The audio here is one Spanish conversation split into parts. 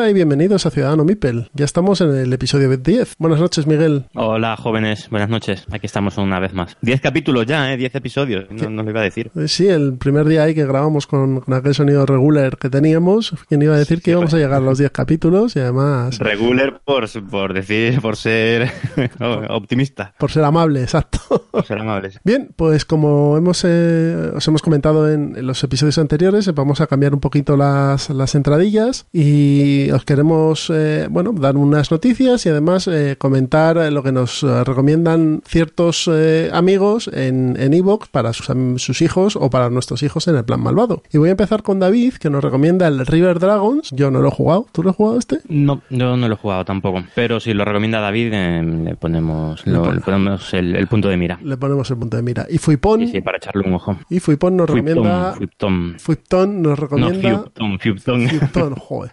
Hola y bienvenidos a Ciudadano Mipel. Ya estamos en el episodio 10. Buenas noches, Miguel. Hola, jóvenes. Buenas noches. Aquí estamos una vez más. 10 capítulos ya, ¿eh? 10 episodios. No, no lo iba a decir. Eh, Sí, el primer día ahí que grabamos con, con aquel sonido regular que teníamos, ¿quién iba a decir que íbamos a llegar a los 10 capítulos? Y además, Regular por, por decir, por ser optimista, por ser amable, exacto. por ser amables. Bien, pues como hemos eh, os hemos comentado en, en los episodios anteriores, vamos a cambiar un poquito las, las entradillas y os queremos eh, bueno dar unas noticias y además eh, comentar eh, lo que nos recomiendan ciertos amigos en en iVoox para sus, sus hijos o para nuestros hijos en el plan malvado. Y voy a empezar con David, que nos recomienda el River Dragons. Yo no lo he jugado. ¿Tú lo has jugado este? No, yo no lo he jugado tampoco. Pero si lo recomienda David, le ponemos, Le lo- pone- le ponemos el, el punto de mira. Le ponemos el punto de mira. Y Fuipon, Sí, sí, para echarle un ojo. y Fuipon nos recomienda... Fuiptom, Fuiptom. Fuipton nos No, recomienda... Fuiptom, Fuiptom. Fuipton, joder.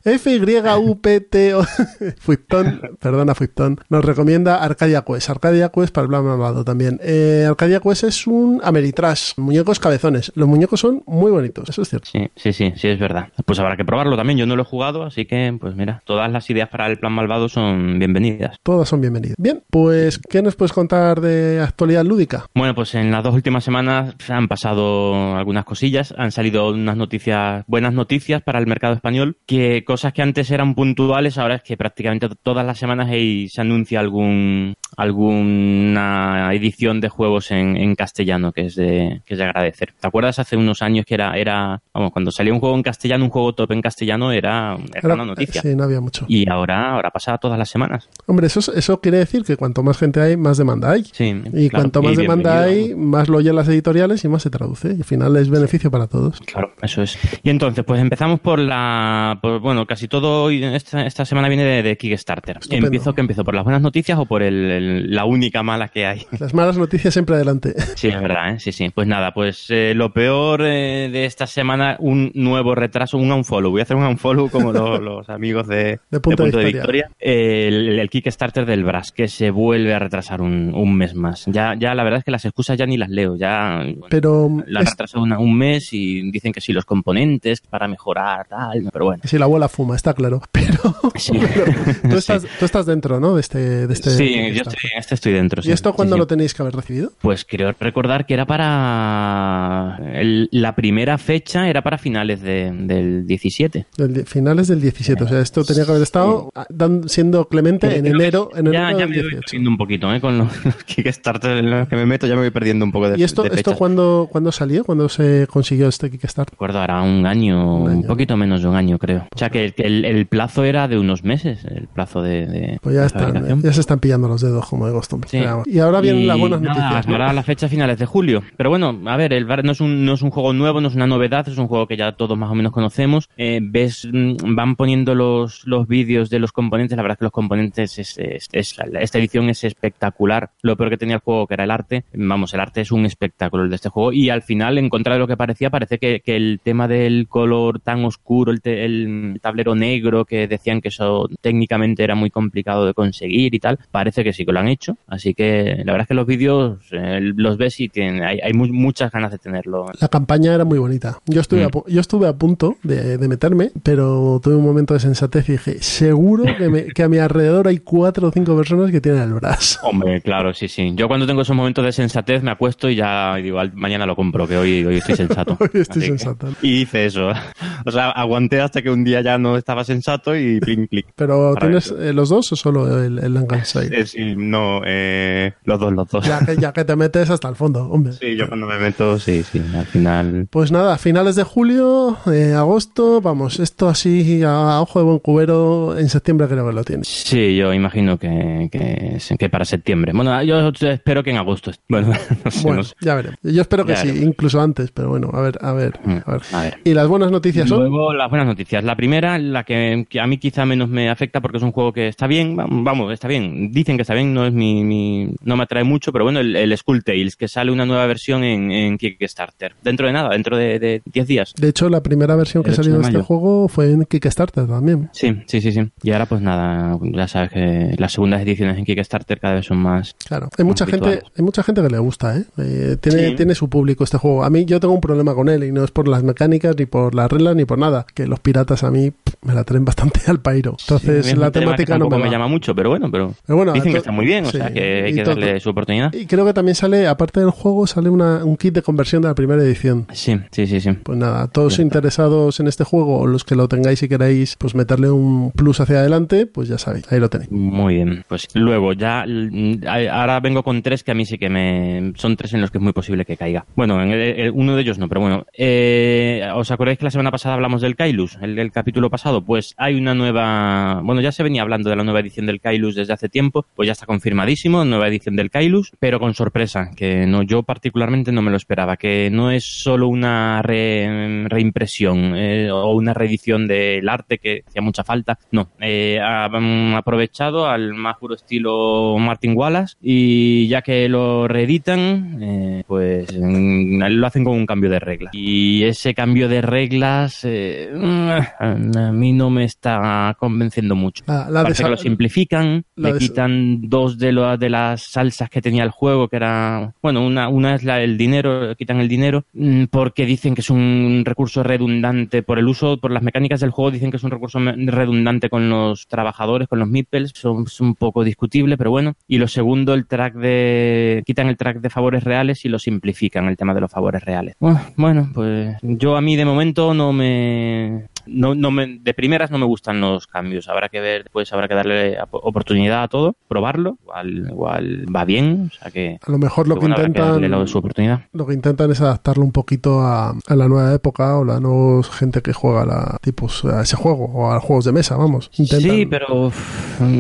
F-Y-U-P-T-O. Fuipton, perdona, Fuipton. Nos recomienda Arcadia Quest. Arcadia Quest para el plan malvado también. Eh, Arcadia Quest es un Ameritrash. Muñecos cabezones. Los muñecos son muy bonitos, eso es cierto. Sí, sí, sí, sí, es verdad. Pues habrá que probarlo también. Yo no lo he jugado, así que, pues mira, todas las ideas para el plan malvado son bienvenidas. Todas son bienvenidas. Bien, pues, ¿qué nos puedes contar de actualidad lúdica? Bueno, pues en las dos últimas semanas han pasado algunas cosillas, han salido unas noticias, buenas noticias para el mercado español, que cosas que antes eran puntuales, ahora es que prácticamente todas las semanas hay- se anuncia algún alguna edición de juegos en, en castellano que es de que es de agradecer. ¿Te acuerdas hace unos años que era era vamos cuando salía un juego en castellano, un juego top en castellano era, era Era- una noticia. Sí, no había mucho. Y ahora ahora pasa todas las semanas. Hombre, eso, eso quiere decir que cuanto más gente hay, más demanda hay. Sí. Y claro, cuanto más y demanda hay, más lo oyen las editoriales y más se traduce. Y al final es beneficio para todos. Claro, eso es. Y entonces, pues empezamos por la. por- bueno, casi todo hoy- esta, esta semana viene de, de Kickstarter. Estupendo. Empiezo, que empiezo por las buenas noticias o por el, el- la única mala que hay. Las malas noticias siempre adelante. Sí, es verdad, ¿eh? Sí, sí. Pues nada, pues eh, lo peor eh, de esta semana, un nuevo retraso, un unfollow. Voy a hacer un unfollow como lo- los amigos de, De Punto de Victoria. Victoria. El, el Kickstarter del Brass, que se vuelve a retrasar un, un mes más. Ya, ya la verdad es que las excusas ya ni las leo. Ya bueno, Pero la han es- retrasado una- un mes y dicen que sí, los componentes para mejorar, tal, pero bueno. si la abuela fuma, está claro. Pero Sí. tú, estás, tú estás dentro, ¿no? De este. De este sí, yo estoy, en este estoy dentro. ¿Y sí. esto cuándo sí. lo tenéis que haber recibido? Pues creo recordar que era para... el- la primera fecha era para finales de- del 17. Del di- finales del 17. O sea, esto tenía que haber estado ah, dan- siendo clemente en enero, en ya, enero ya me voy 18. perdiendo un poquito, ¿eh? Con los, Kickstarter en los que me meto ya me voy perdiendo un poco de ¿Y esto, de esto cuándo, cuándo salió? ¿Cuándo se consiguió este Kickstarter? recuerdo ahora un año, Un poquito menos de un año, creo. O sea que el, que el- el plazo era de unos meses, el plazo de, de- Pues ya, están, ya se están pillando los dedos como de costumbre. Sí. Y ahora vienen Y las buenas nada, noticias. ¿no? Ahora la fecha finales de julio. Pero bueno, a ver, el Bar no es, un, no es un juego nuevo, no es una novedad, es un juego que ya todos más o menos conocemos. Eh, ves, mm, van poniendo los, los vídeos de los componentes. La verdad es que los componentes, es, es- es- esta edición es espectacular. Lo peor que tenía el juego, que era el arte. Vamos, el arte es un espectáculo el de este juego. Y al final, en contra de lo que parecía, parece que, que el tema del color tan oscuro, el, te- el tablero negro, que decían que eso técnicamente era muy complicado de conseguir y tal, parece que sí que lo han hecho. Así que la verdad es que los vídeos eh, los ves y tienen, hay, hay mu- muchas ganas de tenerlo. La campaña era muy bonita. Yo estuve, Mm. a, yo estuve a punto de, de meterme, pero tuve un momento de sensatez y dije, seguro que, me- que a mi alrededor hay cuatro o cinco personas que tienen el brazo. Hombre, claro, sí, sí. Yo cuando tengo esos momentos de sensatez me acuesto y ya digo, "Al- mañana lo compro, que hoy, hoy estoy sensato. Hoy estoy Así que- sensato. y hice eso. O sea, aguanté hasta que un día ya no estaba sensato y plin, clic. Pero ¿tienes eh, los dos o solo el, el? Eh, sí, no, eh, los dos, los dos. Ya que, ya que te metes hasta el fondo, hombre. Sí, yo cuando me meto, sí, sí, al final. Pues nada, finales de julio, eh, agosto, vamos, esto así a ojo de buen cubero, en septiembre creo que lo tienes. Sí, yo imagino que, que, que para septiembre. Bueno, yo espero que en agosto. Bueno, no sé, Bueno, no sé. ya veremos. Yo espero que Ya sí, veremos. incluso antes, pero bueno, a ver, a ver, Mm, a ver. a ver. Y las buenas noticias son... Luego las buenas noticias. La primera, la que, que a mí quizá menos me afecta porque es un juego que está bien, va- vamos, está bien, dicen que está bien, no es mi, mi- no me atrae mucho, pero bueno, el, el Skull Tales, que sale una nueva versión en, en Kickstarter. Dentro de nada, dentro de de 10 días. De hecho, la primera versión que El 8 salió de este mayo. juego fue en Kickstarter también. Sí, sí, sí, sí. Y ahora pues nada, ya sabes que las segundas ediciones en Kickstarter cada vez son más... Claro, hay mucha gente, hay mucha gente que le gusta, ¿eh? Eh, tiene, Sí. tiene su público este juego. A mí yo tengo un problema con él y no es por las mecánicas ni por las reglas ni por nada, que los piratas a mí pff, me la traen bastante al pairo. Entonces Sí, la tema temática no me, llama mucho, pero bueno, pero Pero bueno, dicen que está muy bien, o sí, sea que hay que darle su oportunidad. Y creo que también sale, aparte del juego, sale una, un kit de conversión de la primera edición. Sí, sí, sí, sí. Pues nada, todos interesados en este juego o los que lo tengáis y queráis pues meterle un plus hacia adelante, pues ya sabéis, ahí lo tenéis. Muy bien, pues luego ya mm, ahora vengo con tres que a mí sí que me son tres en los que es muy posible que caiga. Bueno, en el- el- uno de ellos no, pero bueno, eh, ¿os acordáis que la semana pasada hablamos del Kailus, el, el capítulo pasado? Pues hay una nueva, bueno, ya se venía hablando de la nueva edición del Kailus desde hace tiempo, pues ya está confirmadísimo, nueva edición del Kailus, pero con sorpresa, que no yo particularmente no me lo esperaba, que no es solo una re- reimpresión eh, o una reedición del arte que hacía mucha falta, no, eh, han aprovechado al más puro estilo Martin Wallace y ya que lo reeditan, eh, pues mm, lo hacen con un cambio de reglas. Y ese cambio de reglas eh, a mí no me está convenciendo mucho. La Parece que lo simplifican, la le quitan dos de, lo- de las salsas que tenía el juego, que era, bueno, una, una es la, el dinero, quitan el dinero, mm, porque dicen que es un recurso redundante por el uso, por las mecánicas del juego, dicen que es un recurso redundante con los trabajadores, con los meeples, son, es un poco discutible, pero bueno. Y lo segundo, el track de, quitan el track de favores reales y lo simplifican, el tema de los favores reales. Bueno, bueno, pues yo a mí de momento no me, no, no me, de primeras no me gustan los cambios. Habrá que ver, pues habrá que darle oportunidad a todo, probarlo. Igual, igual va bien, o sea que, a lo mejor lo que que bueno, habrá que intentan darle su oportunidad. lo que intentan es adaptarlo un poquito a, a la nueva época o la nueva gente que juega la, tipos, a ese juego o a juegos de mesa, vamos. Intentan- Sí, pero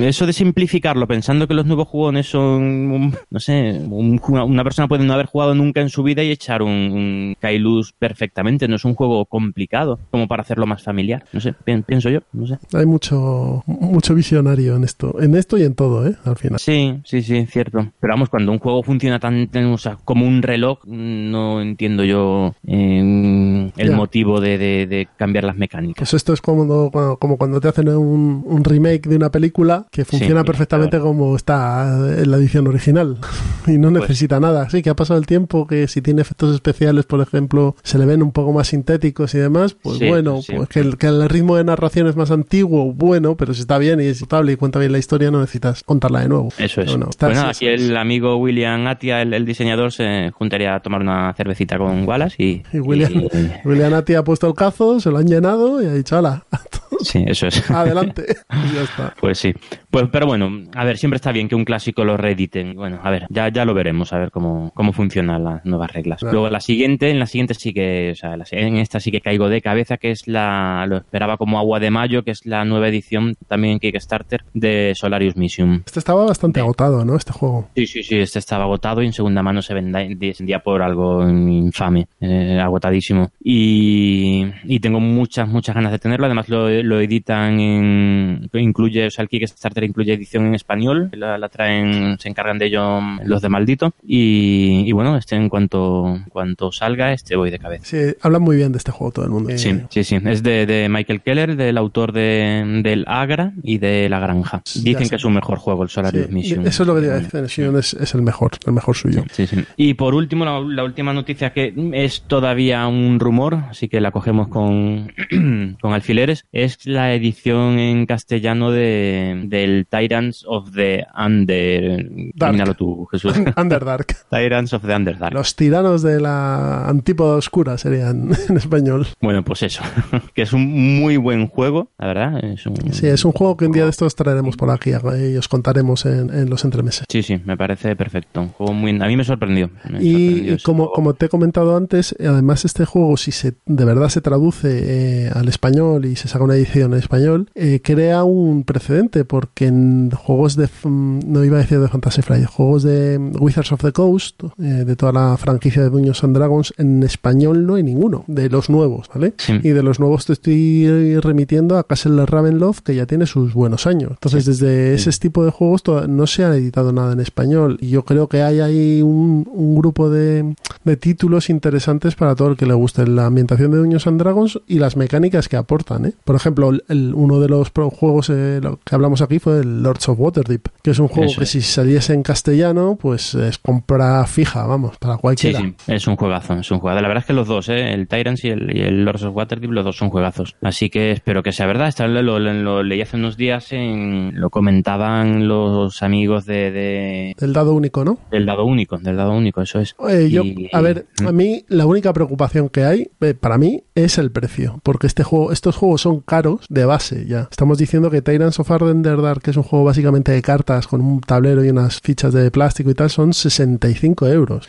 eso de simplificarlo, pensando que los nuevos jugones son, un- no sé, un- una, una persona puede no haber jugado nunca en su vida y echar un, un Kailus perfectamente. No es un juego complicado como para hacerlo más familiar. No sé, pi- pienso yo, no sé. Hay mucho, mucho visionario en esto, en esto y en todo, ¿eh? Al final. Sí, sí, sí, cierto. Pero vamos, cuando un juego funciona tan, o sea, como un reloj, no entiendo yo eh, el Ya. motivo de, de- de cambiar las mecánicas. Pues esto es como, como cuando te hacen un, un remake de una película que funciona Sí, perfectamente como está en la edición original y no Pues- necesita nada. Sí, que ha pasado el tiempo, que si tiene efectos especiales, por ejemplo, se le ven un poco más sintéticos y demás, pues Sí, bueno, sí. pues que el, que el ritmo de narración es más antiguo, bueno, pero si está bien y es estable y cuenta bien la historia, no necesitas contarla de nuevo. Eso es. Bueno, está- Pues nada, sí, aquí sí, sí. el amigo William Atia, el, el diseñador, se juntaría a tomar una cervecita con Wallace y... Y William, y- William Atti ha puesto el cazo, se lo han llenado y ha dicho, hala, sí, eso es. adelante. y ya está. Pues sí. Pues, pero bueno, a ver, siempre está bien que un clásico lo reediten. Bueno, a ver, ya, ya lo veremos, a ver cómo, cómo funcionan las nuevas reglas. Claro. Luego la siguiente, en la siguiente sí que, o sea, la- en esta sí que caigo de cabeza, que es la, lo esperaba como agua de mayo, que es la nueva edición también en Kickstarter de Solarius Mission. Este estaba bastante Sí. agotado, ¿no? Este juego. Sí, sí, sí, este estaba agotado y en segunda mano se vendía por algo infame, eh, agotadísimo. Y, y tengo muchas, muchas ganas de tenerlo. Además lo, lo editan en, incluye, o sea, el Kickstarter incluye edición en español, la, la traen, se encargan de ello los de Maldito. Y, y bueno, este en cuanto, en cuanto salga, este voy de cabeza. Sí, hablan muy bien de este juego todo el mundo. Sí, Eh, sí, sí. Es de, de Michael Keller, del autor de, del Agra y de La Granja. Dicen que es su mejor juego, el Solarius sí, Mission. Eso es lo que te iba a decir. Mission es, es el mejor, el mejor suyo. Sí. Y por último, la, la última noticia que es todavía un rumor, así que la cogemos con, con alfileres, es la edición en castellano de, del Tyrants of the Under. Termínalo tú, Jesús. Underdark. Tyrants of the Underdark. Los tiranos de la antípoda oscura serían en español. Bueno, pues eso, que es un muy buen juego, la verdad. Es un, Sí, es un juego que un día de estos traeremos por aquí eh, y os contaremos en, en los entremeses. Sí, sí, me parece perfecto. Un juego muy... A mí me sorprendió. me Y, sorprendió como, como te he comentado antes, eh, además este juego, si se de verdad se traduce eh, al español y se saca una edición en español, eh, crea un precedente, porque en juegos de, mm, no iba a decir de Fantasy Flight, juegos de mm, Wizards of the Coast, eh, de toda la franquicia de Dungeons and Dragons, en español no hay ninguno, de los nuevos, ¿vale? Sí. Y de los nuevos te, estoy remitiendo a Castle Ravenloft, que ya tiene sus buenos años. Entonces, desde ese tipo de juegos no se ha editado nada en español. Y yo creo que hay ahí un, grupo de, títulos interesantes para todo el que le guste la ambientación de Dungeons and Dragons y las mecánicas que aportan. ¿eh? Por ejemplo, uno de los juegos eh, que hablamos aquí fue el Lords of Waterdeep, que es un juego que si saliese en castellano, pues es compra fija, vamos, para cualquiera. Sí, sí, es un juegazo, es un juego. La verdad es que los dos, ¿eh? el Tyrants y el, Lords of Waterdeep, los dos son juegazos. Así que espero que sea verdad. Lo, leí hace unos días, en, lo comentaban los amigos de, Del dado único, ¿no? Del dado único, del dado único, eso es. yo, a ver, a mí la única preocupación que hay, eh, para mí, es el precio. Porque este juego, estos juegos son caros de base ya. Estamos diciendo que Tyrants of Dark, que es un juego básicamente de cartas con un tablero y unas fichas de plástico y tal, son 65 euros.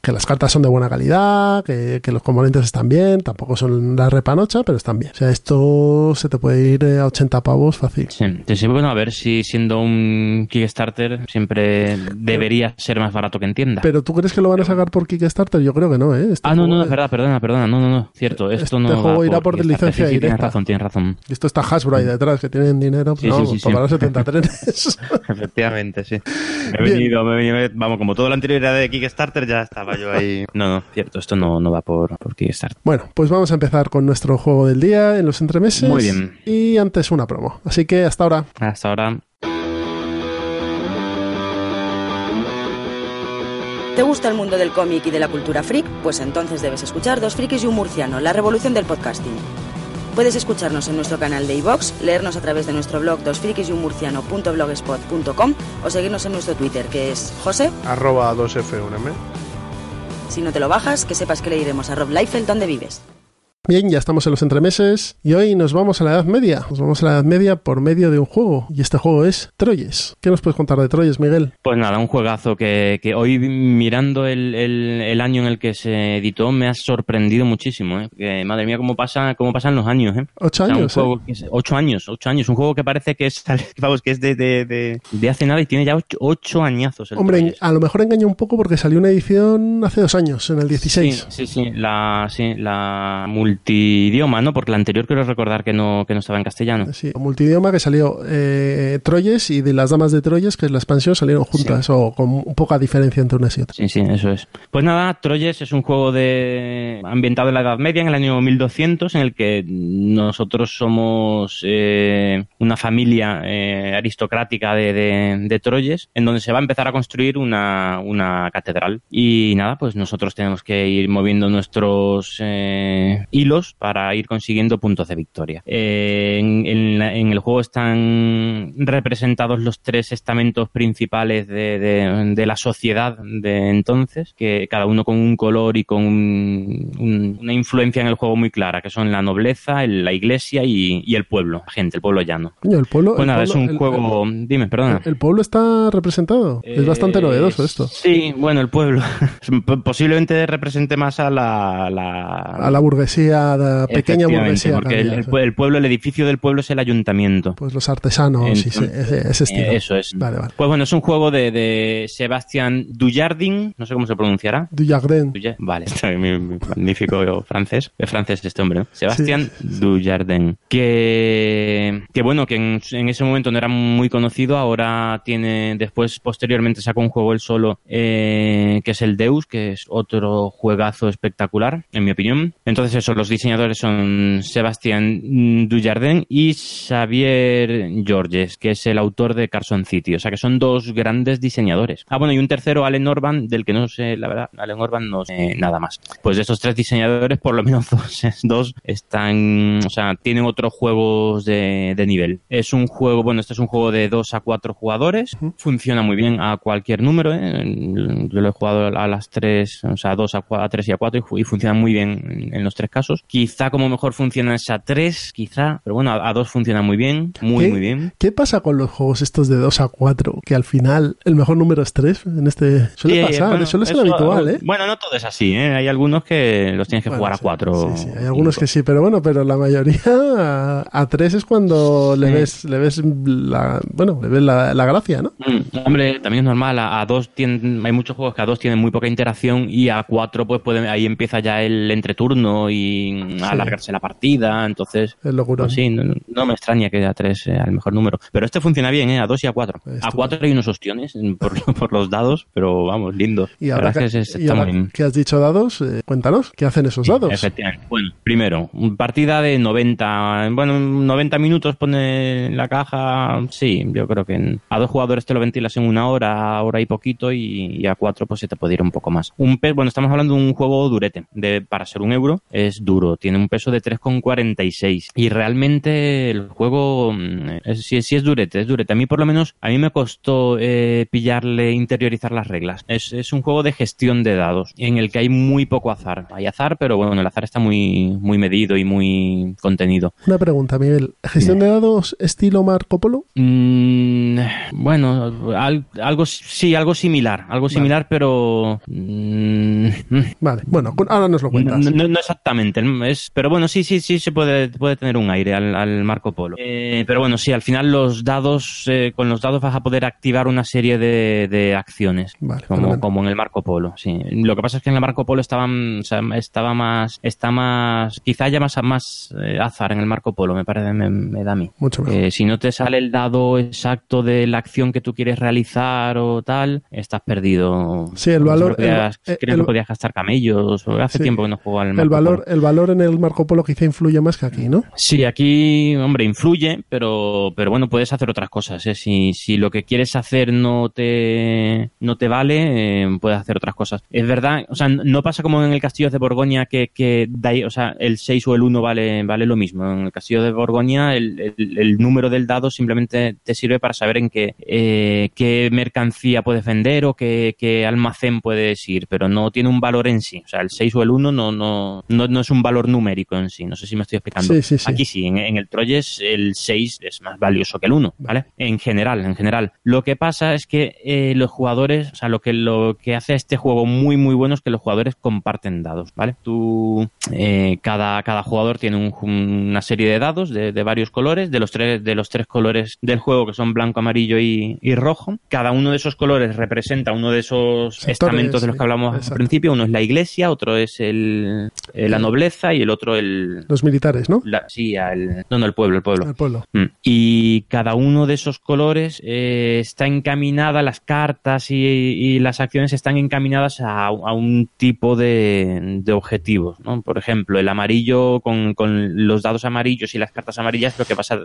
Que las cartas son de buena calidad, que, los componentes están bien, tampoco son la repanocha, pero están bien. O sea, esto se te puede ir a 80 pavos fácil. Sí, sí bueno, a ver si siendo un Kickstarter siempre debería ser más barato que entienda. Pero ¿tú crees que lo van a sacar por Kickstarter? Yo creo que no, ¿eh? Este ah, no, no, es verdad, perdona, perdona, no, no, no, cierto, esto este no juego irá por, licencia directa. Tienes razón, tienes razón. esto está Hasbro ahí detrás, que tienen dinero, pues sí, sí, sí, para los 70 trenes. Efectivamente, sí. he venido, me he venido, vamos, como todo lo anterior era de Kickstarter, ya estaba yo ahí. No, no, cierto, esto no, no va por, por Kickstarter. Bueno, pues vamos a empezar con nuestro juego del día en los entremeses. Muy bien. Y antes una promo. Así que hasta ahora. Hasta ahora. ¿Te gusta el mundo del cómic y de la cultura freak? Pues entonces debes escuchar Dos Frikis y un Murciano, la revolución del podcasting. Puedes escucharnos en nuestro canal de iVox, leernos a través de nuestro blog dosfrikisyunmurciano.blogspot.com o seguirnos en nuestro Twitter, que es josé arroba 2f1m. Si no te lo bajas, que sepas que le iremos a Rob Liefeld donde vives. Bien, ya estamos en los entremeses y hoy nos vamos a la Edad Media. Nos vamos a la Edad Media por medio de un juego y este juego es Troyes. ¿Qué nos puedes contar de Troyes, Miguel? Pues nada, un juegazo que, que hoy mirando el, el, año en el que se editó me ha sorprendido muchísimo. ¿eh? Que, madre mía, cómo, pasa, cómo pasan los años. ¿eh? Ocho años. ¿eh? ocho años, ocho años. Un juego que parece que es, vamos, que es de, de, de, hace nada y tiene ya ocho, añazos. Hombre, a lo mejor engaña un poco porque salió una edición hace dos años, en el 16. Sí, sí, sí. La, sí, la multidioma, ¿no? Porque la anterior quiero recordar que no, que no estaba en castellano. Sí, multidioma que salió eh, Troyes y de las Damas de Troyes, que es la expansión, salieron juntas o con poca diferencia entre unas y otras. Sí, sí, eso es. Pues nada, Troyes es un juego de ambientado en la Edad Media, en el año 1200, en el que nosotros somos eh, una familia eh, aristocrática de, de, Troyes, en donde se va a empezar a construir una, una catedral. Y nada, pues nosotros tenemos que ir moviendo nuestros hilos para ir consiguiendo puntos de victoria. Eh, en, el juego están representados los tres estamentos principales de, la sociedad de entonces, que cada uno con un color y con una influencia en el juego muy clara, que son la nobleza, la iglesia y, el pueblo, la gente, el pueblo llano. el pueblo, pues es un juego... dime, perdona. El, pueblo está representado. es bastante novedoso esto. Sí, bueno, el pueblo posiblemente represente más a la, a la burguesía pequeña burguesía. Porque el, pueblo, el edificio del pueblo es el ayuntamiento. Pues los artesanos, ese, estilo. Eso es. Pues bueno, es un juego de, de Sebastián Dujardin, no sé cómo se pronunciará. Dujardin. Vale, está magnífico francés. Es francés este hombre, ¿no? Sebastián Dujardin. Que, que bueno, que en, ese momento no era muy conocido, ahora tiene, después, posteriormente sacó un juego él solo, eh, que es el Deus, que es otro juegazo espectacular, en mi opinión. Entonces eso, los diseñadores son Sebastián Dujardin y Xavier Georges, que es el autor de Carson City. O sea que son dos grandes diseñadores. Ah, bueno, y un tercero, Allen Orban, del que no sé, la verdad, Allen Orban no sé nada más. Pues de esos tres diseñadores, por lo menos dos, están, o sea, tienen otros juegos de, nivel. Es un juego, bueno, este es un juego de dos a cuatro jugadores. Funciona muy bien a cualquier número. ¿eh? Yo lo he jugado a las tres, o sea, a dos, a, a tres y a cuatro y, funciona muy bien en los tres casos. Quizá como mejor funciona es a 3, quizá, pero bueno, a, 2 funciona muy bien, muy, muy bien. ¿Qué pasa con los juegos estos de 2 a 4? Que al final el mejor número es 3 en este... Suele pasar, suele ser habitual, ¿eh? Bueno, no todo es así, ¿eh? Hay algunos que los tienes que jugar a 4. Sí, sí, hay algunos que sí, pero bueno, pero la mayoría a 3 es cuando le ves, le ves la, bueno, le ves la, la gracia, ¿no? Mm, hombre, también es normal, a 2 hay muchos juegos que a 2 tienen muy poca interacción y a 4 pues pueden, ahí empieza ya el entreturno y alargarse la partida, entonces... Es locura. Pues sí, no, no me extraña que a 3 sea el mejor número. Pero este funciona bien, ¿eh? A 2 y a 4. A 4 hay unos ostiones por, por los dados, pero vamos, lindo. Y ahora, que, que y ahora que has dicho dados, eh, cuéntanos, ¿qué hacen esos dados? Efectivamente. Bueno, primero, partida de 90. Bueno, 90 minutos pone en la caja. Sí, yo creo que en- a dos jugadores te lo ventilas en una hora, hora y poquito, y, y a cuatro pues se te puede ir un poco más. Un bueno, estamos hablando de un juego durete. De, para ser un euro, es duro. Tiene un peso de 3,46. Y realmente el juego, mm, es, sí, sí es durete, es durete. A mí por lo menos, a mí me costó eh, pillarle, interiorizar las reglas. Es, es un juego de gestión de dados, en el que hay muy poco azar. Hay azar, pero bueno, el azar está muy, muy medido y muy contenido. Una pregunta, Miguel. ¿Gestión de dados estilo Marco Polo? Mm, bueno, al- algo sí, algo similar, algo similar, pero mm, Vale, bueno, ahora nos lo cuentas. no, no- no exactamente, es, pero bueno, sí, sí, sí se puede, puede tener un aire al, al Marco Polo. Eh, pero bueno, sí, al final los dados, eh, con los dados vas a poder activar una serie de, de acciones, Vale, como, como en el Marco Polo. Sí. Lo que pasa es que en el Marco Polo estaban, o sea, estaba más, está más, quizá haya más, más eh, azar en el Marco Polo, me parece, me, me da a mí. Mucho. Eh, si no te sale el dado exacto de la acción que tú quieres realizar o tal, estás perdido. Sí, el valor- creo que podías gastar camellos. o Hace Sí. tiempo que no juego al Marco el valor, Polo. el valor en el Marco Polo quizá influye más que aquí, ¿no? Sí, aquí, hombre, influye, pero, pero bueno, puedes hacer otras cosas. ¿eh? Si, si lo que quieres hacer no te, no te vale, eh, puedes hacer otras cosas. Es verdad, o sea, no pasa como en el Castillo de Borgoña que, que o sea, el 6 o el 1 vale, vale lo mismo. En el Castillo de Borgoña el, el- el número del dado simplemente te sirve para saber en qué, eh, qué mercancía puedes vender o qué, qué almacén puedes ir, pero no tiene un valor en sí. O sea, el 6 o el 1 no, no, no, no es un valor numérico en sí. No sé si me estoy explicando. Sí, sí, sí. Aquí sí, en, en el Troyes el 6 es más valioso que el 1, ¿vale? En general, en general. Lo que pasa es que eh, los jugadores, o sea, lo que, lo que hace este juego muy, muy bueno es que los jugadores comparten dados, ¿vale? Tú, eh, cada, cada jugador tiene un- una serie de dados de, de varios colores, de los, tres, de los tres colores del juego que son blanco, amarillo y, y rojo. Cada uno de esos colores representa uno de esos Sectores, estamentos de los que hablamos exacto. al principio. Uno es la iglesia, otro es el, la nobleza y el otro el, Los militares, ¿no? la- sí, al, no, no, el pueblo, el pueblo. El pueblo. Mm. Y cada uno de esos colores eh, está encaminada, las cartas y, y las acciones están encaminadas a, a un tipo de, de objetivos. ¿no? Por ejemplo, el amarillo con, con los dados amarillos y las cartas amarillas, lo que vas a,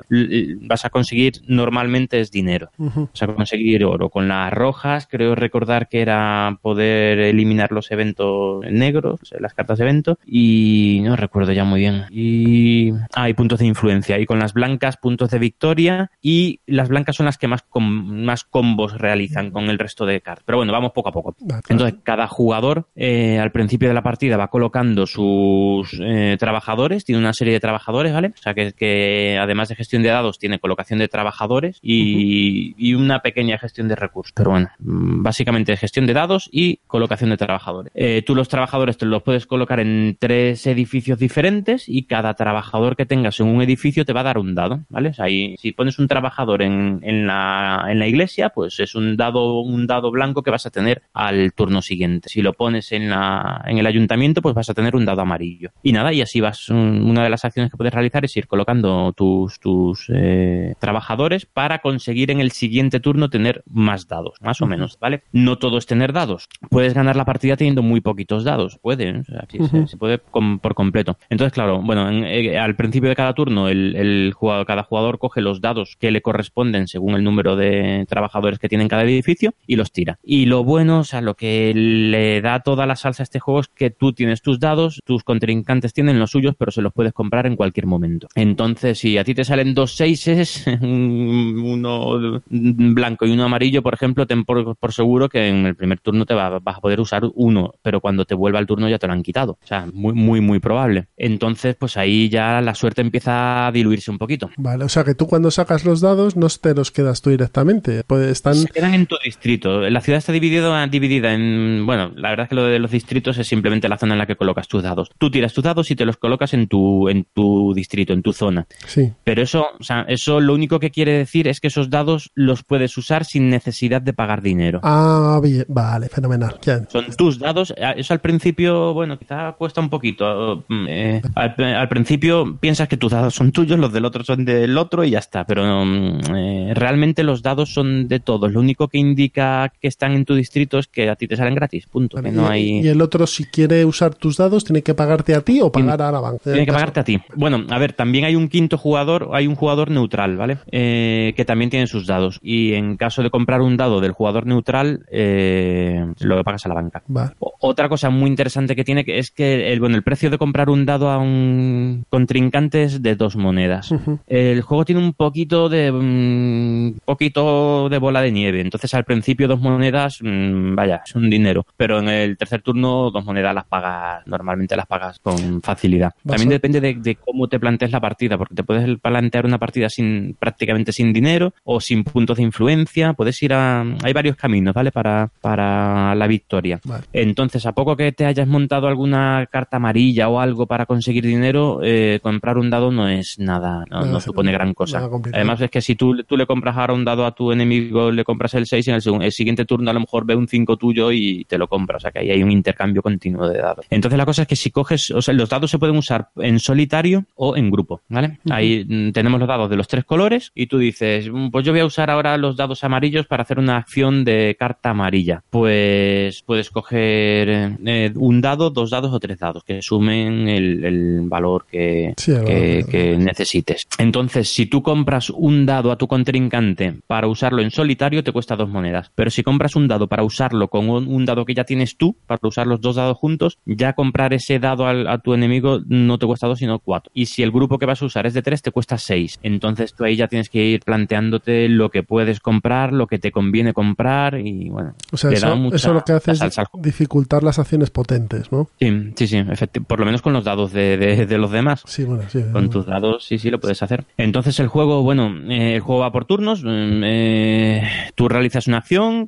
vas a conseguir normalmente es dinero. Ujú. Vas a conseguir oro. Con las rojas, creo recordar que era poder eliminar los eventos negros, las cartas de evento, y no recuerdo ya muy bien. Y. Ah, y puntos de influencia. Y con las blancas, puntos de victoria, y las blancas son las que más, com- más combos realizan con el resto de cartas. Pero bueno, vamos poco a poco. Claro. Entonces, cada jugador eh, al principio de la partida va colocando sus eh, trabajadores, tiene una serie de trabajadores, ¿vale? O sea, que, que además de gestión de dados, tiene colocación de trabajadores y, y una pequeña gestión de recursos. Pero bueno, mm, básicamente gestión de dados y colocación de trabajadores. Eh, tú los trabajadores te los puedes colocar en tres edificios diferentes y cada trabajador que tengas en un edificio te va a dar un dado, ¿vale? O sea, ahí, si pones un trabajador en, en, la, en la iglesia, pues es un dado, un dado blanco que vas a tener al turno siguiente. Si lo pones en, la, en el ayuntamiento, pues vas a tener un dado amarillo. Y nada, y así vas. un- Una de las acciones que puedes realizar es ir colocando tus, tus eh, trabajadores para conseguir en el siguiente turno tener más dados, más o menos, ¿vale? No todo es tener dados. Puedes ganar la partida teniendo muy poquitos dados, puede, ¿eh? o sea, sí, se- puede por completo. Entonces, claro, bueno, en- eh, al principio de cada turno, el, jugador, cada jugador coge los dados que le corresponden según el número de trabajadores que tiene en cada edificio y los tira. Y lo bueno, o sea, lo que le da toda la salsa a este juego es que tú tienes tus dados, tus contrincantes tienen los suyos, pero se los puedes comprar en cualquier momento. Entonces, si a ti te salen dos seises, uno blanco y uno amarillo, por ejemplo, ten por, por seguro que en el primer turno te va- vas a poder usar uno, pero cuando te vuelva el turno ya te lo han quitado. O sea, muy, muy probable. Entonces, pues ahí ya la suerte empieza a diluirse un poquito. Vale, o sea que tú cuando sacas los dados no te los quedas tú directamente. Pues están. Se quedan en tu distrito. La ciudad está dividida, dividida en. Bueno, la verdad es que lo de los distritos es simplemente la zona en la que colocas tus dados. Tú tiras tus dados y te los colocas en tu, en tu distrito, en tu zona. Sí. Pero eso, o sea, eso lo único que quiere decir es que esos dados los puedes usar sin necesidad de pagar dinero. Ah, bien. Vale, fenomenal. Ya. Son tus dados. Eso al principio, bueno, quizá cuesta un poquito. Mm, eh, al, principio piensas que tus dados son tuyos, los del otro son del otro y ya está, pero mm, eh, realmente los dados son de todos. Lo único que indica que están en tu distrito es que a ti te salen gratis, punto. no y, hay... y, el otro, si quiere usar tus dados, tiene que pagarte a ti o pagar a la banca. Tiene que pagarte a ti. Bueno, a ver, también hay un quinto jugador, hay un jugador neutral, ¿vale? Eh, que también tiene sus dados. Y en caso de comprar un dado del jugador neutral, lo pagas a la banca. Otra cosa muy interesante que tiene es que el, bueno, el precio de comprar un dado a un contrincante es de dos monedas. El juego tiene un poquito de un poquito de bola de nieve. Entonces al principio dos monedas, mm, vaya, es un dinero. Pero en el tercer turno dos monedas las pagas, normalmente las pagas con facilidad. También depende de, cómo te plantees la partida, porque te puedes plantear una partida sin prácticamente sin dinero o sin puntos de influencia. Puedes ir a, hay varios caminos, ¿vale? Para, para la victoria. Entonces, a poco que te hayas montado alguna carta amarilla o algo para conseguir dinero, eh, comprar un dado no es nada, no, supone gran cosa. Además, es que si tú, tú le compras ahora un dado a tu enemigo, le compras el 6 y en el, el siguiente turno a lo mejor ve un 5 tuyo y te lo compra. O sea que ahí hay un intercambio continuo de dados. Entonces, la cosa es que si coges, o sea, los dados se pueden usar en solitario o en grupo, ¿vale? Ahí mm, tenemos los dados de los tres colores y tú dices, mm, pues yo voy a usar ahora los dados amarillos para hacer una acción de carta amarilla. Pues puedes coger eh, un dado, dos dados o tres dados que sumen el, valor que, que, necesites. Entonces, si tú compras un dado a tu contrincante para usarlo en solitario, te cuesta dos monedas. Pero si compras un dado para usarlo con un, dado que ya tienes tú, para usar los dos dados juntos, ya comprar ese dado a tu enemigo no te cuesta dos, sino cuatro. Y si el grupo que vas a usar es de tres, te cuesta seis. Entonces tú ahí ya tienes que ir planteándote lo que puedes comprar, lo que te conviene comprar y bueno. O sea, eso, lo que hace es dificultar las acciones potentes, ¿no? Sí, sí, sí, por lo menos con los dados de, los demás. Sí, bueno, sí. Con tus dados, sí, sí, lo puedes hacer. Entonces el juego, bueno, eh, el juego va por turnos, mm, eh, tú realizas una acción,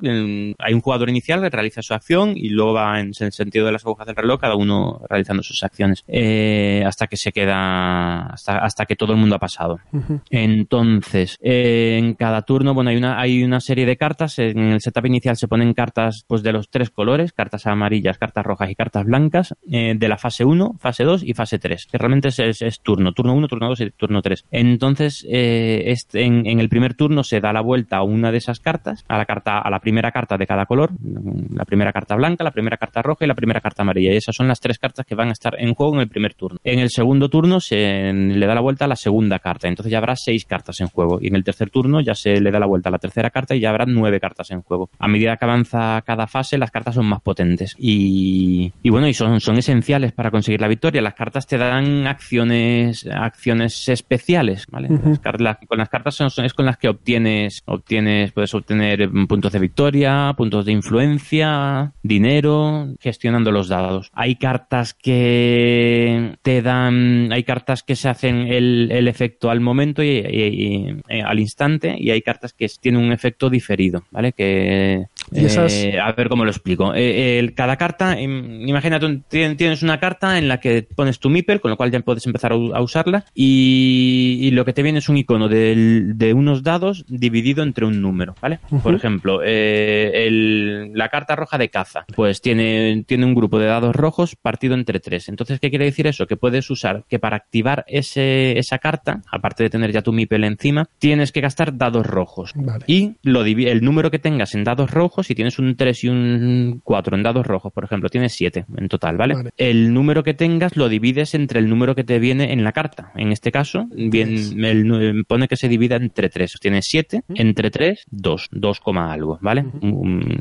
hay un jugador inicial que realiza su acción y luego va en el sentido de las agujas del reloj, cada uno realizando sus acciones, eh, hasta que se queda, hasta, hasta que todo el mundo ha pasado. Entonces, en cada turno, bueno, hay una, hay una serie de cartas, en el setup inicial se ponen cartas pues de los tres colores, cartas amarillas, cartas rojas y cartas blancas, de la fase 1, fase 2 y fase 3, que realmente es, turno, turno 1, turno 2 y turno 3. Entonces, este, en, el primer turno se da la vuelta a una de esas cartas, a la carta, a la primera carta de cada color, la primera carta blanca, la primera carta roja y la primera carta amarilla. Y esas son las tres cartas que van a estar en juego en el primer turno. En el segundo turno se le da la vuelta a la segunda carta, entonces ya habrá seis cartas en juego. Y en el tercer turno ya se le da la vuelta a la tercera carta y ya habrá nueve cartas en juego. A medida que avanza cada fase, las cartas son más potentes. Y, bueno, y son, son esenciales para conseguir la victoria. Las cartas te dan acciones, acciones especiales, ¿vale? con las cartas son, es con las que obtienes, obtienes, puedes obtener puntos de victoria, puntos de influencia, dinero, gestionando los dados. Hay cartas que te dan, hay cartas que se hacen el, el efecto al momento y, eh, al instante y hay cartas que tienen un efecto diferido, ¿vale? Que eh, a ver cómo lo explico. Eh, cada carta, imagínate, tienes una carta en la que pones tu Mipel, con lo cual ya puedes empezar a, usarla, y, lo que te viene es un icono de, unos dados dividido entre un número, ¿vale? Por ejemplo, eh, la carta roja de caza, pues tiene, tiene un grupo de dados rojos partido entre tres. Entonces, ¿qué quiere decir eso? Que puedes usar que para activar ese, esa carta, aparte de tener ya tu Mipel encima, tienes que gastar dados rojos. Y lo, el número que tengas en dados rojos si tienes un 3 y un 4 en dados rojos, por ejemplo, tienes 7 en total, ¿vale? El número que tengas lo divides entre el número que te viene en la carta. En este caso, bien, el, pone que se divida entre 3. Tienes 7, entre 3, 2, 2, algo, ¿vale?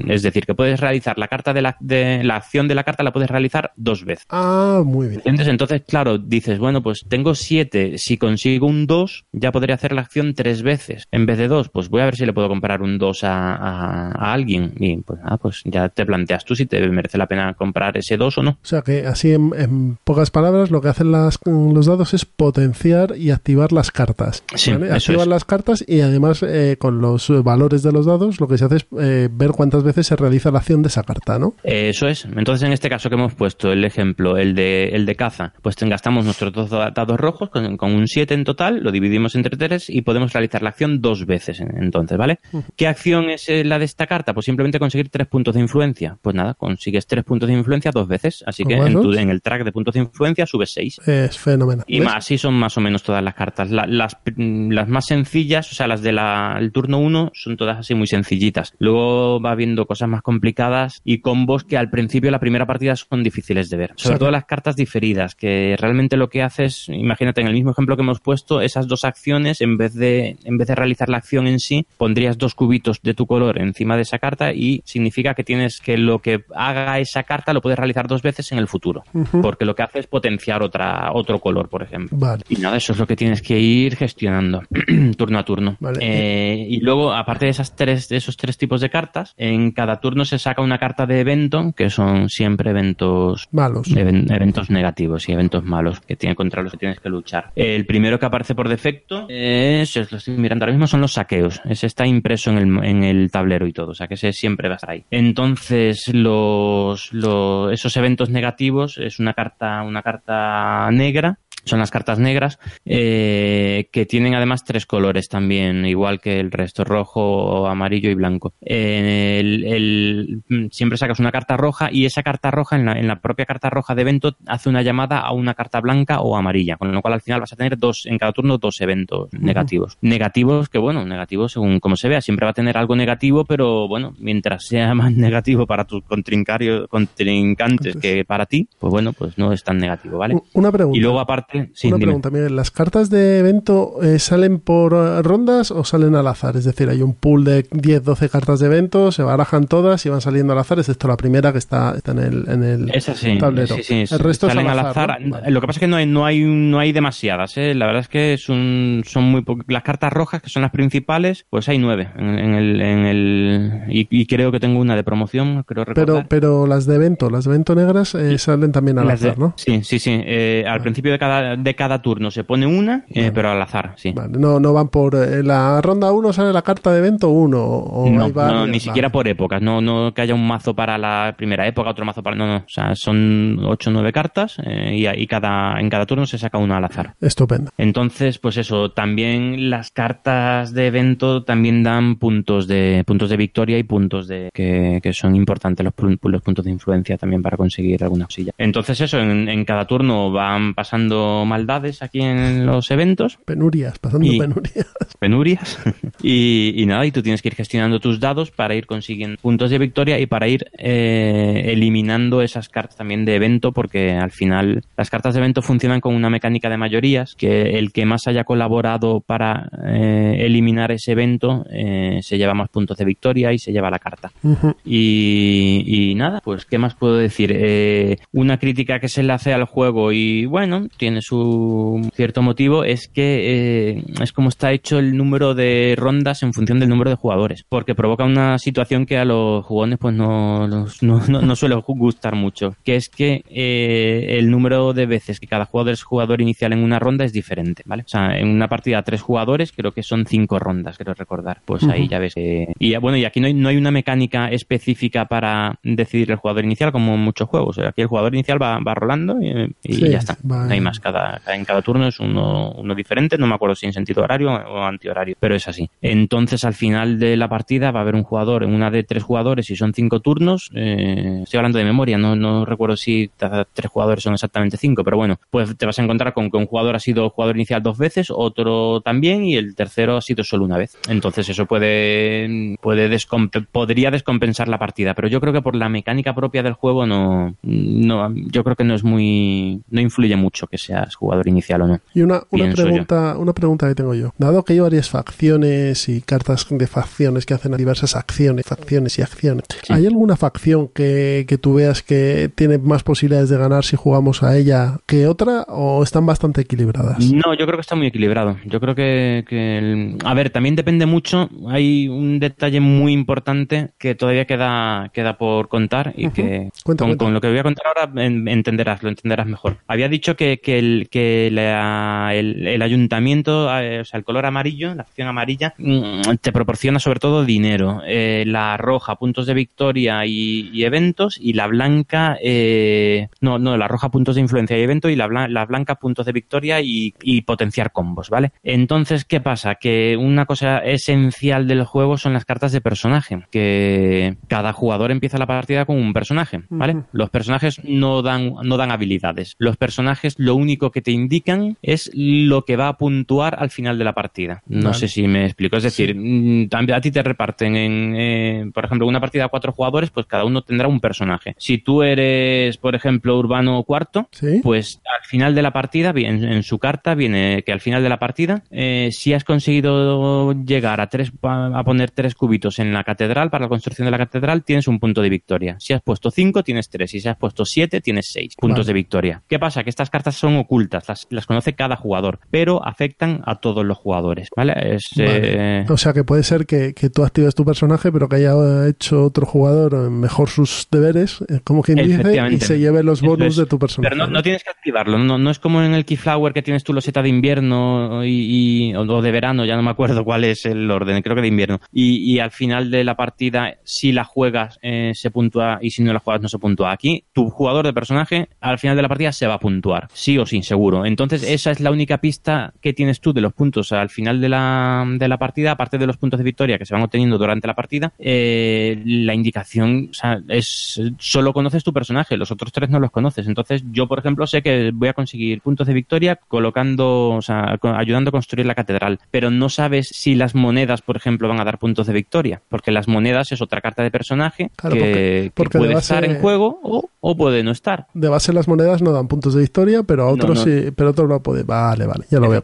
Es decir, que puedes realizar la carta de la, de la acción de la carta, la puedes realizar dos veces. Ah, muy bien. Entonces, claro, dices, bueno, pues tengo 7, si consigo un 2, ya podría hacer la acción tres veces. En vez de 2, pues voy a ver si le puedo comprar un 2 a, a alguien y pues, ah, pues ya te planteas tú si te merece la pena comprar ese 2 o no. O sea que así en, pocas palabras lo que hacen las, los dados es potenciar y activar las cartas. Sí, Activar las cartas y además eh, con los valores de los dados lo que se hace es eh, ver cuántas veces se realiza la acción de esa carta, ¿no? eso es. Entonces en este caso que hemos puesto el ejemplo, el de, el de caza, pues gastamos nuestros dos dados rojos con, un 7 en total, lo dividimos entre 3 y podemos realizar la acción dos veces entonces, ¿vale? ¿Qué acción es eh, la de esta carta? Pues simplemente conseguir tres puntos de influencia. Pues nada, consigues tres puntos de influencia dos veces. Así que en, el track de puntos de influencia, subes 6. Es fenomenal. Y más, así son más o menos todas las cartas. las, las más sencillas, o sea, las del turno 1, son todas así muy sencillitas. Luego va viendo cosas más complicadas y combos que al principio de la primera partida son difíciles de ver. Sobre todo las cartas diferidas, que realmente lo que haces, imagínate en el mismo ejemplo que hemos puesto, esas dos acciones, en vez de, en vez de realizar la acción en sí, pondrías dos cubitos de tu color encima de esa carta y significa que tienes que lo que haga esa carta lo puedes realizar dos veces en el futuro. Porque lo que hace es potenciar otra, otro color, por ejemplo. Y nada, eso es lo que tienes que ir gestionando turno a turno. Eh, y luego, aparte de esas tres, de esos tres tipos de cartas, en cada turno se saca una carta de evento, que son siempre eventos malos. eventos negativos y eventos malos que tiene contra los que tienes que luchar. El primero que aparece por defecto es, lo estoy mirando ahora mismo, son los saqueos. Ese está impreso en el, en el tablero y todo, o sea que ese siempre va a estar ahí. Entonces, los, los, esos eventos negativos es una carta, una carta negra son las cartas negras, eh, que tienen además tres colores también, igual que el resto, rojo, amarillo y blanco. el, siempre sacas una carta roja y esa carta roja, en la, en la, propia carta roja de evento, hace una llamada a una carta blanca o amarilla, con lo cual al final vas a tener dos, en cada turno, dos eventos negativos. Negativos que, bueno, negativos según como se vea, siempre va a tener algo negativo, pero bueno, mientras sea más negativo para tus contrincantes que para ti, pues bueno, pues no es tan negativo, ¿vale? Una pregunta. Y luego aparte una pregunta, Miguel. ¿Las cartas de evento eh, salen por eh, rondas o salen al azar? Es decir, hay un pool de 10, 12 cartas de evento, se barajan todas y van saliendo al azar, excepto la primera que está, está en el, en el tablero. Sí, el resto salen al azar. Lo que pasa es que no hay, no hay, no hay demasiadas. ¿eh? La verdad es que son, son muy Las cartas rojas, que son las principales, pues hay nueve en, el, en el y, creo que tengo una de promoción, creo Pero, pero las de evento, las de evento negras salen también al azar, ¿no? Sí, sí, sí. al principio de cada de cada turno se pone una, eh, pero al azar, sí. no, no van por eh, la ronda 1 sale la carta de evento 1 o no, ni siquiera por épocas, no, no que haya un mazo para la primera época, otro mazo para no, no, o sea, son 8 o 9 cartas eh, y, cada en cada turno se saca una al azar. Estupendo. Entonces, pues eso, también las cartas de evento también dan puntos de puntos de victoria y puntos de que, son importantes los, los puntos de influencia también para conseguir alguna cosilla. Entonces, eso en, en cada turno van pasando maldades aquí en los eventos. Penurias, pasando penurias. Penurias. y, nada, y tú tienes que ir gestionando tus dados para ir consiguiendo puntos de victoria y para ir eh, eliminando esas cartas también de evento, porque al final las cartas de evento funcionan con una mecánica de mayorías, que el que más haya colaborado para eh, eliminar ese evento eh, se lleva más puntos de victoria y se lleva la carta. y, y, nada, pues, ¿qué más puedo decir? una crítica que se le hace al juego y bueno, tiene su cierto motivo, es que eh, es como está hecho el número de rondas en función del número de jugadores, porque provoca una situación que a los jugones pues no, no, no, suele gustar mucho, que es que eh, el número de veces que cada jugador es jugador inicial en una ronda es diferente, ¿vale? O sea, en una partida tres jugadores creo que son cinco rondas, quiero recordar. Pues ahí ya ves. y bueno, y aquí no hay, no hay una mecánica específica para decidir el jugador inicial como en muchos juegos. Aquí el jugador inicial va, va rolando y, ya está. No hay más cada, en cada turno es uno, diferente, no me acuerdo si en sentido horario o antihorario, pero es así. Entonces al final de la partida va a haber un jugador una de tres jugadores y son cinco turnos, eh, estoy hablando de memoria, no, recuerdo si tres jugadores son exactamente cinco, pero bueno, pues te vas a encontrar con que un jugador ha sido jugador inicial dos veces, otro también y el tercero ha sido solo una vez. Entonces eso puede, puede podría descompensar la partida, pero yo creo que por la mecánica propia del juego no, no yo creo que no es muy, no influye mucho que seas jugador inicial o no. Y una, una pregunta, una pregunta que tengo yo. Dado que hay varias facciones y cartas de facciones que hacen diversas acciones, facciones y acciones, ¿hay alguna facción que, que tú veas que tiene más posibilidades de ganar si jugamos a ella que otra o están bastante equilibradas? No, yo creo que está muy equilibrado. Yo creo que, que a ver, también depende mucho. Hay un detalle muy importante que todavía queda, queda por contar y que con, lo que voy a contar ahora entenderás, lo entenderás mejor. Había dicho que, que, el, que el, ayuntamiento, eh, o sea, el color amarillo, la acción amarilla, mm, te proporciona sobre todo dinero. Eh, la roja, puntos de victoria y, eventos, y la blanca, eh, no, no, la roja, puntos de influencia y evento, y la, blanca, puntos de victoria y, potenciar combos, ¿vale? Entonces, ¿qué pasa? Que una cosa esencial del juego son las cartas de personaje, que, cada jugador empieza la partida con un personaje, ¿vale? Los personajes no dan, no dan habilidades. Los personajes lo único que te indican es lo que va a puntuar al final de la partida. No sé si me explico. Es decir, mm, a ti te reparten en, eh, por ejemplo, una partida a cuatro jugadores, pues cada uno tendrá un personaje. Si tú eres, por ejemplo, urbano cuarto, pues al final de la partida, en, en, su carta viene que al final de la partida, eh, si has conseguido llegar a tres, a poner tres cubitos en la catedral para la construcción de la catedral, tienes un punto de victoria. Si has puesto cinco, tienes tres. Y si has puesto siete, tienes seis puntos de victoria. ¿Qué pasa? Que estas cartas son ocultas, las, conoce cada jugador, pero afectan a todos los jugadores, ¿vale? Eh, o sea que puede ser que, tú actives tu personaje, pero que haya hecho otro jugador mejor sus deberes, eh, como quien dice, y se lleve los bonus de tu personaje. Pero no, tienes que activarlo, no, es como en el Keyflower que tienes tu loseta de invierno y, o de verano, ya no me acuerdo cuál es el orden, creo que de invierno. Y, al final de la partida, si la juegas, eh, se puntúa y si no la juegas, no se puntúa. Aquí, tu jugador de personaje, al final de la partida, se va a puntuar, sí o sí, seguro. Entonces, esa es la única pista que tienes tú de los puntos al final de la, de la partida, aparte de los puntos de victoria que se van obteniendo durante la partida, eh, la indicación, o sea, es solo conoces tu personaje, los otros tres no los conoces. Entonces, yo, por ejemplo, sé que voy a conseguir puntos de victoria colocando, o sea, ayudando a construir la catedral, pero no sabes si las monedas, por ejemplo, van a dar puntos de victoria, porque las monedas es otra carta de personaje que, puede estar en juego o, puede no estar. De base las monedas no dan puntos de victoria, pero a otros sí, pero otros no puede. Vale, vale, ya lo veo.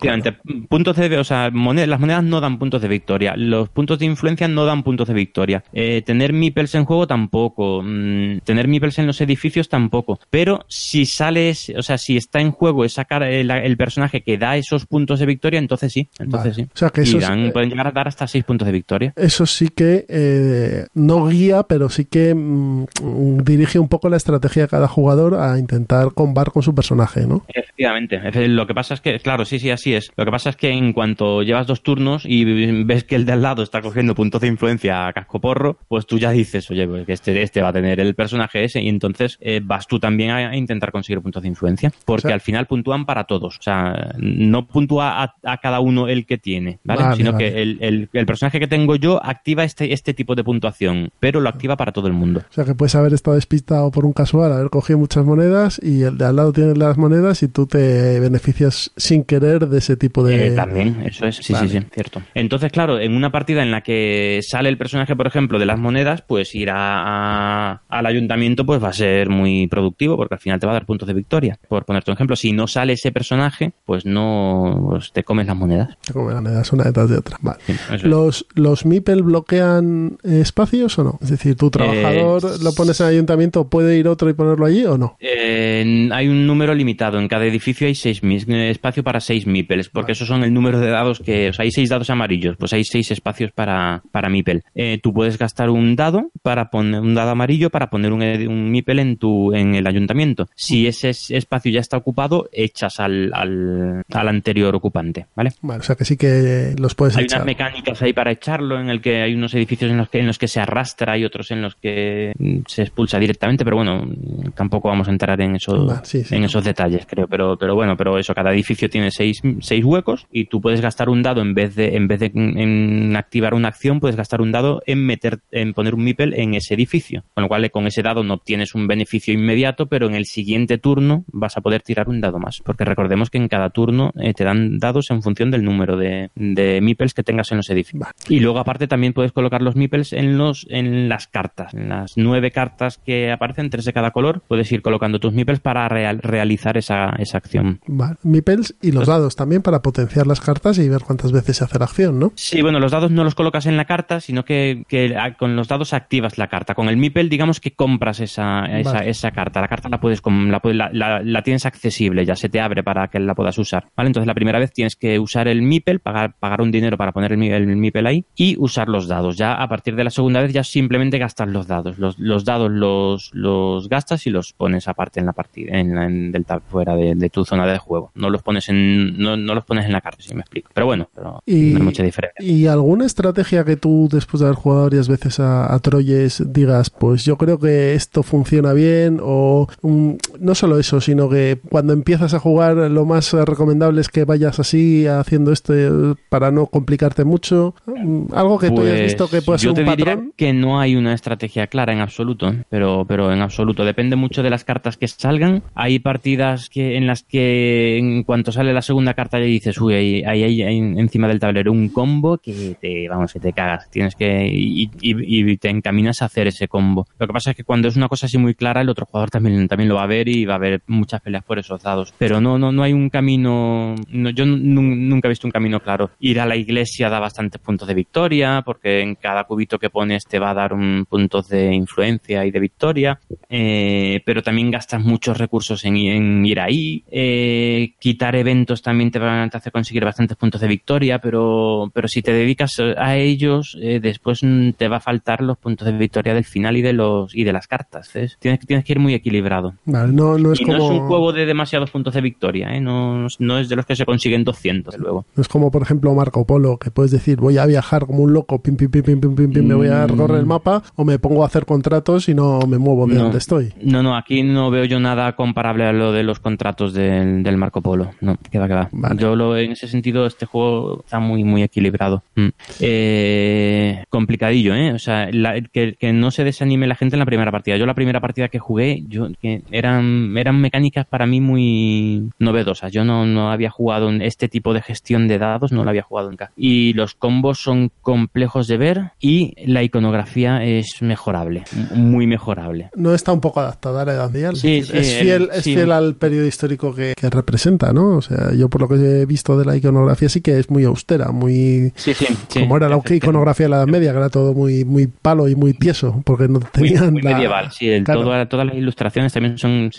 puntos de, o sea, las monedas no dan puntos de victoria, los puntos de influencia no dan puntos de victoria. Eh, tener meeples en juego tampoco, mm, tener meeples en los edificios tampoco. Pero si sales, o sea, si está en juego esa cara, el, personaje que da esos puntos de victoria, entonces sí, entonces sí. O sea, que y pueden llegar a dar hasta seis puntos de victoria. Eso sí que eh, no guía, pero sí que mm, dirige un poco la estrategia de cada jugador a intentar combar con su personaje, ¿no? Efectivamente. Lo que pasa es que, claro, sí, sí, así es. Lo que pasa es que en cuanto llevas dos turnos y ves que el de al lado está cogiendo puntos de influencia a cascoporro, pues tú ya dices, oye, pues que este, este va a tener el personaje ese y entonces eh, vas tú también a, intentar conseguir puntos de influencia. Porque al final puntúan para todos. O sea, no puntúa a, cada uno el que tiene, ¿vale? Sino que el, el, personaje que tengo yo activa este, este tipo de puntuación, pero lo activa para todo el mundo. O sea, que puedes haber estado despistado por un casual, haber cogido muchas monedas y el de al lado tiene las monedas y tú te beneficias sin querer de ese tipo de... Eh, también, eso es, sí, sí, sí, cierto. Entonces, claro, en una partida en la que sale el personaje, por ejemplo, de las monedas, pues ir a, al ayuntamiento pues va a ser muy productivo porque al final te va a dar puntos de victoria. Por ponerte un ejemplo, si no sale ese personaje, pues no pues te comes las monedas. Te comes las monedas una detrás de otra. Vale. ¿Los, ¿Los Mipel bloquean espacios o no? Es decir, tu trabajador eh, lo pones en el ayuntamiento, ¿puede ir otro y ponerlo allí o no? Eh, hay un número limitado. En cada edificio hay seis espacio para seis Mipels, porque esos son el número de dados que... O sea, hay seis dados amarillos, pues hay seis espacios para, para Mipel. Eh, tú puedes gastar un dado para poner un dado amarillo para poner un, un Mipel en tu en el ayuntamiento. Si ese espacio ya está ocupado, echas al, al, anterior ocupante, ¿vale? Vale, o sea que sí que los puedes hay echar. unas mecánicas ahí para echarlo, en el que hay unos edificios en los que, en los que se arrastra y otros en los que mm, se expulsa directamente, pero bueno, tampoco vamos a entrar en eso, en esos detalles, creo. Pero, pero bueno, pero eso, cada edificio tiene seis, seis huecos y tú puedes gastar un dado en vez de, en vez de en activar una acción, puedes gastar un dado en meter, en poner un meeple en ese edificio. Con lo cual, con ese dado no obtienes un beneficio inmediato, pero en el siguiente turno vas a poder tirar un dado más. Porque recordemos que en cada turno eh, te dan dados en función del número de, de meeples que tengas en los edificios. Y luego, aparte, también puedes colocar los meeples en los, en las cartas. En las nueve cartas que aparecen, tres de cada color, puedes ir colocando tus meeples para realizar esa, esa acción. Vale. Meeples y los dados también para potenciar las cartas y ver cuántas veces se hace la acción, ¿no? Sí, bueno, los dados no los colocas en la carta, sino que, con los dados activas la carta. Con el Meeple, digamos que compras esa, esa, carta. La carta la puedes, la, la, tienes accesible, ya se te abre para que la puedas usar. ¿vale? Entonces, la primera vez tienes que usar el Meeple, pagar, pagar un dinero para poner el, el ahí y usar los dados. Ya a partir de la segunda vez, ya simplemente gastas los dados. Los, los dados los, los gastas y los pones aparte en la partida, en, en del fuera de, tu zona de juego. No los pones en, no, no los pones en la carta, si me explico. Pero bueno, pero y, no hay mucha diferencia. ¿Y alguna estrategia que tú, después de haber jugado varias veces a, a Troyes, digas, pues yo creo que esto funciona bien? O um, no solo eso, sino que cuando empiezas a jugar, lo más recomendable es que vayas así haciendo esto para no complicarte mucho. Algo que tú hayas visto que pueda Pues yo ser te un diría patrón. que no hay una estrategia clara en absoluto, pero, pero en absoluto. Depende mucho de las cartas que salgan. Hay partidas que en las que en cuanto sale la segunda carta ya dices, uy, ahí hay, hay- encima del tablero un combo que te, vamos, que te cagas. Tienes que, y, te encaminas a hacer ese combo. Lo que pasa es que cuando es una cosa así muy clara, el otro jugador también, también lo va a ver y va a haber muchas peleas por esos dados. Pero no, no, no hay un camino, no, yo nu- nunca he visto un camino claro. Ir a la iglesia da bastantes puntos de victoria, porque en cada cubito que pones te va a dar un puntos de influencia y de victoria, eh, pero también gastas muchos recursos en, en ir ahí. Eh, quitar eventos también te van a hacer conseguir bastantes puntos de victoria, pero, pero si te dedicas a ellos, eh, después te va a faltar los puntos de victoria del final y de los y de las cartas. ¿ves? Tienes, que- tienes que ir muy equilibrado. Vale, no, no es y como... no es un juego de demasiados puntos de victoria, ¿eh? no, no es de los que se consiguen 200, desde luego. No es como, por ejemplo, Marco Polo, que puedes decir, voy a viajar como un loco, pim, pim, pim, pim, pim, pim, pim, me voy a Mm. recorrer el mapa, o me pongo a hacer contratos y no me muevo de No. donde estoy. No, no, aquí no veo yo nada comparable a lo de los contratos del, del Marco Polo. No, que va, que va. Vale. Yo lo, en ese sentido, este juego está muy, muy equilibrado. Mm. Eh, complicadillo, ¿eh? O sea, la- que, que no se desanime la gente en la primera partida. Yo la primera partida que jugué, yo, que eran, eran mecánicas para mí muy novedosas. Yo no, no había jugado en este tipo de gestión de dados, no lo había jugado nunca. Y los combos son complejos de ver y la iconografía es mejorable, muy mejorable. No está un poco adaptada a la edad medial. Sí, es, sí, fiel, el- es sí. fiel al periodo histórico que, que representa, ¿no? O sea, yo por lo que he visto de la iconografía sí que es muy austera, muy... Sí, sí, sí. como era la iconografía de la Edad Media, que era todo muy, muy palo y muy tieso, porque no tenían muy la- medieval, sí. el- Claro. todo- todas las ilustraciones también son...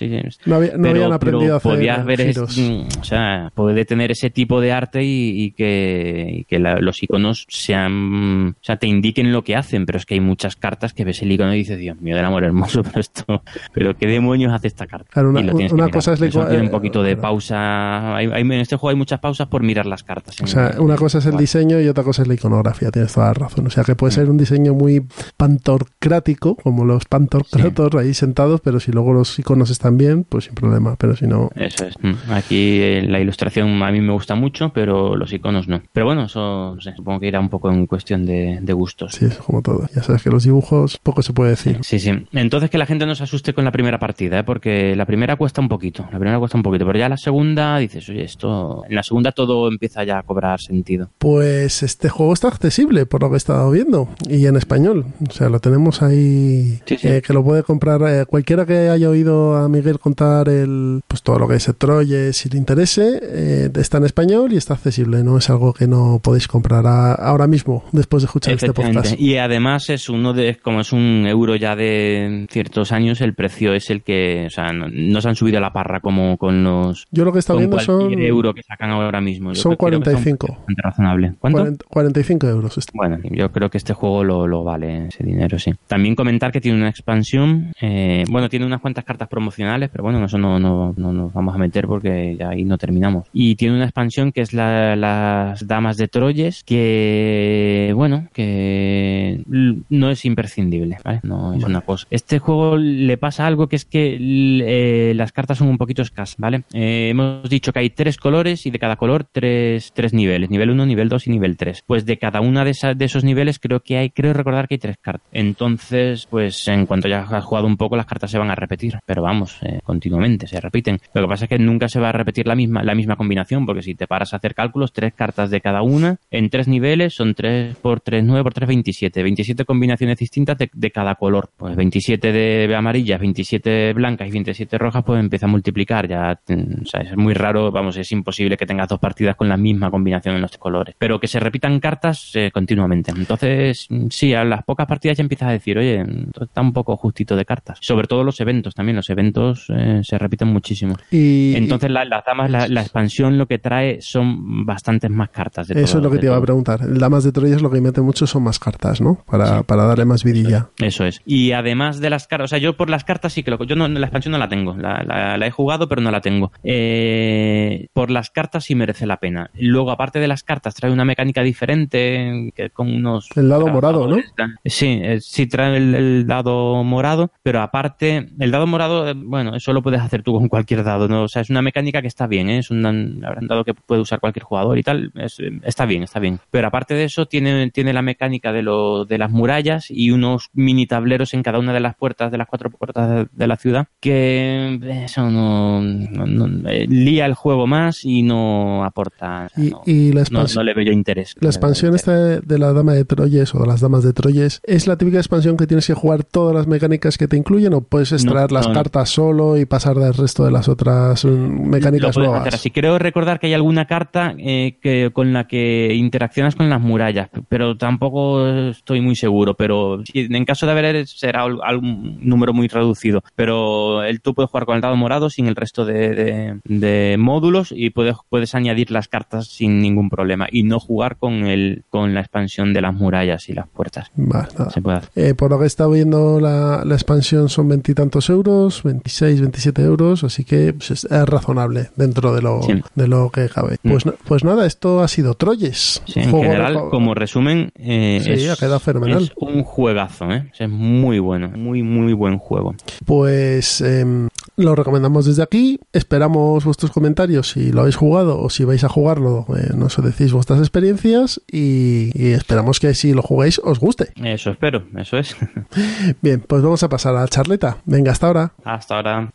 No, había- no pero, habían aprendido a hacer podías ver es- mm, o sea puede tener ese tipo de arte y, y que, y que la- los iconos sean o sea te indiquen lo que hacen pero es que hay muchas cartas que ves el icono y dices Dios mío del amor hermoso pero esto pero qué demonios hace esta carta Claro, una- cosa es la Un eh, poquito de pausa hay, hay- en este juego hay muchas pausas por mirar las cartas O sea, una cosa es el diseño y otra cosa es la iconografía, tienes toda la razón. O sea, que puede ser un diseño muy pantorcrático, como los pantorcratos ahí sentados, pero si luego los iconos están bien, pues sin problema. Pero si no, Eso es. Mm. Aquí eh, la ilustración a mí me gusta mucho, pero los iconos no. Pero bueno, eso no sé, supongo que irá un poco en cuestión de, de gustos. sí, es como todo. Ya sabes que los dibujos, poco se puede decir. Sí, sí. Entonces que la gente no se asuste con la primera partida, ¿eh? porque la primera cuesta un poquito, la primera cuesta un poquito, pero ya la segunda dices, oye, esto, en la segunda todo empieza ya a cobrar sentido. Pues este juego está accesible, por lo que he estado viendo, y en español. O sea, lo tenemos ahí, Sí, sí. eh, que lo puede comprar eh, cualquiera que haya oído a Miguel contar el, pues todo lo que es el Troyes, si le interese, eh, está en español y está accesible. No es algo que no podéis comprar a- ahora mismo, después de escuchar este podcast. Y además es uno de, como es un euro ya de ciertos años, el precio es el que, o sea, no, no se han subido a la parra como con los Yo lo que con viendo son, euro que sacan ahora mismo. Yo son creo que son 45. bastante razonable. ¿Cuánto? 40 45 euros. está. Bueno, yo creo que este juego lo, lo vale ese dinero, sí. También comentar que tiene una expansión. eh, bueno, tiene unas cuantas cartas promocionales, pero bueno, en eso no, no, no nos vamos a meter porque ya ahí no terminamos. Y tiene una expansión que es la- las Damas de Troyes, que, bueno, que no es imprescindible, ¿vale? No es una cosa. Este juego le pasa algo que es que eh, las cartas son un poquito escasas, ¿vale? Eh, hemos dicho que hay tres colores y de cada color tres, tres niveles. Nivel 1, nivel 2 y nivel 3. Pues de cada una de, esas, de esos niveles creo que hay, creo recordar que hay tres cartas. Entonces, pues en cuanto ya has jugado un poco, las cartas se van a repetir. Pero vamos, eh, continuamente se repiten. Lo que pasa es que nunca se va a repetir la misma, la misma combinación, porque si te paras a hacer cálculos, tres cartas de cada una, en tres niveles son 3 por 3, 9 por 3, 27. 27 combinaciones distintas de, de cada color. Pues 27 de amarillas, 27 blancas y 27 rojas, pues empieza a multiplicar. Ya, mm, o sea, es muy raro, vamos, es imposible que tengas dos partidas con la misma combinación en los colores. Pero que se repitan cartas eh, continuamente. Entonces, mm, sí, a las pocas partidas ya empiezas a decir, oye, está un poco justito de cartas. Sobre todo los eventos también, los eventos eh, se repiten muchísimo. Y Entonces, la- las damas, la, la expansión lo que trae son bastantes más cartas. De eso todo- es lo que te iba a preguntar. El Damas de Troyes lo que mete mucho son más cartas, ¿no? Para, Sí. para darle más vidilla. Eso es. Y además de las cartas, o sea, yo por las cartas sí que lo, yo no, la expansión no la tengo, la, la, he jugado pero no la tengo. Eh, por las cartas sí merece la pena. Luego aparte de las cartas trae una mecánica diferente que con unos el lado morado, ¿no? Sí, eh, sí trae el, dado morado, pero aparte el dado morado, eh, bueno, eso lo puedes hacer tú con cualquier dado, ¿no? O sea, es una mecánica que está bien, ¿eh? es un, dado que puede usar cualquier jugador y tal, está bien, está bien. Pero aparte de eso tiene tiene la mecánica de lo de las murallas y unos mini tableros en cada una de las puertas de las cuatro puertas de, la ciudad que eso no, lía el juego más y no aporta y, la no, le veo interés. la expansión esta de, la dama de Troyes o de las damas de Troyes es la típica expansión que tienes que jugar todas las mecánicas que te incluyen o puedes extraer las cartas solo y pasar del resto de las otras mm, mecánicas nuevas hacer así. Creo recordar que hay alguna carta eh, que con la que interaccionas con las murallas pero tampoco estoy muy seguro pero en caso de haber será algún número muy reducido. Pero el tú puedes jugar con el dado morado sin el resto de, módulos y puedes, puedes añadir las cartas sin ningún problema y no jugar con el con la expansión de las murallas y las puertas. Se puede eh, por lo que he estado viendo, la, expansión son veintitantos euros, 26, 27 euros, así que pues, es, razonable dentro de lo, de lo que cabe. Mm. Pues, pues nada, esto ha sido Troyes. en general, como resumen, eh, es, fenomenal. un juegazo, ¿eh? es muy bueno, muy, muy buen juego. Pues em, lo recomendamos desde aquí. Esperamos vuestros comentarios si lo habéis jugado o si vais a jugarlo, eh, nos decís vuestras experiencias y, y, esperamos que si lo jugáis os guste. Eso espero, eso es. Bien, pues vamos a pasar a la charleta. Venga, hasta ahora. Hasta ahora.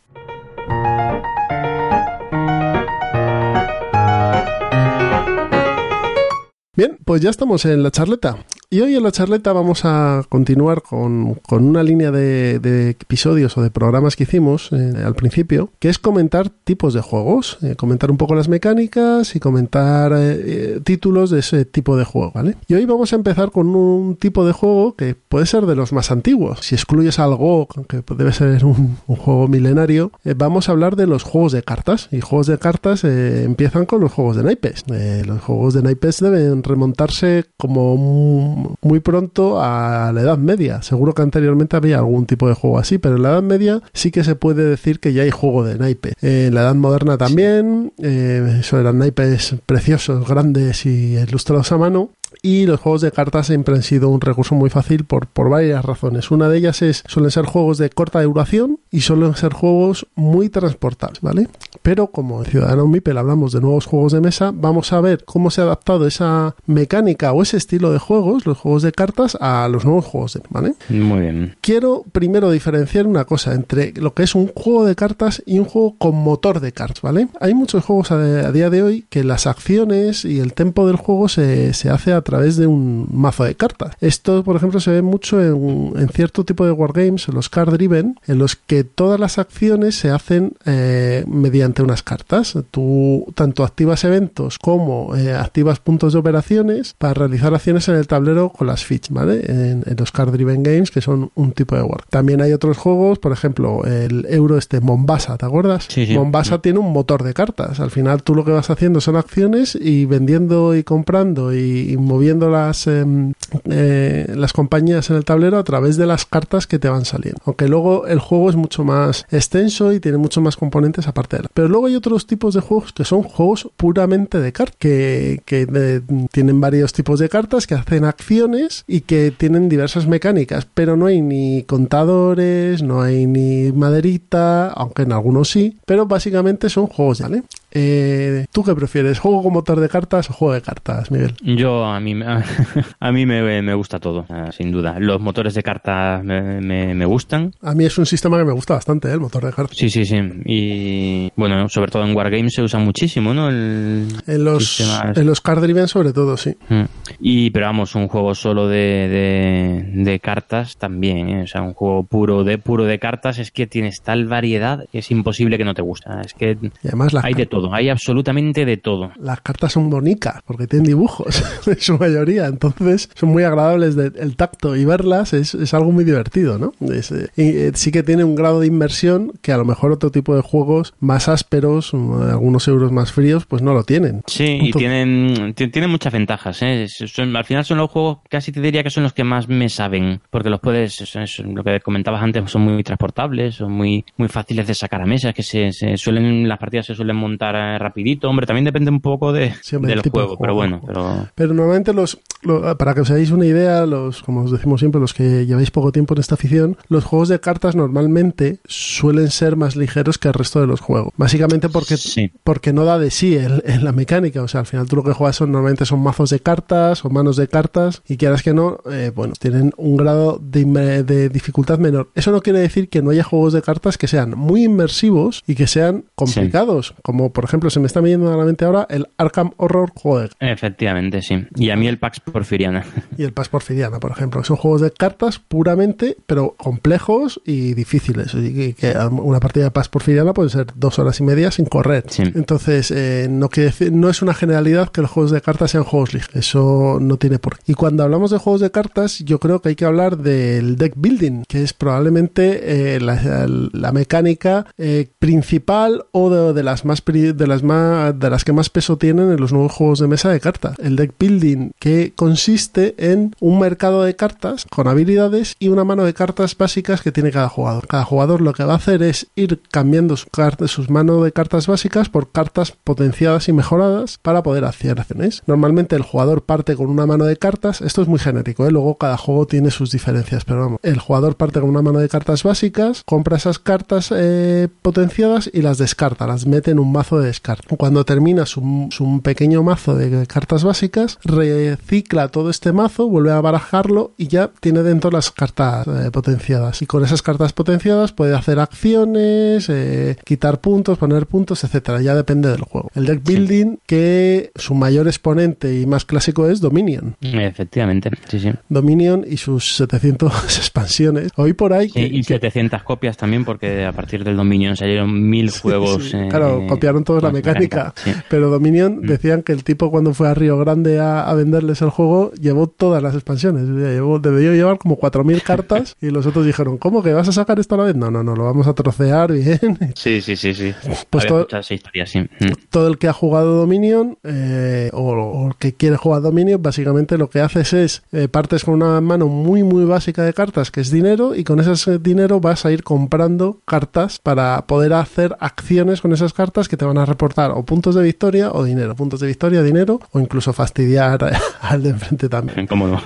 Bien, pues ya estamos en la charleta. Y hoy en la charleta vamos a continuar con, una línea de, episodios o de programas que hicimos eh, al principio, que es comentar tipos de juegos, eh, comentar un poco las mecánicas y comentar eh, títulos de ese tipo de juego, ¿vale? Y hoy vamos a empezar con un tipo de juego que puede ser de los más antiguos. Si excluyes algo, que debe ser un, juego milenario, vamos a hablar de los juegos de cartas. Y juegos de cartas empiezan con los juegos de naipes. los juegos de naipes deben remontarse como muy pronto a la Edad Media. Seguro que anteriormente había algún tipo de juego así, pero en la Edad Media sí que se puede decir que ya hay juego de naipe. En la Edad Moderna también, eh, eso eran naipes preciosos, grandes y ilustrados a mano y los juegos de cartas siempre han sido un recurso muy fácil por, por varias razones. Una de ellas es suelen ser juegos de corta duración y suelen ser juegos muy transportables, ¿vale? Pero como en Ciudadano Mipel hablamos de nuevos juegos de mesa, vamos a ver cómo se ha adaptado esa mecánica o ese estilo de juegos, los juegos de cartas, a los nuevos juegos, de, ¿vale? Muy bien. Quiero primero diferenciar una cosa entre lo que es un juego de cartas y un juego con motor de cartas, ¿vale? Hay muchos juegos a, día de hoy que las acciones y el tempo del juego se, se hace a través de un mazo de cartas. Esto, por ejemplo, se ve mucho en, cierto tipo de wargames, en los card driven, en los que todas las acciones se hacen eh, mediante unas cartas. Tú tanto activas eventos como eh, activas puntos de operaciones para realizar acciones en el tablero con las fichas, ¿vale? En, los card driven games, que son un tipo de war. También hay otros juegos, por ejemplo, el euro este Mombasa, ¿te acuerdas? Mombasa tiene un motor de cartas. Al final tú lo que vas haciendo son acciones y vendiendo y comprando y, y moviendo las, em, eh, las compañías en el tablero a través de las cartas que te van saliendo. Aunque luego el juego es mucho más extenso y tiene muchos más componentes aparte de él. Pero luego hay otros tipos de juegos que son juegos puramente de cartas, que, que tienen varios tipos de cartas que hacen acciones y que tienen diversas mecánicas, pero no hay ni contadores, no hay ni maderita, aunque en algunos sí, pero básicamente son juegos, ¿vale? Eh, ¿Tú qué prefieres? ¿Juego con motor de cartas o juego de cartas, Miguel? Yo, a mí, a, mí me, gusta todo, sin duda. Los motores de cartas me, gustan. A mí es un sistema que me gusta bastante, ¿eh? el motor de cartas. Sí, sí, sí. Y bueno, sobre todo en Wargames se usa muchísimo, ¿no? en, los, en los card driven sobre todo, sí. Mm. Y, pero vamos, un juego solo de, de, cartas también, ¿eh? O sea, un juego puro de, puro de cartas es que tienes tal variedad que es imposible que no te guste. Es que además hay de todo todo, hay absolutamente de todo. Las cartas son bonitas porque tienen dibujos en su mayoría, entonces son muy agradables de, el tacto y verlas es, es algo muy divertido, ¿no? Es, eh, y eh, sí que tiene un grado de inmersión que a lo mejor otro tipo de juegos más ásperos, mm, algunos euros más fríos, pues no lo tienen. Sí, y tienen, ti- tienen muchas ventajas. ¿eh? Son- al final son los juegos, casi te diría que son los que más me saben, porque los puedes, es- es lo que comentabas antes, son muy transportables, son muy, muy fáciles de sacar a mesa, que se, se suelen, las partidas se suelen montar rapidito. Hombre, también depende un poco de, Sí, hombre, el del de juego, pero bueno, pero Pero normalmente los, lo- para que os hagáis una idea, los, como os decimos siempre, los que lleváis poco tiempo en esta afición, los juegos de cartas normalmente suelen ser más ligeros que el resto de los juegos. Básicamente porque, Sí. porque no da de sí en, en la mecánica. O sea, al final tú lo que juegas son normalmente son mazos de cartas o manos de cartas y quieras que no, eh, bueno, tienen un grado de, de dificultad menor. Eso no quiere decir que no haya juegos de cartas que sean muy inmersivos y que sean complicados. Como por ejemplo, se me está viniendo a la mente ahora el Arkham Horror Joder. efectivamente, sí. Y a mí el Pax Porfiriana. y el Pax Porfiriana, por ejemplo. Son juegos de cartas puramente, pero complejos y difíciles. Y que, que una partida de Pax Porfiriana puede ser dos horas y media sin correr. Sí. Entonces, eh, no quiere decir, no es una generalidad que los juegos de cartas sean juegos ligeros. Eso no tiene por qué. Y cuando hablamos de juegos de cartas, yo creo que hay que hablar del deck building, que es probablemente eh, la, la mecánica eh, principal o de, de las más de las más de las que más peso tienen en los nuevos juegos de mesa de cartas. El deck building que consiste en un mercado de cartas con habilidades y una mano de cartas básicas que tiene cada jugador. Cada jugador lo que va a hacer es ir cambiando sus manos de cartas básicas por cartas potenciadas y mejoradas para poder hacer acciones. Normalmente el jugador parte con una mano de cartas, esto es muy genérico, ¿eh? luego cada juego tiene sus diferencias, pero vamos, el jugador parte con una mano de cartas básicas, compra esas cartas eh, potenciadas y las descarta, las mete en un mazo de descarte. Cuando termina su, su pequeño mazo de cartas básicas, recicla todo este mazo, vuelve a barajarlo y ya tiene dentro las cartas eh, potenciadas. Y con esas cartas potenciadas puede hacer acciones, eh, quitar puntos, poner puntos, etcétera. Ya depende del juego. El deck building, que su mayor exponente y más clásico es Dominion. Efectivamente, sí, sí. Dominion y sus 700 expansiones. Hoy por ahí. Sí, que- y que- 700 copias también, porque a partir del Dominion salieron mil juegos. Sí, eh, claro, copiaron todos la mecánica. Sí. Pero Dominion Mm. decían que el tipo cuando fue a Río Grande a, a venderles el juego llevó todas las expansiones. Llevó, debió llevar como 4.000 cartas y los otros dijeron, ¿cómo que vas a sacar esto a la vez? No, no, no, lo vamos a trocear bien. Sí, sí, sí, sí. Pues todo- historia, sí. Mm. Todo el que ha jugado Dominion eh, o, o el que quiere jugar Dominion, básicamente lo que haces es eh, partes con una mano muy, muy básica de cartas, que es dinero, y con ese dinero vas a ir comprando cartas para poder hacer acciones con esas cartas que te van a reportar o puntos de victoria o dinero. Puntos de victoria, dinero o incluso fastidiar al de enfrente también. ¿Cómo no?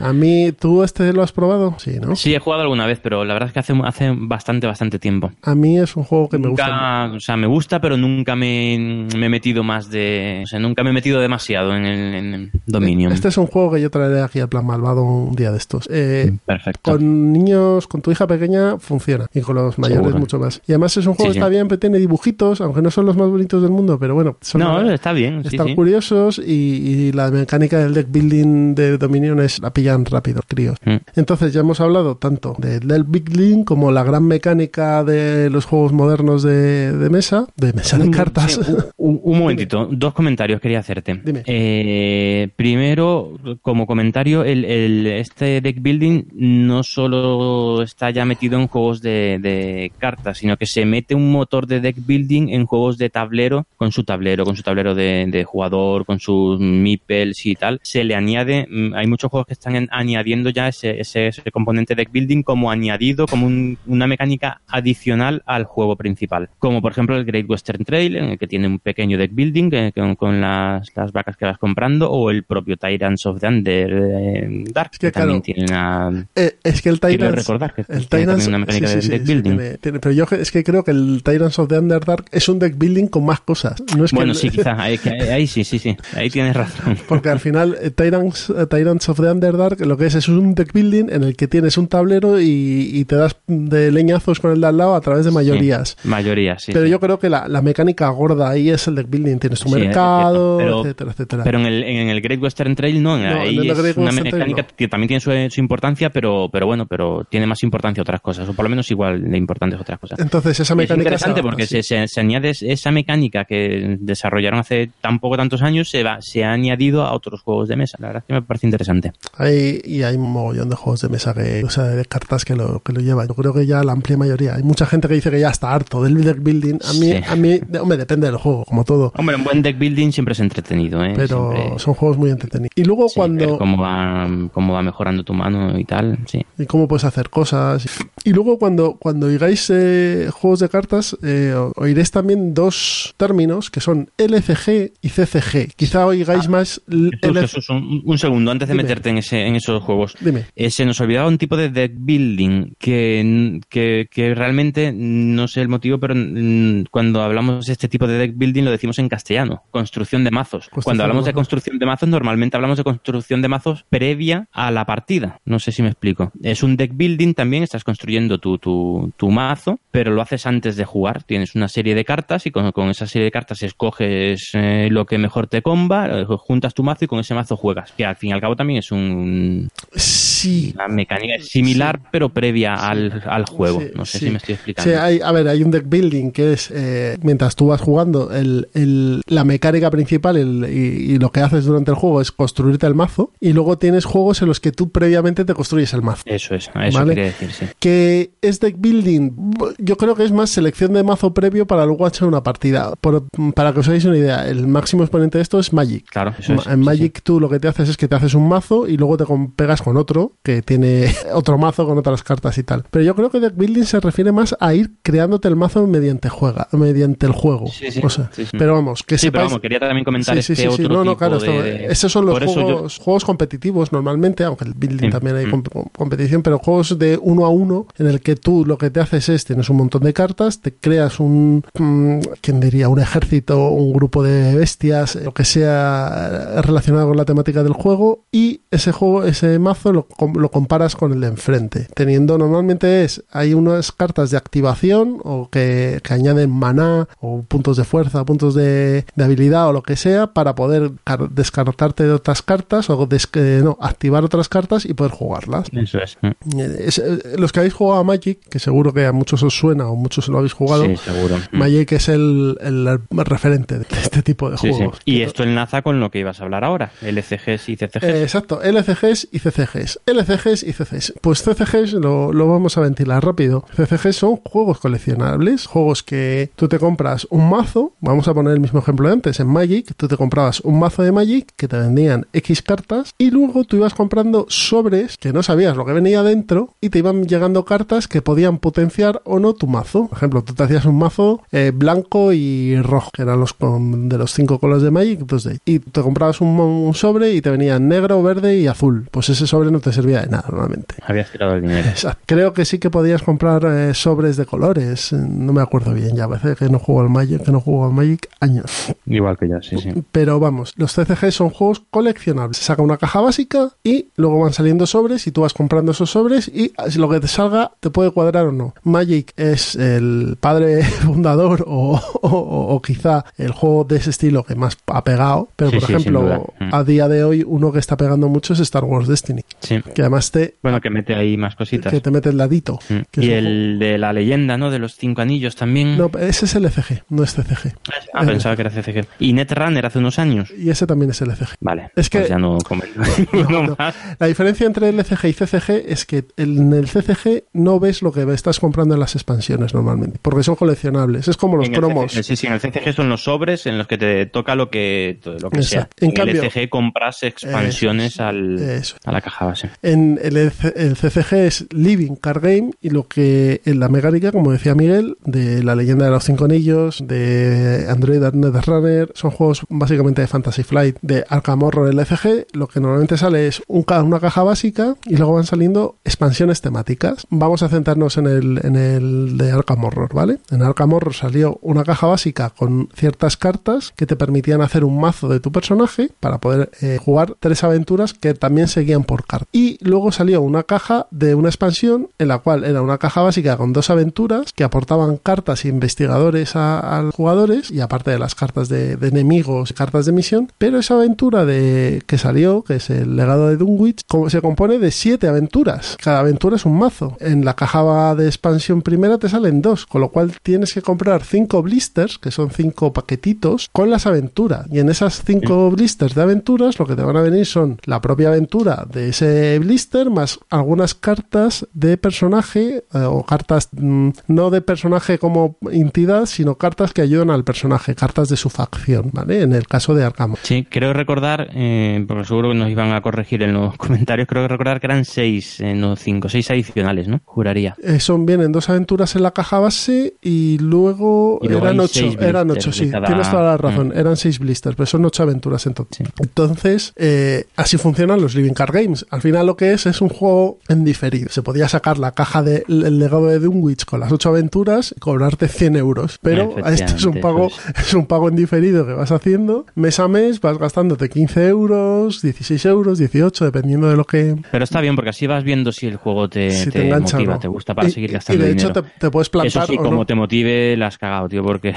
A mí, ¿tú este lo has probado? Sí, ¿no? Sí, he jugado alguna vez, pero la verdad es que hace, hace bastante, bastante tiempo. A mí es un juego que me gusta. o sea, me gusta, pero nunca me, me he metido más de, o sea, nunca me he metido demasiado en el en Dominion. Este es un juego que yo traeré aquí al plan malvado un día de estos. Eh, Perfecto. con niños, con tu hija pequeña funciona y con los mayores Seguro. mucho más. Y además es un juego Sí, que está sí. bien, pero tiene dibujitos, aunque no son los más bonitos del mundo, pero bueno, son No, está bien, están sí. curiosos y, y la mecánica del deck building de Dominion es la pillan rápido, críos. Mm. Entonces ya hemos hablado tanto del deck building como la gran mecánica de los juegos modernos de, de mesa, de mesa de cartas. sí, un, un momentito, dos comentarios quería hacerte. Dime. Eh, primero, como comentario, el, el- este deck building no solo está ya metido en juegos de, de cartas, sino que se mete un motor de deck building en juegos de tablero, con su tablero, con su tablero de, de jugador, con sus meeples y tal. Se le añade, mm, hay muchos juegos que están en- añadiendo ya ese, ese, ese componente deck building como añadido, como un- una mecánica adicional al juego principal. Como por ejemplo el Great Western Trail, en el que tiene un pequeño deck building eh, con, con las, las vacas que vas comprando, o el propio Tyrants of the Under eh, Dark, Es que, que, también tiene una... Eh, es que el Tyrants, recordar que el tiene Tyrants una mecánica sí, de sí, deck building. tiene- tiene- pero yo es que creo que el Tyrants of the Underdark es un deck building con más cosas. No es que Bueno, el- sí, quizás, ahí, que- ahí sí, sí, sí, ahí tienes razón. Porque al final eh, Tyrants, eh, Tyrants of the Underdark lo que es es un deck building en el que tienes un tablero y, y te das de leñazos con el de al lado a través de mayorías. Sí, mayoría, sí. pero sí. yo creo que la, la mecánica gorda ahí es el deck building. Tienes tu Sí, es mercado, pero- etcétera, etcétera. Pero en el, en el Great Western Trail no, No, ahí en el es Great una Western Trail mecánica no. que también tiene su, su importancia, pero, pero bueno, pero tiene más importancia otras cosas, o por lo menos igual de importantes otras cosas. Entonces esa es mecánica se interesante porque se, se, se añade es- esa mecánica que desarrollaron hace tan poco tantos años se va, se ha añadido a otros juegos de mesa. La verdad es que me parece interesante. Hay, y hay un mogollón de juegos de mesa que, o sea, de cartas que lo, que lo llevan. Yo creo que ya la amplia mayoría. Hay mucha gente que dice que ya está harto del deck building. A mí, Sí. a mí, hombre, depende del juego, como todo. Hombre, un buen deck building siempre es entretenido, ¿eh? Pero Siempre- son juegos muy entretenidos. Y luego sí, cuando... cómo va, cómo va mejorando tu mano y tal, sí. y cómo puedes hacer cosas. Y luego cuando, cuando oigáis eh, juegos de cartas, eh, oiréis también dos términos que son LCG y CCG. Quizá oigáis más... l- Jesús, L- Jesús, un, un segundo antes de Dime. meterte en, ese, en esos juegos. Dime. Eh, se nos olvidaba un tipo de deck building que, que, que realmente no sé el motivo, pero cuando hablamos de este tipo de deck building lo decimos en castellano, construcción de mazos. Construcción cuando hablamos de construcción de mazos, normalmente hablamos de construcción de mazos previa a la partida. No sé si me explico. Es un deck building también, estás construyendo tu, tu, tu mazo, pero lo haces antes de jugar. Tienes una serie de cartas y con, con esa serie de cartas escoges eh, lo que mejor te comba, eh, juntas tu mazo y con ese mazo juegas. Que al fin y al cabo también es un. Una mecánica similar, pero previa al, al juego. Sí, no sé sí. si me estoy explicando. Sí, hay, a ver, hay un deck building que es eh, mientras tú vas jugando, el, el- la mecánica principal el- y, y lo que haces durante el juego es construirte el mazo. Y luego tienes juegos en los que tú previamente te construyes el mazo. Eso es, eso Vale. quería decir, sí. Que es deck building, yo creo que es más selección de mazo previo para luego echar una partida. Por- para que os hagáis una idea, el máximo exponente de esto es Magic. Claro, eso es. En Magic tú lo que te haces es que te haces un mazo y luego te pegas con otro que tiene otro mazo con otras cartas y tal. Pero yo creo que deck building se refiere más a ir creándote el mazo mediante juega, mediante el juego. Sí, sí, O sea, sí. Pero vamos, que Sí, pero vamos, quería también comentar Sí, sí, este sí, sí. otro No, no, tipo claro, esto- de... esos son los yo- juegos, juegos competitivos normalmente, aunque el building también hay Mm. comp- competición, pero juegos de uno a uno en el que tú lo que te haces es tienes un montón de cartas, te creas un, mm, ¿quién diría? Un ejército, un grupo de bestias, lo que sea eh, relacionado con la temática del juego y ese juego, ese mazo lo, lo comparas con el de enfrente, teniendo normalmente es, hay unas cartas de activación o que, que añaden maná o puntos de fuerza, puntos de, de habilidad o lo que sea para poder car- descartarte de otras cartas o des- eh, no, activar otras cartas y poder jugarlas. Eso es. mm. Eh, es- eh, los que habéis jugado a Magic, que seguro que a muchos os suena o muchos lo habéis jugado, Sí, seguro. Mm. Magic es el, el referente de este tipo de Sí, sí. juegos. Y esto enlaza con lo que ibas a hablar ahora, LCGs y CCGs. Eh, exacto, LCGs y CCGs. LCGs y CCGs. Pues CCGs lo, lo vamos a ventilar rápido. CCGs son juegos coleccionables, juegos que tú te compras un mazo, vamos a poner el mismo ejemplo de antes, en Magic, tú te comprabas un mazo de Magic que te vendían X cartas y luego tú ibas comprando sobres que no sabías lo que venía dentro y te iban llegando cartas que podían potenciar o no tu mazo. Por ejemplo, tú te hacías un mazo eh, blanco y rojo, que eran los con- de los cinco colores de Magic, entonces, y te comprabas un, un sobre y te venían negro, verde y azul. Pues ese sobre no te servía de nada normalmente. Habías tirado el dinero. Exacto. Creo que sí que podías comprar eh, sobres de colores. No me acuerdo bien ya. A veces que no juego al Magic, que no juego al Magic años. Igual que yo, sí, sí. Pero vamos, los CCG son juegos coleccionables. Se saca una caja básica y luego van saliendo sobres y tú vas comprando esos sobres y si lo que te salga te puede cuadrar o no. Magic es el padre fundador o, o- o quizá el juego de ese estilo que más ha pegado. Pero Sí, por sí, ejemplo, Mm. a día de hoy uno que está pegando mucho es Star Wars Destiny. Sí. Que además te, Bueno, que mete ahí más cositas. que te mete el ladito. Mm. es Y el de la leyenda, ¿no? De los cinco anillos también. No, ese es LCG, no es CCG. Ah, pensaba que era CCG. Y Netrunner hace unos años. Y ese también es LCG. Vale. Es que- pues ya no No, no. más. La diferencia entre LCG y CCG es que en el CCG no ves lo que estás comprando en las expansiones normalmente, porque son coleccionables. Es como los En cromos. CCG, sí, sí, en el CCG son los sobres en los que te toca lo que, lo que sea. En En, cambio- el LCG compras expansiones Eso es, al, eso. a la caja base. En el, CCG es Living Card Game y lo que en la mecánica, como decía Miguel, de la leyenda de los cinco anillos, de Android Netrunner, son juegos básicamente de Fantasy Flight, de Arkham Horror LCG, lo que normalmente sale es una caja básica y luego van saliendo expansiones temáticas. Vamos a centrarnos en el, de Arkham Horror, ¿vale? En Arkham Horror salió una caja básica con ciertas cartas que te permitían hacer un mazo de tu personaje para poder eh, jugar tres aventuras que también seguían por carta. Y luego salió una caja de una expansión en la cual era una caja básica con dos aventuras que aportaban cartas e investigadores a, los jugadores y aparte de las cartas de, enemigos y cartas de misión, pero esa aventura de que salió, que es el legado de Dunwich, se compone de siete aventuras. Cada aventura es un mazo. En la caja de expansión primera te salen dos, con lo cual tienes que comprar cinco blisters, que son cinco paquetitos, con las aventuras. Y en esas cinco blisters de aventuras lo que te van a venir son la propia aventura de ese blister más algunas cartas de personaje eh, o cartas mm, no de personaje como entidad, sino cartas que ayudan al personaje, cartas de su facción, ¿vale? En el caso de Arkham. Sí, creo recordar, eh, porque seguro que nos iban a corregir en los comentarios, creo recordar que eran seis, eh, no cinco, seis adicionales, ¿no? Juraría. Eh, son, vienen dos aventuras en la caja base y luego, eran ocho, eran ocho, sí, tienes toda la razón, mm. eran seis blisters, pero son ocho aventuras entonces. Entonces, eh, así funcionan los Living Card Games. Al final lo que es es un juego en diferido. Se podía sacar la caja del de, legado de Dunwich con las ocho aventuras y cobrarte 100 euros, pero esto es un pago, es un pago en diferido que vas haciendo mes a mes, vas gastándote 15 euros, 16 euros, 18, dependiendo de lo que... Pero está bien porque así vas viendo si el juego te, te, motiva, te gusta para seguir gastando Y de hecho te, puedes plantar... Eso sí, como te motive, la has cagado, tío, porque,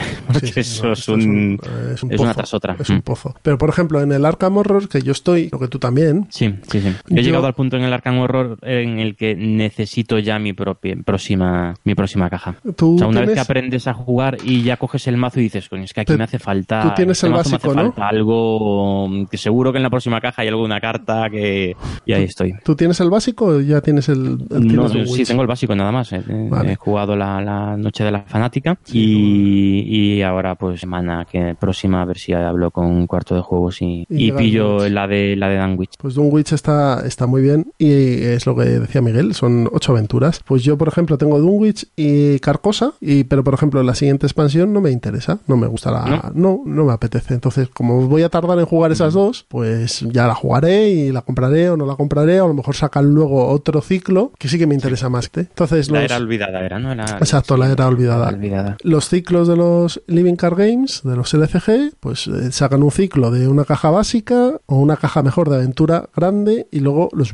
eso es, un, es, una tras otra. Es un mm. pozo. Pero, por ejemplo, en el Arkham Horror, que yo estoy, lo que tú también... Sí, sí, sí. he llegado al punto en el Arkham Horror en el que necesito ya mi propia, próxima, mi próxima caja. o sea, una vez que aprendes a jugar y ya coges el mazo y dices, coño, es que aquí me hace falta... Tú tienes este el básico, ¿no? algo que seguro que en la próxima caja hay alguna carta que... Y ahí estoy. ¿Tú tienes el básico o ya tienes el... no, sí, tengo el básico nada más. Eh. He jugado la, noche de la fanática y, ahora pues semana que próxima a ver si hablo con un cuarto de juegos y, pillo la de la de Dunwich. Pues Dunwich está, está muy bien y es lo que decía Miguel, son ocho aventuras. Pues yo por ejemplo tengo Dunwich y Carcosa, y, pero por ejemplo la siguiente expansión no me interesa, no me gusta la... ¿No? no, me apetece. Entonces como voy a tardar en jugar esas dos, pues ya la jugaré y la compraré o no la compraré, o a lo mejor sacan luego otro ciclo que sí que me interesa más. Entonces, la era olvidada era, ¿no? Exacto, la era olvidada. Los ciclos de los Living Card Games, de los LCG, pues eh, sacan un ciclo de una caja básica o una caja mejor de aventura grande y luego los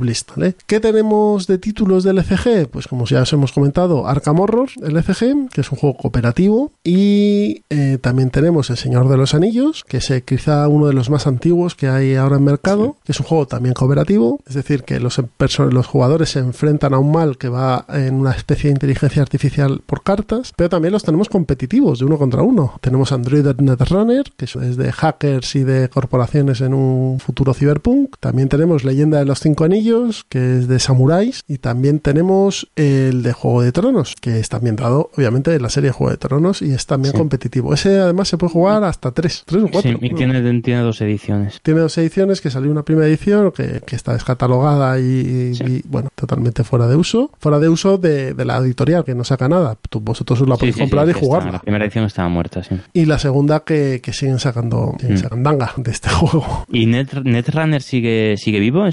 ¿Qué tenemos de títulos de LCG? Pues como ya os hemos comentado, Arkham Horror, LCG, que es un juego cooperativo y eh, también tenemos El Señor de los Anillos, que es eh, quizá uno de los más antiguos que hay ahora en mercado, que es un juego también cooperativo, es decir, que los, los jugadores se enfrentan a un mal que va en una especie de inteligencia artificial por cartas, pero también los tenemos competitivos, de uno contra uno. Tenemos Android Netrunner, que es de hackers y de corporaciones en un futuro cyberpunk. También tenemos Leyenda de los Cinco Anillos, que es de samuráis. Y también tenemos el de Juego de Tronos, que está ambientado, obviamente, en la serie Juego de Tronos y es también competitivo. Ese además se puede jugar hasta tres, tres o cuatro. Sí, y tiene, tiene dos ediciones. Tiene dos ediciones, que salió una primera edición que, que está descatalogada y, y, bueno, totalmente fuera de uso. Fuera de uso de, de la editorial, que no saca nada. Tú, vosotros os la podéis comprar y jugarla. la primera edición estaba muerta, sí. Y la segunda que, que siguen sacando, siguen mm. de este juego. ¿Y Net, Netrunner sigue, sigue vivo?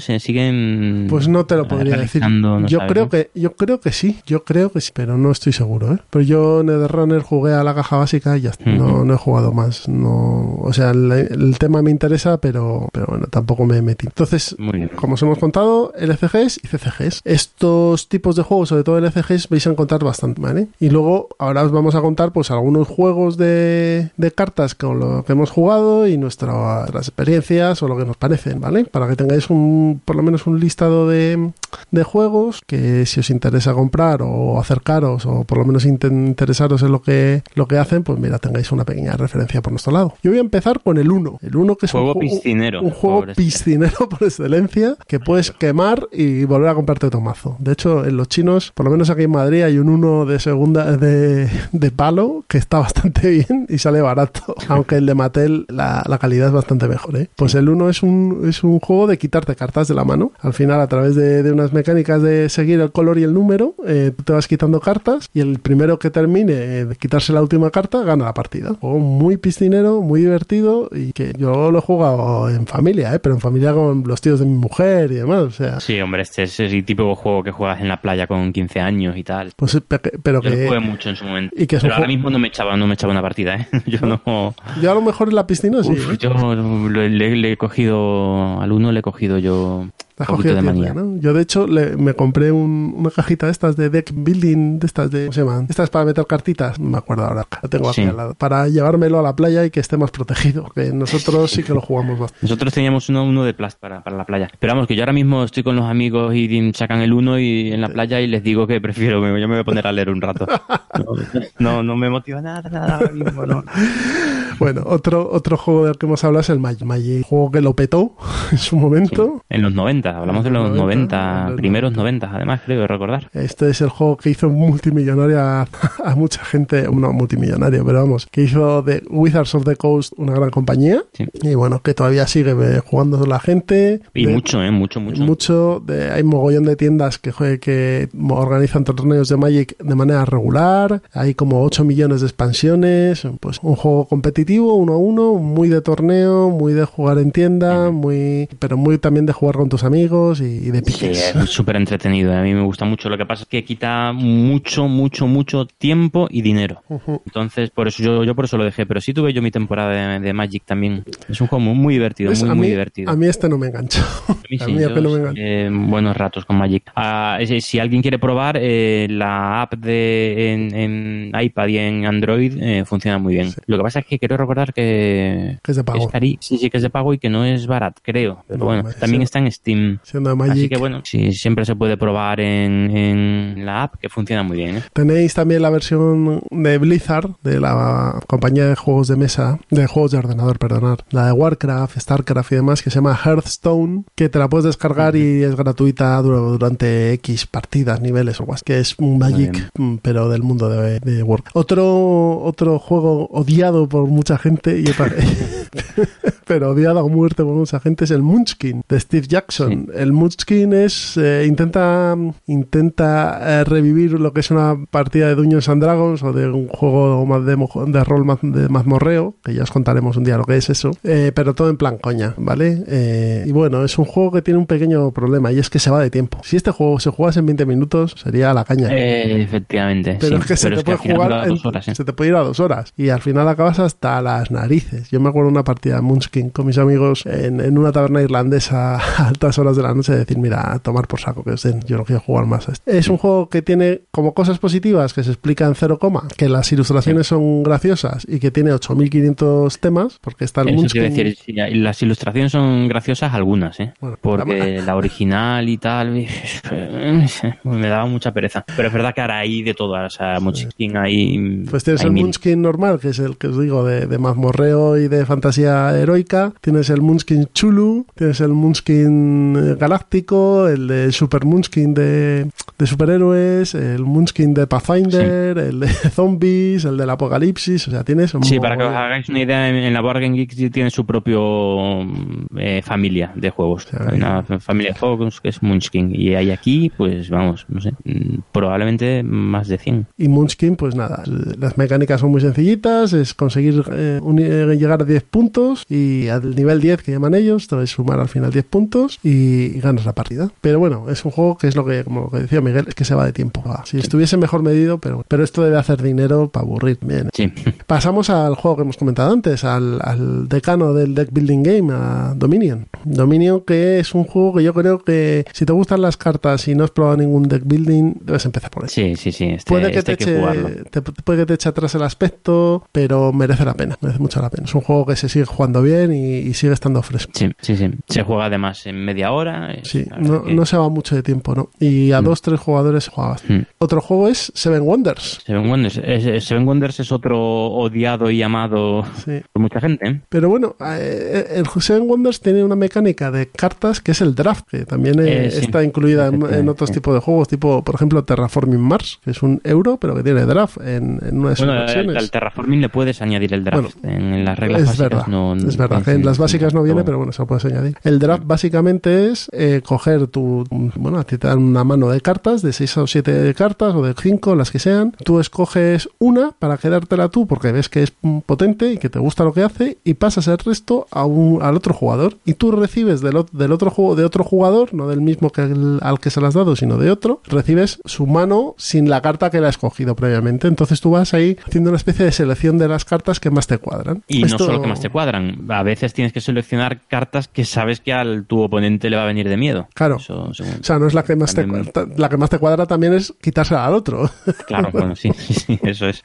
¿Siguen Pues no te lo podría decir. yo creo que yo creo que sí, yo creo que sí, pero no estoy seguro, ¿eh? Pero yo Netrunner jugué a la caja básica y ya no, no he jugado más. No, o sea, el, tema me interesa, pero, pero bueno, tampoco me metí. Entonces, como os hemos contado, LCGs y CCGs. Estos tipos de juegos, sobre todo LCGs, vais a encontrar bastante, ¿vale? Y luego, ahora os vamos a contar pues algunos juegos de, de cartas con lo que hemos jugado y nuestras experiencias o lo que nos parecen, ¿vale? Para que tengáis un, por lo menos un listado de, de juegos que si os interesa comprar o acercaros o por lo menos interesaros en lo que, lo que hacen, pues mira, tengáis una pequeña referencia por nuestro lado. Yo voy a empezar con el 1. El 1 que es juego un, piscinero, un juego piscinero por excelencia que puedes quemar y volver a comprarte otro mazo. De hecho, en los chinos, por lo menos aquí en Madrid, hay un 1 de segunda de, de palo que está bastante bien y sale barato. Aunque el de Mattel, la, la calidad es bastante mejor. ¿eh? Pues el 1 es un, es un juego de quitarte cartas de la mano. Al final, a través de, de unas mecánicas de seguir el color y el número, eh, te vas quitando cartas y el primero que termine de quitarse la última carta gana la partida. Juego muy piscinero, muy divertido y que yo lo he jugado en familia, ¿eh? pero en familia con los tíos de mi mujer y demás. O sea. Sí, hombre, este es el típico juego que juegas en la playa con 15 años y tal. Pues, pero yo que. Lo jugué mucho en su momento. Y que pero ahora mismo no me echaba, no me echaba una partida, ¿eh? Yo no. Yo a lo mejor en la piscina sí. ¿eh? Yo le, he cogido. Al uno le he cogido yo Un poquito de manía. ¿no? Yo, de hecho, le- me compré un- una cajita de estas de deck building, de estas de. ¿Cómo se llaman? Estas para meter cartitas. No me acuerdo ahora. La tengo aquí Sí. al lado. Para llevármelo a la playa y que esté más protegido. Que nosotros sí que lo jugamos bastante. Nosotros teníamos uno, uno de plástico para, para la playa. Pero vamos, que yo ahora mismo estoy con los amigos y sacan el uno y en la playa y les digo que prefiero, yo me voy a poner a leer un rato. No, no, no me motiva nada, nada ahora mismo, no. Bueno, otro, otro juego del que hemos hablado es el Magic. Magic, juego que lo petó en su momento. En los 90, hablamos de los 90, los primeros 90, además, creo recordar. Este es el juego que hizo multimillonario a, a mucha gente, no multimillonario, pero vamos, que hizo de Wizards of the Coast una gran compañía. Sí. Y bueno, que todavía sigue eh, jugando la gente. Y De- mucho, ¿eh? Mucho, mucho. Mucho, de, hay mogollón de tiendas que, que organizan torneos de Magic de manera regular. Hay como 8 millones de expansiones. Pues un juego competitivo, uno a uno, muy de torneo, muy de jugar en tienda, muy pero muy también de jugar con tus amigos y, y de Sí, piques. es súper entretenido. A mí me gusta mucho. Lo que pasa es que quita mucho, mucho, mucho tiempo y dinero. Entonces, por eso yo, yo por eso lo dejé. Pero sí tuve yo mi temporada de, de Magic también. Es un juego muy, muy divertido, muy, muy divertido. a mí este no me enganchó. A mí a sí, mí yo, apenas me enganchó. eh, buenos ratos con Magic. Ah, si alguien quiere probar, eh, la app de en, en iPad y en Android eh, funciona muy bien. Lo que pasa es que recordar que Que es de pago. es cari- sí, sí que es de pago y que no es barato, creo. Pero No, bueno, también está en Steam. Así que bueno, sí, siempre se puede probar en, en la app, que funciona muy bien. ¿eh? Tenéis también la versión de Blizzard, de la compañía de juegos de mesa, de juegos de ordenador, perdonad, la de Warcraft, Starcraft y demás, que se llama Hearthstone, que te la puedes descargar y es gratuita dur- durante X partidas, niveles o más, que es un Magic, pero del mundo de, de Warcraft. Otro, otro juego odiado por mucha gente, y otra- pero odiado a muerte por mucha gente, es el Munchkin de Steve Jackson. El Munchkin es, eh, intenta, intenta eh, revivir lo que es una partida de Dungeons and Dragons o de un juego más de, de rol más de mazmorreo, que ya os contaremos un día lo que es eso, eh, pero todo en plan coña, ¿vale? Y bueno, es un juego que tiene un pequeño problema y es que se va de tiempo. Si este juego se jugase en 20 minutos, sería la caña. Efectivamente. Pero sí. es que se te puede jugar se te puede ir a dos horas y al final acabas hasta las narices. Yo me acuerdo de una partida de Munchkin con mis amigos en, en una taberna irlandesa a altas horas de la noche decir, mira, a tomar por saco que os den, yo no quiero jugar más a. Es un juego que tiene como cosas positivas que se explica en cero coma, que las ilustraciones son graciosas y que tiene 8500 temas, porque está el Eso Munchkin. decir, las ilustraciones son graciosas algunas, ¿eh? Bueno, Porque la original y tal me daba mucha pereza. Pero es verdad que ahora hay de todas, o sea, Munchkin hay... Pues tienes hay el mil. Munchkin normal, que es el que os digo de, de mazmorreo y de fantasía heroica. Tienes el Munchkin Chulu, tienes el Munchkin eh, galáctico, el de Super Munchkin de, de superhéroes, el Munchkin de Pathfinder, el de zombies, el del apocalipsis. O sea, tienes un Sí, para que os hagáis una idea, en, la Board Game Geek tiene su propio eh, familia de juegos. sea, Hay una familia de juegos que es Munchkin. Y hay aquí, pues vamos, no sé, mm, probablemente más de 100. Y Munchkin, pues nada, las mecánicas son muy sencillitas, es conseguir eh, eh, llegar a 10 puntos y al nivel 10 que llaman ellos, te vas a sumar al final 10 puntos y, y ganas la partida. Pero bueno, es un juego que es lo que, como lo que decía Miguel, es que se va de tiempo. Si estuviese mejor medido, pero, pero esto debe hacer dinero para aburrir. Bien. Sí. Pasamos al juego que hemos comentado antes, al, al decano del deck building game, a Dominion. Dominion que es un juego que yo creo que si te gustan las cartas y no has probado ningún deck building, debes empezar por él. Sí, sí, sí. Este, Puede que, este te que eche, te- puede que te eche atrás el aspecto, pero merece la pena, merece mucho la pena. Es un juego que se sigue jugando bien y, y sigue estando fresco. Sí, sí, sí. Se juega además en media hora. Sí, no, que- no se va mucho de tiempo, ¿no? Y a Mm. dos, tres jugadores se juega. Mm. Otro juego es Seven Wonders. Seven Wonders. Es- Seven Wonders es otro odiado y amado Sí. por mucha gente. ¿eh? Pero bueno, eh, el Seven Wonders tiene una mecánica de cartas que es el draft, que también eh, Eh, sí, está incluida en, en otros tipos de juegos, tipo, por ejemplo, Terraforming Mars, que es un euro, pero que tiene draft en, en una de sus Bueno, versiones. al Terraforming le puedes añadir el draft. en las reglas es básicas verdad, no, es verdad. en las básicas no viene, pero bueno, se lo puedes añadir. El draft básicamente es eh, coger tu, bueno, a ti te dan una mano de cartas, de 6 o 7 cartas, o de 5, las que sean. Tú escoges una para quedártela tú, porque ves que es potente y que te gusta lo que hace, y pasas el resto a un, al otro jugador. Y tú recibes del, del otro juego, de otro jugador, no del mismo que el- al que se las has dado, sino de otro, recibes su mano sin la carta que le ha escogido previamente. Entonces tú vas ahí haciendo una especie de selección de las cartas que más te cuadran. Y no solo que más te cuadran. A veces tienes que seleccionar cartas que sabes que al tu oponente le va a venir de miedo. Claro. Eso, según- O sea, no es la que más te, También- cua- la que más te cuadra también es quitársela al otro. Claro, bueno, sí, sí, sí, eso es.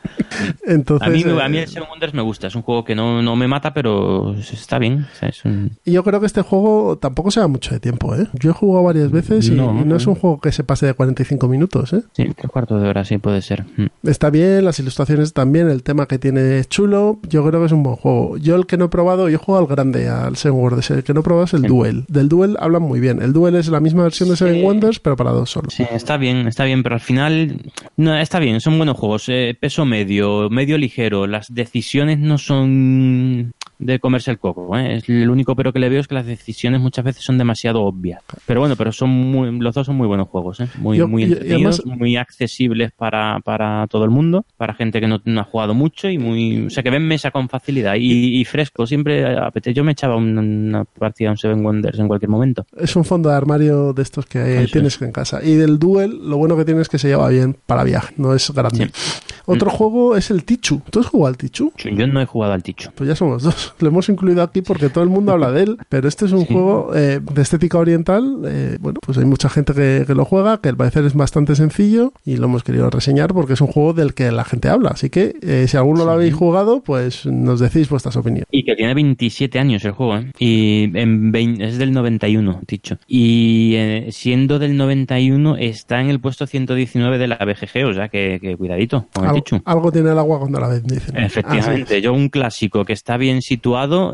Entonces, A mí, a eh, mí el Seven Wonders me gusta. Es un juego que no, no me mata, pero está bien. O sea, es un- Y yo creo que este juego tampoco se da mucho de tiempo, ¿eh? Yo he jugado varias veces y y no, No, es un juego que se pase de 45 minutos, ¿eh? Sí, tres cuartos de hora, sí, puede ser. Mm. Está bien, las ilustraciones también, el tema que tiene es chulo. Yo creo que es un buen juego. Yo el que no he probado, yo he jugado al grande, al Seven Wonders. El que no he probado es el Sí. Duel. Del Duel hablan muy bien. El Duel es la misma versión de Seven Sí. Wonders, pero para dos solo. Sí, está bien, está bien, pero al final no, está bien, son buenos juegos. eh, peso medio, medio ligero. Las decisiones no son de comerse el coco. ¿eh? Es el único pero que le veo es que las decisiones muchas veces son demasiado obvias. Pero bueno, pero son muy, los dos son muy buenos juegos, ¿eh? muy, Yo- muy entretenidos, además- muy accesibles para, para todo el mundo, para gente que no, no ha jugado mucho y muy, o sea que ven mesa con facilidad y, y fresco. Siempre apetece. Yo me echaba una, una partida un Seven Wonders en cualquier momento. Es un fondo de armario de estos que Eso tienes en casa. Y del Duel, lo bueno que tiene es que se lleva bien para viaje, no es grande. Otro Mm. juego es el Tichu. ¿Tú has jugado al Tichu? Yo no he jugado al Ticho. Pues ya somos dos. Lo hemos incluido aquí porque todo el mundo habla de él, pero este es un Sí. juego eh, de estética oriental. eh, bueno, pues hay mucha gente que, que lo juega, que al parecer es bastante sencillo y lo hemos querido reseñar porque es un juego del que la gente habla. Así que eh, si alguno lo habéis jugado, pues nos decís vuestras opiniones. Y que tiene 27 años el juego, ¿eh? Y en es del 91, dicho. Y siendo del 91, está en el puesto 119 de la BGG, o sea que, que cuidadito con el Al- Tichu. algo tiene el agua cuando la ves. Efectivamente, yo un clásico que está bien situado,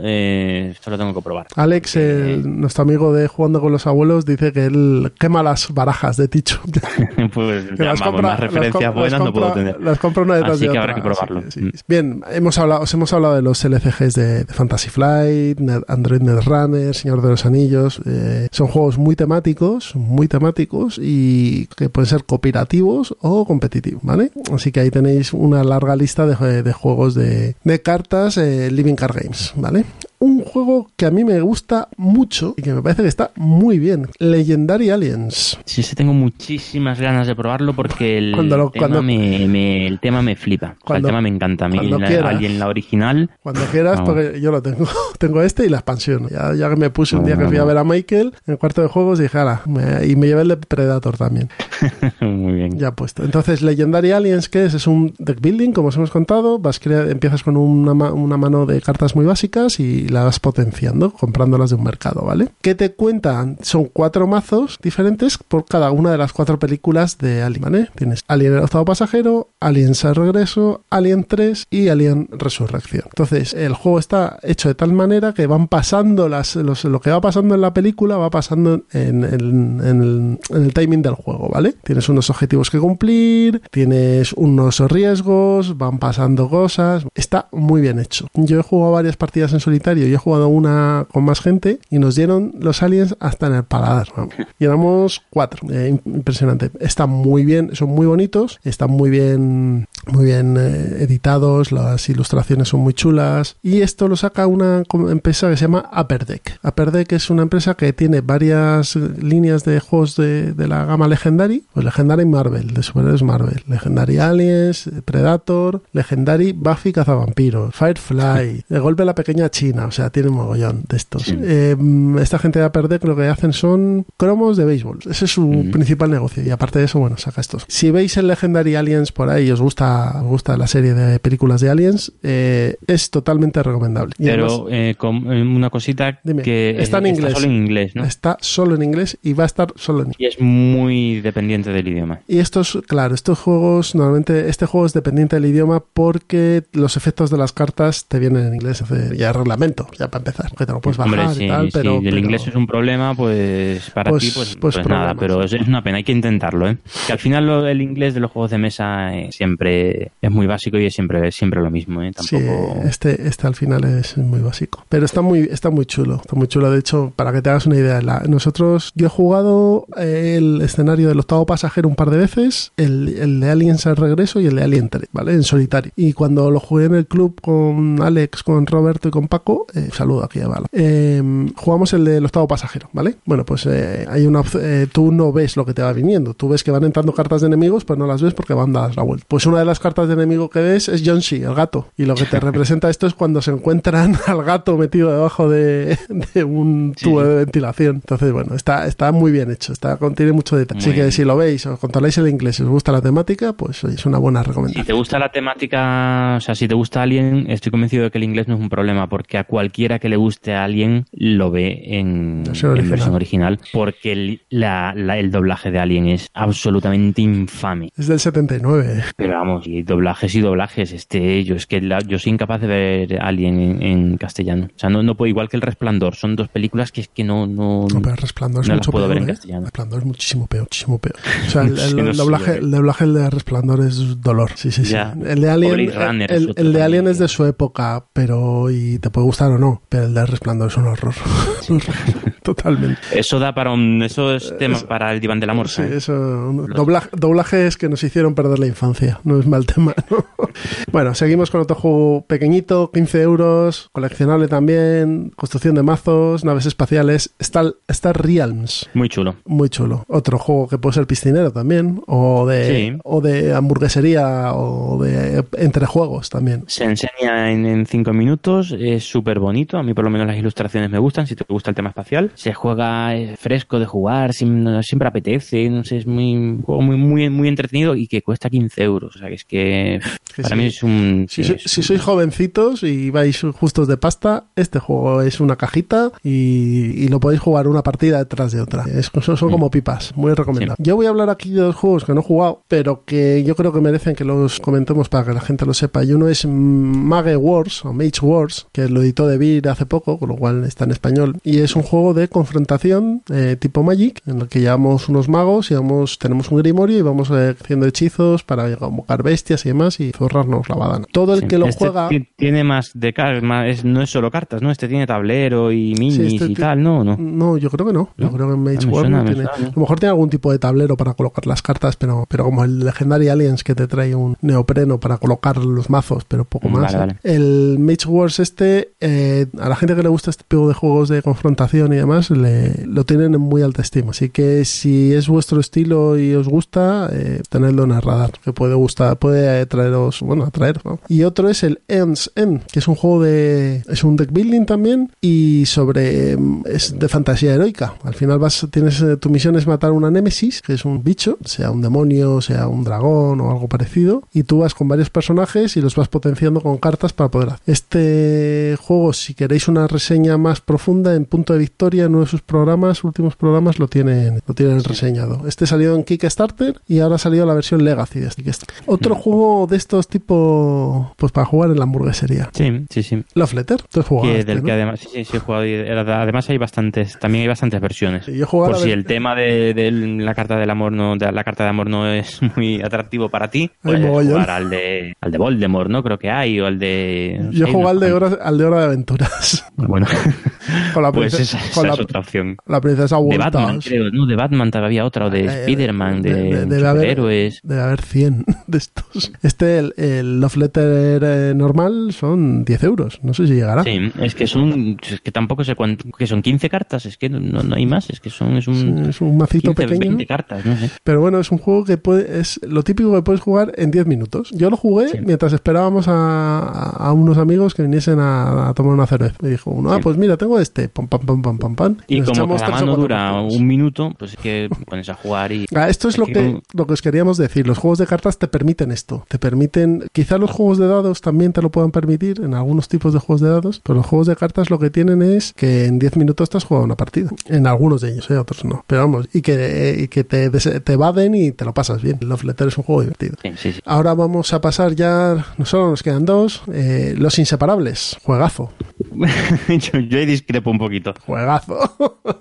eh, esto lo tengo que probar. Alex, el- nuestro amigo de Jugando con los Abuelos, dice que él quema las barajas de Ticho. pues Que ya, las vamos, compra- más las referencias com- buenas las no puedo tener. Las compra una detrás Así de que otra. habrá que probarlo. Sí. Bien, hemos hablado, os hemos hablado de los LCGs de, de Fantasy Flight, Net- Android Netrunner, Señor de los Anillos. eh, son juegos muy temáticos, muy temáticos y que pueden ser cooperativos o competitivos, ¿vale? Así que ahí tenéis una larga lista de, de juegos de, de cartas eh, Living Card ¿vale? Un juego que a mí me gusta mucho y que me parece que está muy bien. Legendary Aliens. Sí, sí, tengo muchísimas ganas de probarlo porque el, Cuando lo- tema, cuando- me, me- el tema me flipa. O sea, Cuando- el tema me encanta. A mí, cuando la, quieras. alguien la original, Cuando quieras, Vamos. porque yo lo tengo. tengo este y la expansión. Ya, ya que me puse un día que fui a ver a Michael en el cuarto de juegos, dije, ala, me- y me llevé el de Predator también. muy bien. Ya puesto. Entonces, Legendary Aliens, ¿qué es? Es un deck building, como os hemos contado. Vas crea- empiezas con una, una mano de cartas muy básicas y la vas potenciando, comprándolas de un mercado, ¿vale? ¿Qué te cuentan? Son cuatro mazos diferentes por cada una de las cuatro películas de Alien, ¿vale? Tienes Alien el octavo pasajero, Alien al regreso, Alien 3 y Alien Resurrección. Entonces, el juego está hecho de tal manera que van pasando las, lo que va pasando en la película va pasando en el timing del juego, ¿vale? Tienes unos objetivos que cumplir, tienes unos riesgos, van pasando cosas. Está muy bien hecho. Yo he jugado varias partidas en solitario y he jugado una con más gente y nos dieron los aliens hasta en el paladar. éramos cuatro. Eh, im- impresionante. Están muy bien, son muy bonitos, están muy bien, muy bien eh, editados, las ilustraciones son muy chulas. Y esto lo saca una empresa que se llama Upper Deck. Upper Deck es una empresa que tiene varias eh, líneas de juegos de, de la gama Legendary, pues Legendary Marvel, de superhéroes Marvel, Legendary Aliens, Predator, Legendary Buffy Cazavampiros, Firefly, de golpe la pequeña China, o sea, tiene un mogollón de estos. Sí. Eh, esta gente de Deck lo que hacen son cromos de béisbol, ese es su Ujú. principal negocio y aparte de eso, bueno, saca estos. Si veis el Legendary Aliens por ahí y os gusta, os gusta la serie de películas de Aliens, eh, es totalmente recomendable. Y además- Pero eh, con- una cosita Dime, que está en inglés. solo en inglés, ¿no? Está solo en inglés y va a estar solo en inglés. Y es muy dependiente del idioma. Y estos, claro, estos juegos, normalmente este juego es dependiente del idioma porque los efectos de las cartas te vienen en inglés. Ya es ya para empezar, que te lo puedes bajar Hombre, y si, tal, si pero... el pero- inglés es un problema, pues para Pues- ti, pues, pues pues nada, pero es, una pena, hay que intentarlo, ¿eh? Que al final lo- el inglés de los juegos de mesa eh, siempre es muy básico y es siempre, siempre lo mismo, ¿eh? Sí, este, este al final es muy básico. Pero está muy, está muy chulo, está muy chulo. De hecho, para que te hagas una idea, la- nosotros, yo he jugado eh, el escenario del octavo pasajero un par de veces, el, el de Aliens al regreso y el de Alien 3, ¿vale? En solitario. Y cuando lo jugué en el club con Alex, con Roberto y con Paco, eh, saludo aquí a Bala. Eh, jugamos el del octavo pasajero, ¿vale? Bueno, pues eh, hay una eh, tú no ves lo que te va viniendo. Tú ves que van entrando cartas de enemigos, pues no las ves porque van dadas la vuelta. Pues una de las cartas de enemigo que ves es John el gato. Y lo que te representa esto es cuando se encuentran al gato metido debajo de, de un tubo sí. de ventilación. Entonces, bueno, está, está muy bien hecho. Está, contiene mucho detalle. Muy Así que bien. si lo veis o controláis el inglés y os gusta la temática, pues es una buena Si recomendación. te gusta la temática, o sea, si te gusta Alien, estoy convencido de que el inglés no es un problema, porque a cualquiera que le guste a Alien lo ve en, Versión en original. versión original, porque el, la- la- el doblaje de Alien es absolutamente infame. Es del 79. Pero vamos, y doblajes y doblajes, este, yo es que la- yo soy incapaz de ver Alien en, en castellano. O sea, no, no puedo, igual que El Resplandor, son dos películas que es que no, no, No, pero el resplandor es no mucho puedo peor. ver en ¿eh? castellano. El resplandor es muchísimo peor, muchísimo peor. O sea, el, doblaje, ¿eh? el doblaje de resplandor es dolor. Sí, sí, sí. Ya. El de Alien, el, de Alien es de su época, pero y te puede gustar o no, pero el de resplandor es. Un horror. Totalmente. Eso da para un, eso es tema para el diván del amor. Sí, ¿eh? eso, doblaje- doblajes que nos hicieron perder la infancia, no es mal tema, ¿no? Bueno, seguimos con otro juego pequeñito, 15 euros, coleccionable también, construcción de mazos, naves espaciales, Star, Star Realms. Muy chulo. Muy chulo. Otro juego que puede ser piscinero también, o de, Sí. o de hamburguesería, o de entre juegos también. Se enseña en, en cinco minutos, es súper bonito, a mí por lo menos las ilustraciones me gustan, si te gusta el tema espacial. Se juega eh, fresco de jugar, siempre apetece, no sé, es muy, un juego muy, muy, muy entretenido y que cuesta 15 euros. O sea, que es que Sí, para sí. mí es un... Si, es sois jovencitos y vais justos de pasta, este juego es una cajita y, y lo podéis jugar una partida detrás de otra. Es- son, son como pipas, muy recomendable. Yo voy a hablar aquí de dos juegos que no he jugado, pero que yo creo que merecen que los comentemos para que la gente lo sepa. Y uno es Mage Wars o Mage Wars, que lo editó De Beer hace poco, con lo cual está en español. Y es un juego de confrontación eh, tipo Magic, en el que llevamos unos magos y vamos, tenemos un grimorio y vamos eh, haciendo hechizos para convocar bestias y demás y forrarnos la badana. Todo el sí. que lo Este juega... ti- Tiene más de car- más- es- no es solo cartas, ¿no? Este tiene tablero y minis Sí, este y tal, ¿no? ¿No? No, yo creo que no. Yo creo que en Mage Ah, War no tiene. A lo mejor tiene algún tipo de tablero para colocar las cartas, pero, pero como el Legendary Aliens que te trae un neopreno para colocar los mazos, pero poco Mm, más. vale, ¿eh? vale. El Mage Wars este, eh, a la gente que le gusta este tipo de juegos de confrontación y demás, lo tienen en muy alta estima. Así que si es vuestro estilo y os gusta, eh, tenedlo en el radar, que puede gustar, puede traeros, bueno, atraeros. ¿no? Y otro es el Ends End, que es un juego de, es un deck building también y sobre, mm, es de fantasía heroica. Al final vas, tienes, eh, tu misión es matar una némesis, que es un bicho, sea un demonio, sea un dragón o algo parecido, y tú vas con varios personajes y los vas potenciando con cartas para poder hacer. Este juego, si queréis una reseña más profunda en Punto de Victoria, en uno de sus programas, últimos programas, lo tienen, lo tienen reseñado. Este salió en Kickstarter y ahora ha salido la versión Legacy de este Kickstarter. Otro juego de estos tipo, pues para jugar en la hamburguesería. Sí, sí, sí. Love Letter, tú has jugado. Que este, del ¿no? que además, sí, sí, sí he jugado y además hay bastantes, también hay bastantes versiones. Yo Por si el tema de, de la carta del amor no, de la carta de amor no es muy atractivo para ti, mogollón. jugar al de, al de Voldemort, ¿no? Creo que hay, o al de. Yo jugado al de, hora, al de Hora de Aventuras. Bueno, con la pues princesa, esa, con esa la, es otra opción. la princesa De Walters. Batman, creo, ¿no? De Batman también había otra, o de Eh, Spider-Man, de, de- de- debe haber- superhéroes. Debe haber 100 de estos. Este, el, el Love Letter eh, normal, son 10 euros. No sé si llegará. Sí, es que son, es que tampoco sé cuánto, que son 15 cartas, es que no, no hay más, es que son, es un Es un macito 15, pequeño. 20 cartas, no sé. Pero bueno, es un juego que puede, es lo típico que puedes jugar en 10 minutos. Yo lo jugué Sí. mientras esperábamos a, a unos amigos que viniesen a, a tomar una cerveza. Me dijo uno, ah, pues mira, tengo este. Pam, pam, pam, pam, pam, pam. Y nos como cada mano dura un minuto, pues es que pones a jugar y... Ah, esto es lo que lo que os queríamos decir. Los juegos de cartas te permiten esto. Te permiten, quizá los juegos de dados también te lo puedan permitir en algunos tipos de juegos de dados, pero los juegos de cartas lo que tienen es que en 10 minutos te has jugado una partida. En algunos de ellos, ¿eh? otros no. Pero vamos, y que, y que te, te evaden y te lo pasas bien. Love Letter es un juego divertido. Sí, sí, sí. Ahora vamos a pasar ya, no solo nos quedan dos, eh, Los Inseparables, juegazo, yo, yo ahí discrepo un poquito. juegazo.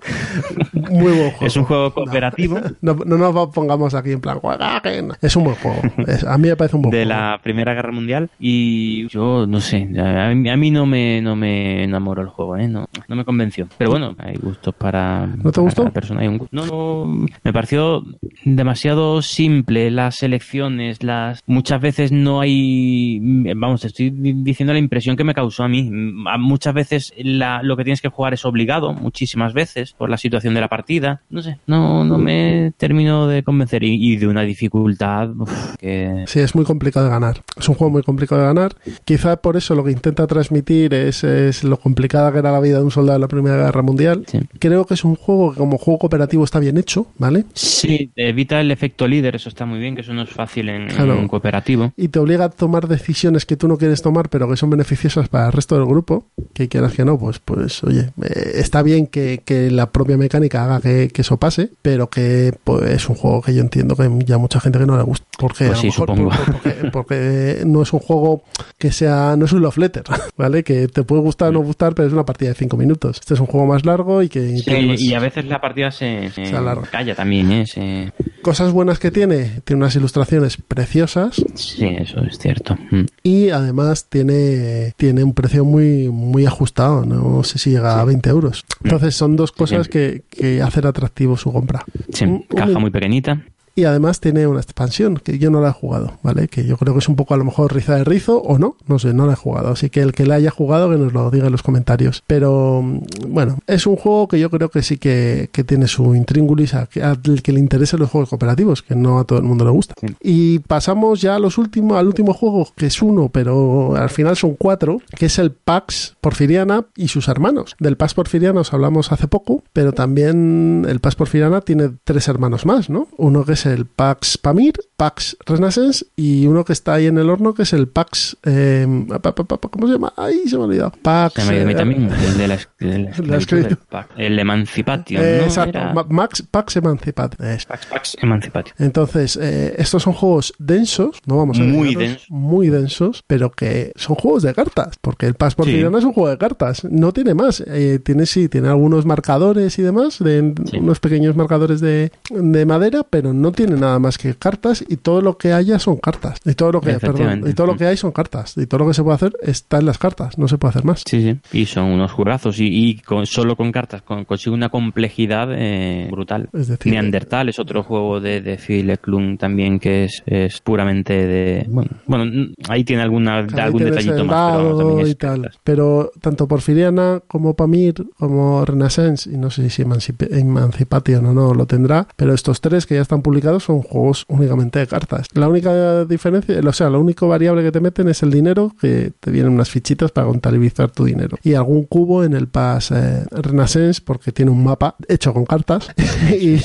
Muy buen juego. Es un juego cooperativo No, no nos pongamos aquí en plan, jueguen. Es un buen juego. Es- a mí me parece un buen de juego. la Primera Guerra Mundial y yo no sé, a mí, a mí no me no me enamoró el juego, ¿eh? no, no me convenció. Pero bueno, hay gustos para... ¿No te gustó? persona. Hay un no, no, me pareció demasiado simple las elecciones, las muchas veces no hay, vamos, estoy di- diciendo la impresión que me causó a mí. A Muchas muchas veces la, lo que tienes que jugar es obligado, muchísimas veces, por la situación de la partida. No sé, no, no me termino de convencer. Y, y de una dificultad uf, que... Sí, es muy complicado de ganar. Es un juego muy complicado de ganar. Quizá por eso lo que intenta transmitir es, es lo complicada que era la vida de un soldado en la Primera Guerra Mundial. Sí. Creo que es un juego que como juego cooperativo está bien hecho, ¿vale? Sí, evita el efecto líder, eso está muy bien, que eso no es fácil en, Claro. en cooperativo. y te obliga a tomar decisiones que tú no quieres tomar, pero que son beneficiosas para el resto del grupo, que quieras que no, pues, pues oye, eh, está bien que, que la propia mecánica haga que, que eso pase, pero que pues, es un juego que yo entiendo que ya mucha gente que no le gusta. Porque, Pues a lo sí, mejor, supongo. por- porque, porque no es un juego que sea, no es un love letter, ¿vale? Que te puede gustar o no gustar, pero es una partida de cinco minutos. Este es un juego más largo y que Sí, más- y a veces la partida se, se Se alarga. calla también, ¿eh? Se- cosas buenas que tiene, tiene unas ilustraciones preciosas, Sí, eso es cierto. Mm. y además tiene, tiene un precio muy, muy ajustado, no sé si llega a 20 euros. Entonces son dos cosas Sí. que, que hacen atractivo su compra. Sí, Un- caja un- muy pequeñita. Y además tiene una expansión que yo no la he jugado, ¿vale? Que yo creo que es un poco a lo mejor riza de rizo o no, no sé, no la he jugado. Así que el que la haya jugado que nos lo diga en los comentarios. Pero mm, bueno, es un juego que yo creo que sí que, que tiene su intríngulis a- al que le interesen los juegos cooperativos, que no a todo el mundo le gusta. Sí. Y pasamos ya a los últimos, al último juego, que es uno, pero al final son cuatro, que es el Pax Porfiriana y sus hermanos. Del Pax Porfiriana os hablamos hace poco, pero también el Pax Porfiriana tiene tres hermanos más, ¿no? Uno que es el Pax Pamir, Pax Renaissance y uno que está ahí en el horno que es el Pax... eh, pa- pa- pa- ¿Cómo se llama? Ahí se me ha olvidado. Pax... Se me a mí eh, también, el de la, es- de la esclavitud esclavitud. del Pax. El Emancipation, eh, ¿no? exacto, Era Max, Pax Emancipat. es. Pax, Pax Emancipation. Entonces, eh, estos son juegos densos, no vamos a Muy densos. muy densos, pero que son juegos de cartas, porque el Pax Sí. Porfiriana es un juego de cartas, no tiene más, eh, tiene sí, tiene algunos marcadores y demás, de, Sí. unos pequeños marcadores de, de madera, pero no tiene nada más que cartas y todo lo que haya son cartas, y todo lo que, perdón, y todo lo que hay son cartas, y todo lo que se puede hacer está en las cartas, no se puede hacer más. Sí, sí. Y son unos juegazos. Y, y con- solo con cartas con- consigue una complejidad eh, brutal. Es decir, Neandertal es otro juego de, de Phil Eklund también que es, es puramente de... Bueno, bueno, ahí tiene alguna, Ahí algún detallito más, pero dado también es y tal. cartas. Pero tanto Porfiriana como Pamir, como Renaissance, y no sé si Emancip- Emancipation o no lo tendrá, pero estos tres que ya están publicados son juegos únicamente de cartas. La única diferencia, o sea, la única variable que te meten es el dinero, que te vienen unas fichitas para contabilizar tu dinero. Y algún cubo en el Pass eh, Renaissance, porque tiene un mapa hecho con cartas y,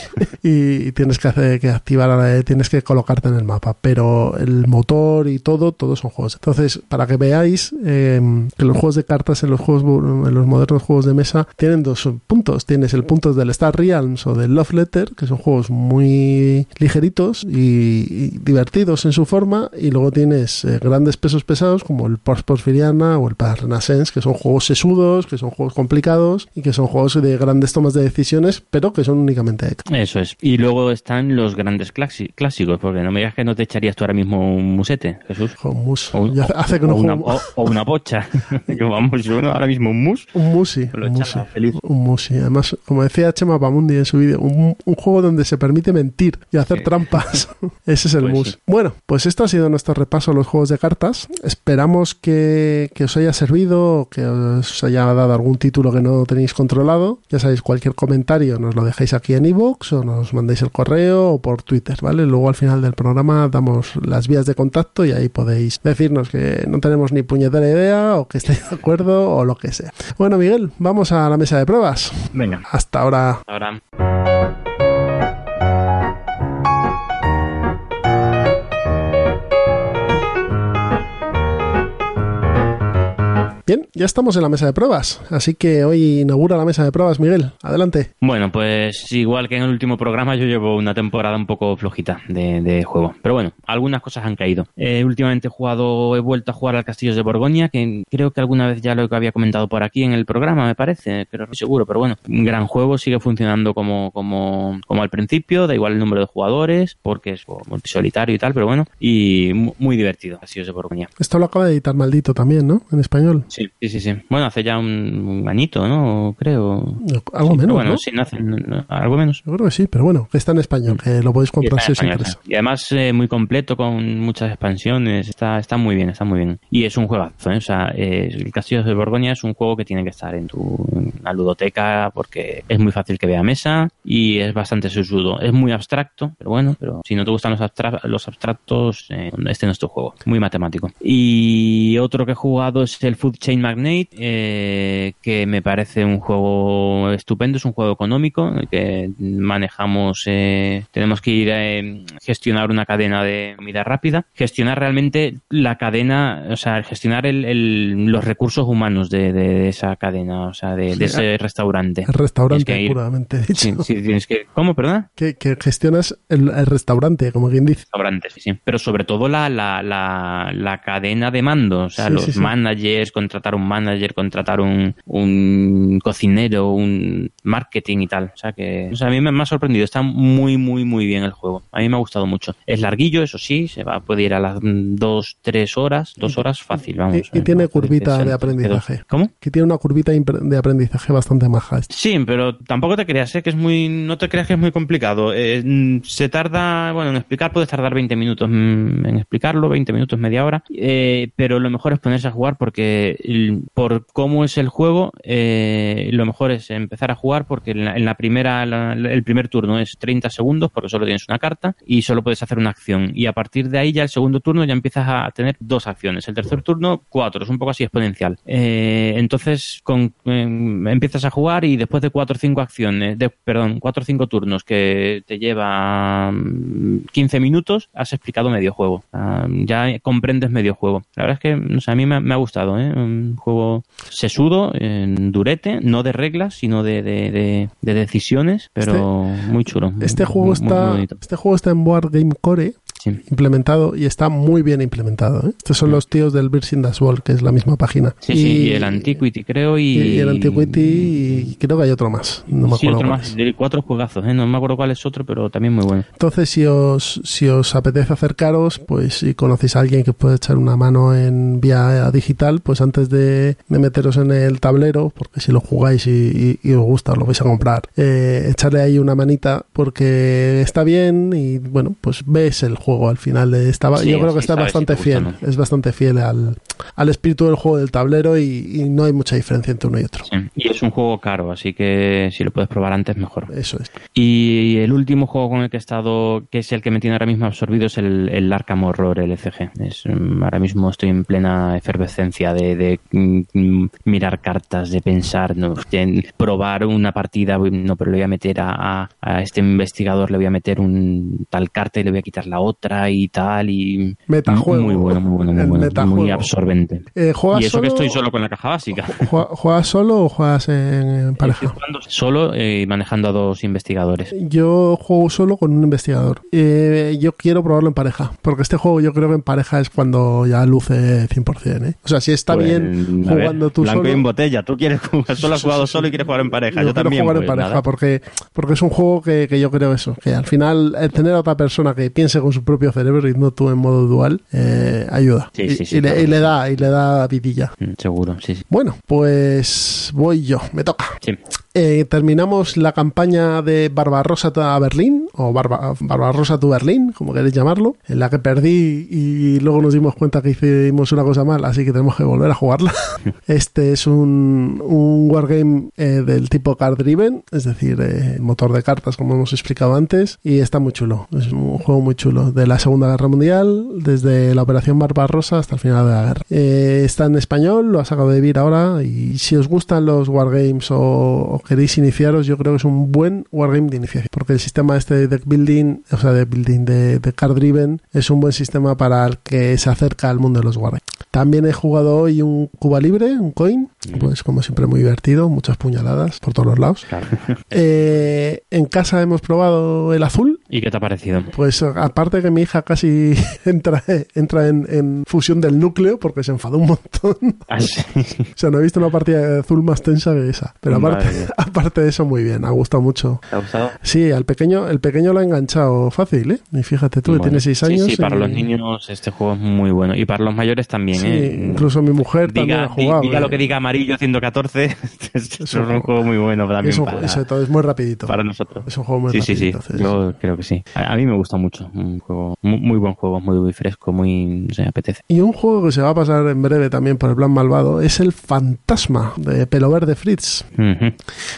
tienes que hacer que activar, eh, tienes que colocarte en el mapa. Pero el motor y todo, todos son juegos. Entonces, para que veáis eh, que los juegos de cartas en los juegos en los modernos juegos de mesa tienen dos puntos. Tienes el punto del Star Realms o del Love Letter, que son juegos muy ligeritos y, y divertidos en su forma, y luego tienes eh, grandes pesos pesados como el Post Porfiriana o el Pass Renaissance, que son juegos sesudos, que son juegos complicados y que son juegos de grandes tomas de decisiones, pero que son únicamente de. Eso es. Y luego están los grandes clásicos, porque no me digas que no te echarías tú ahora mismo un musete, Jesús. Mus. O, un- hace que o una, o- una pocha. Vamos, yo ahora mismo un mus. Un musi, Lo un echaba musi, feliz. un musi. Además, como decía Chema Pamundi en su vídeo, un, un juego donde se permite mentir y hacer Sí. trampas. Ese es el Pues mus. sí. Bueno, pues esto ha sido nuestro repaso a los juegos de cartas. Esperamos que, que os haya servido, que os haya dado algún título que no tenéis controlado. Ya sabéis, cualquier comentario nos lo dejáis aquí en iVoox o nos mandáis el correo o por Twitter, ¿vale? Luego al final del programa damos las vías de contacto y ahí podéis decirnos que no tenemos ni puñetera idea o que estéis de acuerdo o lo que sea. Bueno, Miguel, vamos a la mesa de pruebas. Venga. Hasta ahora. Ahora. Bien, ya estamos en la mesa de pruebas, así que hoy inaugura la mesa de pruebas, Miguel. Adelante. Bueno, pues igual que en el último programa, yo llevo una temporada un poco flojita de, de juego. Pero bueno, algunas cosas han caído. Eh, últimamente he jugado, he vuelto a jugar al Castillos de Borgoña, que creo que alguna vez ya lo había comentado por aquí en el programa, me parece, pero no estoy seguro. Pero bueno, un gran juego, sigue funcionando como, como, como al principio, da igual el número de jugadores, porque es multisolitario y tal, pero bueno, y mu- muy divertido, Castillos de Borgoña. Esto lo acaba de editar Maldito también, ¿no? En español. Sí, Sí, sí, sí. sí. Bueno, hace ya un, un añito, ¿no? Creo. Algo Sí, menos, bueno, ¿no? sí, no hace- no- no- algo menos. Yo creo que sí, pero bueno, que está en español, que lo podéis comprar si en os español, interesa. Y además eh, muy completo con muchas expansiones. Está, está muy bien, está muy bien. Y es un juegazo, ¿eh? O sea, eh, el Castillo de Borgoña es un juego que tiene que estar en tu en la ludoteca porque es muy fácil que vea mesa y es bastante sesudo. Es muy abstracto, pero bueno, pero si no te gustan los, abstra- los abstractos, eh, este no es tu juego. Muy matemático. Y otro que he jugado es el Food Chain Magnate, eh, que me parece un juego estupendo, es un juego económico que manejamos, eh, tenemos que ir a eh, gestionar una cadena de comida rápida, gestionar realmente la cadena, o sea, gestionar el- el- los recursos humanos de, de esa cadena, o sea, de, de Sí, ese restaurante. El restaurante, puramente dicho. Sí, sí, tienes que, ¿cómo, perdona? Que, que gestionas el, el restaurante, como quien dice. restaurantes, sí, sí. Pero sobre todo la, la, la, la cadena de mando, o sea, los sí, sí. Contratar un manager, contratar un, un cocinero, un marketing y tal. O sea que, o sea, a mí me, me ha sorprendido. Está muy, muy, muy bien el juego. A mí me ha gustado mucho. Es larguillo, eso sí, se va, puede ir a las mm, dos, tres horas, dos horas fácil, vamos. Y, y tiene curvita de aprendizaje. ¿Cómo? Que tiene una curvita de aprendizaje bastante maja. Sí, pero tampoco te creas, ¿eh? que es muy, no te creas que es muy complicado. Eh, mm, se tarda, bueno, en explicar puedes tardar 20 minutos mm, en explicarlo, 20 minutos, media hora, eh, pero lo mejor es ponerse a jugar porque por cómo es el juego, eh, lo mejor es empezar a jugar porque en la, en la primera, la- el primer turno es 30 segundos porque solo tienes una carta y solo puedes hacer una acción y a partir de ahí ya el segundo turno ya empiezas a tener dos acciones, el tercer turno cuatro, es un poco así exponencial. Eh, entonces con, eh, empiezas a jugar y después de cuatro o cinco acciones, de, perdón, cuatro o cinco turnos que te lleva mm, 15 minutos, has explicado medio juego. Ah, ya comprendes medio juego. La verdad es que no sé, a mí me, me ha gustado, ¿eh? Un juego sesudo, eh, durete, no de reglas, sino de, de, de- de decisiones, pero muy chulo. Este muy- juego muy- muy está, bonito. este juego está en Board Game Core Sí. implementado y está muy bien implementado. ¿eh? Estos son los tíos del Virgin Das World, que es la misma página. Sí, sí, y el Antiquity creo y... y el Antiquity y creo que hay otro más. No me sí, acuerdo otro más, es. de cuatro juegazos, ¿eh? no me acuerdo cuál es otro, pero también muy bueno. Entonces, si os, si os apetece acercaros, pues si conocéis a alguien que puede echar una mano en vía digital, pues antes de, de meteros en el tablero, porque si lo jugáis y, y- y os gusta, os lo vais a comprar, eh, echarle ahí una manita, porque está bien y bueno, pues ves el juego al final de esta. Sí, yo creo que está si bastante te gusta fiel, o no. es bastante fiel al, al espíritu del juego del tablero y, y no hay mucha diferencia entre uno y otro. Sí. Y es un juego caro, así que si lo puedes probar antes, mejor. Eso es. Y el último juego con el que he estado, que es el que me tiene ahora mismo absorbido, es el, el Arkham Horror LCG. Es, mm, ahora mismo estoy en plena efervescencia de, de, mm, mirar cartas, de pensar, no, de probar una partida, no, pero le voy a meter a, a- a este investigador, le voy a meter un tal carta y le voy a quitar la otra y tal. y Metajuego. Muy bueno, muy bueno, muy bueno. metajuego. Muy absorbente. Eh, ¿juegas Y eso que estoy solo con la caja básica. ¿Jue- ¿Juegas solo o juegas en, pareja? Estoy jugando solo y manejando a dos investigadores. Yo juego solo con un investigador. Eh, yo quiero probarlo en pareja, porque este juego yo creo que en pareja es cuando ya luce 100%. ¿eh? O sea, si está Pues, bien a ver, jugando tú blanco solo. y en botella. Tú quieres jugar, solo has jugado solo y quieres jugar en pareja. Yo, quiero también. jugar en pues, pareja nada. porque, porque es un juego que, que yo creo eso, que al final el tener a otra persona que piense con su propio cerebro y no tú en modo dual eh, ayuda. Sí, y, sí, sí, y le, claro. y le da y le da vidilla. Mm, Seguro, sí, sí. Bueno, pues voy yo, me toca. Sí. Eh, terminamos la campaña de Barbarossa a Berlín, o Barba- Barbarossa to Berlín, como queréis llamarlo, en la que perdí y luego nos dimos cuenta que hicimos una cosa mal, así que tenemos que volver a jugarla. Este es un, un wargame eh, del tipo card driven, es decir, eh, motor de cartas, como hemos explicado antes, y está muy chulo. Es un juego muy chulo de la Segunda Guerra Mundial, desde la Operación Barbarossa hasta el final de la guerra. Eh, está en español, lo ha sacado de Vir ahora, y si os gustan los wargames o queréis iniciaros, yo creo que es un buen wargame de iniciación, porque el sistema este de deck building, o sea, de building de, de card driven, es un buen sistema para el que se acerca al mundo de los wargames. También he jugado hoy un Cuba Libre, un coin, pues como siempre muy divertido, muchas puñaladas por todos los lados. Eh, en casa hemos probado el azul, ¿Y qué te ha parecido? Pues aparte que mi hija casi entra, entra en, fusión del núcleo porque se enfadó un montón. Ah, o sea, no he visto una partida de azul más tensa que esa. Pero aparte, aparte de eso, muy bien. Ha gustado mucho. ¿Te ha gustado? Sí, al pequeño, el pequeño lo ha enganchado fácil, ¿eh? Y fíjate tú, que tiene seis años. Sí, para los niños este juego es muy bueno. Y para los mayores también, sí, ¿eh? Incluso mi mujer también ha jugado. Diga lo que diga amarillo 114. es un juego muy bueno también. Es, un, es muy rapidito. Para nosotros. Es un juego muy sí, rapidito. Sí, sí, Yo creo que sí. A, mí me gusta mucho. Un juego muy, buen juego, muy, fresco, muy. se apetece. Y un juego que se va a pasar en breve también por el plan malvado es el Fantasma de Pelo Verde Fritz.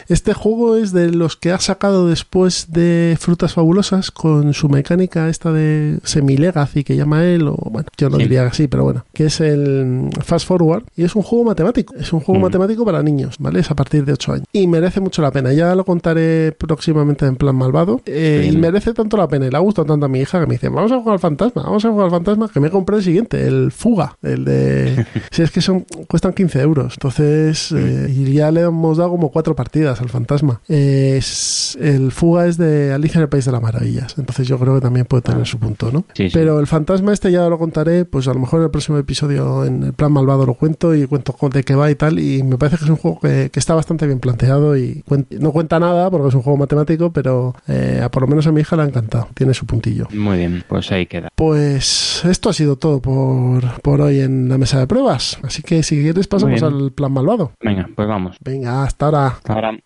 Este juego es de los que ha sacado después de Frutas Fabulosas con su mecánica esta de semi-legacy que llama él, o bueno, yo no diría así, pero bueno, que es el Fast Forward y es un juego matemático. Es un juego matemático para niños, ¿vale? Es a partir de 8 años. Y merece mucho la pena. Ya lo contaré próximamente en plan malvado. Eh, y merece tanto la pena y le ha gustado tanto a mi hija que me dice, vamos a jugar al fantasma, vamos a jugar al fantasma, que me compré el siguiente, el Fuga, el de... si es que son cuestan 15 euros. Entonces, eh, y ya le hemos dado como cuatro partidas al fantasma. es, el Fuga es de Alicia en el País de las Maravillas. Entonces yo creo que también puede tener su punto, ¿no? Pero el fantasma este ya lo contaré, pues a lo mejor en el próximo episodio en el plan malvado lo cuento y cuento de qué va y tal. Y me parece que es un juego que, está bastante bien planteado y no cuenta nada porque es un juego matemático, pero eh, por lo menos a mi hija le ha encantado. Tiene su puntillo. Muy bien, pues ahí queda. Pues esto ha sido todo por, por hoy en la mesa de pruebas. Así que si quieres pasamos al plan malvado. Venga, pues vamos. Venga, hasta ahora. Hasta ahora.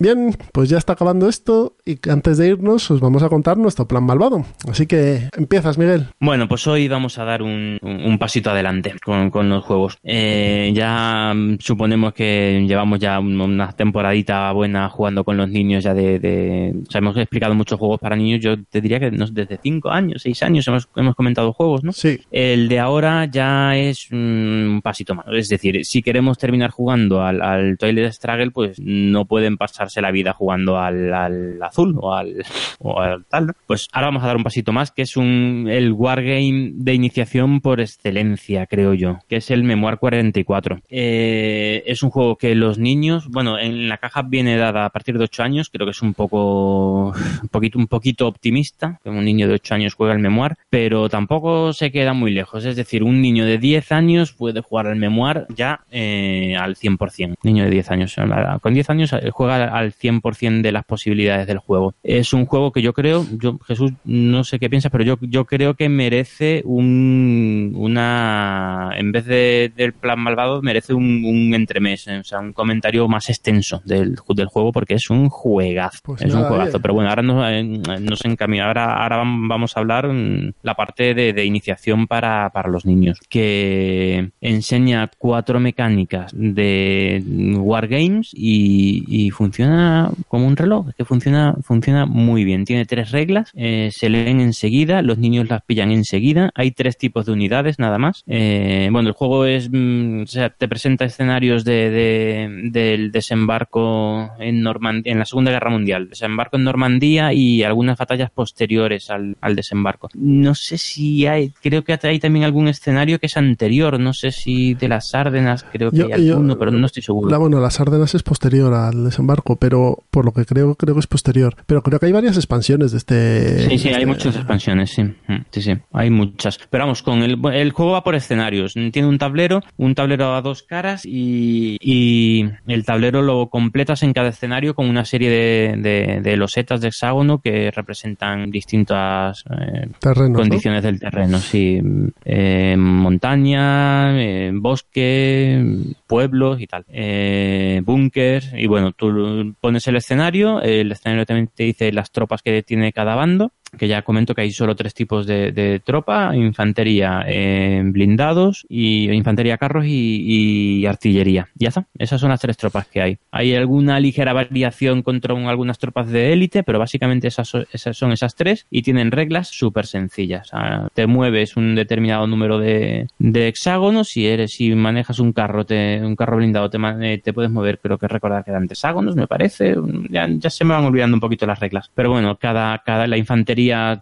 Bien, pues ya está acabando esto y antes de irnos os vamos a contar nuestro plan malvado. Así que empiezas, Miguel. Bueno, pues hoy vamos a dar un, pasito adelante con, los juegos. Eh, ya suponemos que llevamos ya una temporadita buena jugando con los niños ya de... o sea, hemos explicado muchos juegos para niños. Yo te diría que desde 5 años, 6 años hemos, hemos comentado juegos, ¿no? Sí. El de ahora ya es un pasito más. Es decir, si queremos terminar jugando al, al Toilet Struggle, pues no pueden pasar la vida jugando al, azul o al, o al tal, pues ahora vamos a dar un pasito más, que es un, el wargame de iniciación por excelencia, creo yo, que es el Memoir 44. Eh, es un juego que los niños, bueno, en la caja viene dada a partir de 8 años, creo que es un poco, un poquito, un poquito optimista, que un niño de 8 años juega el Memoir, pero tampoco se queda muy lejos, es decir, un niño de 10 años puede jugar al Memoir ya eh, al 100%. Niño de 10 años, con 10 años eh, juega al 100% de las posibilidades del juego. Es un juego que yo creo, yo Jesús, no sé qué piensas, pero yo, yo creo que merece un, una, en vez de, del plan malvado, merece un, un entremés, eh, o sea, un comentario más extenso del, del juego porque es un juegazo. Pues es un juegazo, pero bueno, ahora nos, eh, nos encamina, ahora, ahora vamos a hablar mm, la parte de, de iniciación para, para los niños, que enseña cuatro mecánicas de Wargames y, y funciona como un reloj, que funciona, funciona muy bien. Tiene tres reglas, eh, se leen enseguida, los niños las pillan enseguida. Hay tres tipos de unidades nada más. Eh, bueno, el juego es, mm, o sea, te presenta escenarios de, del desembarco en Normandía, en la Segunda Guerra Mundial, desembarco en Normandía y algunas batallas posteriores al, desembarco. No sé si hay, creo que hay también algún escenario que es anterior, no sé si de las Árdenas, creo que hay alguno, pero no estoy seguro. La, bueno, las Árdenas es posterior al desembarco, pero por lo que creo, creo que es posterior. Pero creo que hay varias expansiones de este. Sí, sí, hay este muchas expansiones, sí. Mm, sí, sí, hay muchas. Pero vamos, con el, el juego va por escenarios. Tiene un tablero, un tablero a dos caras y, y el tablero lo completas en cada escenario con una serie de, de, losetas de hexágono que representan distintas eh, condiciones del terreno. Sí, eh, montaña, eh, bosque, pueblos y tal. Eh, búnkers y bueno, tú pones el escenario, el escenario dice las tropas que tiene cada bando que ya comento que hay solo tres tipos de, tropa, infantería eh, blindados, y infantería carros y, artillería. Ya está, esas son las tres tropas que hay. Hay alguna ligera variación contra algunas tropas de élite, pero básicamente esas, son esas tres y tienen reglas súper sencillas. te mueves un determinado número de, hexágonos, si eres, si manejas un carro, un carro blindado, te, eh, te puedes mover, creo que recordar que eran hexágonos, me parece. Ya, ya se me van olvidando un poquito las reglas. Pero bueno, cada, cada la infantería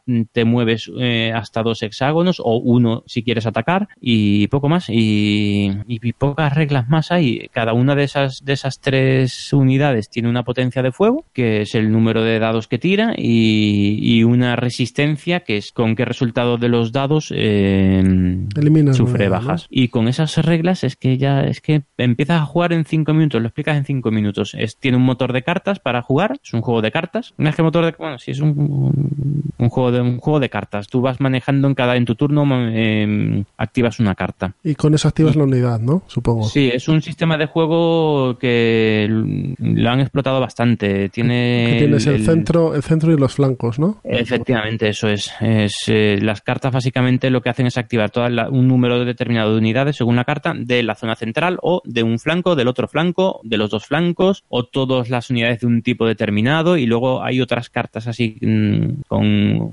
mm, te mueves eh, hasta dos hexágonos o uno si quieres atacar y poco más y, y pocas reglas más hay. Cada una de esas de esas tres unidades tiene una potencia de fuego que es el número de dados que tira y, y una resistencia que es con qué resultado de los dados eh, sufre bajas. Y con esas reglas es que ya es que empiezas a jugar en cinco minutos, lo explicas en cinco minutos. Es, tiene un motor de cartas para jugar, es un juego de cartas. No es que motor de bueno, sí es un, un, juego de un juego de cartas. Tú vas manejando en cada en tu turno eh, activas una carta. Y con eso activas la unidad, ¿no? Supongo. Sí, es un sistema de juego que lo han explotado bastante. Tiene que tienes el, centro, el centro y los flancos, ¿no? Efectivamente, eso es. es eh, las cartas básicamente lo que hacen es activar toda la, un número determinado de unidades según la carta de la zona central o de un flanco, del otro flanco, de los dos flancos o todas las unidades de un tipo determinado y luego hay otras cartas así mm, con,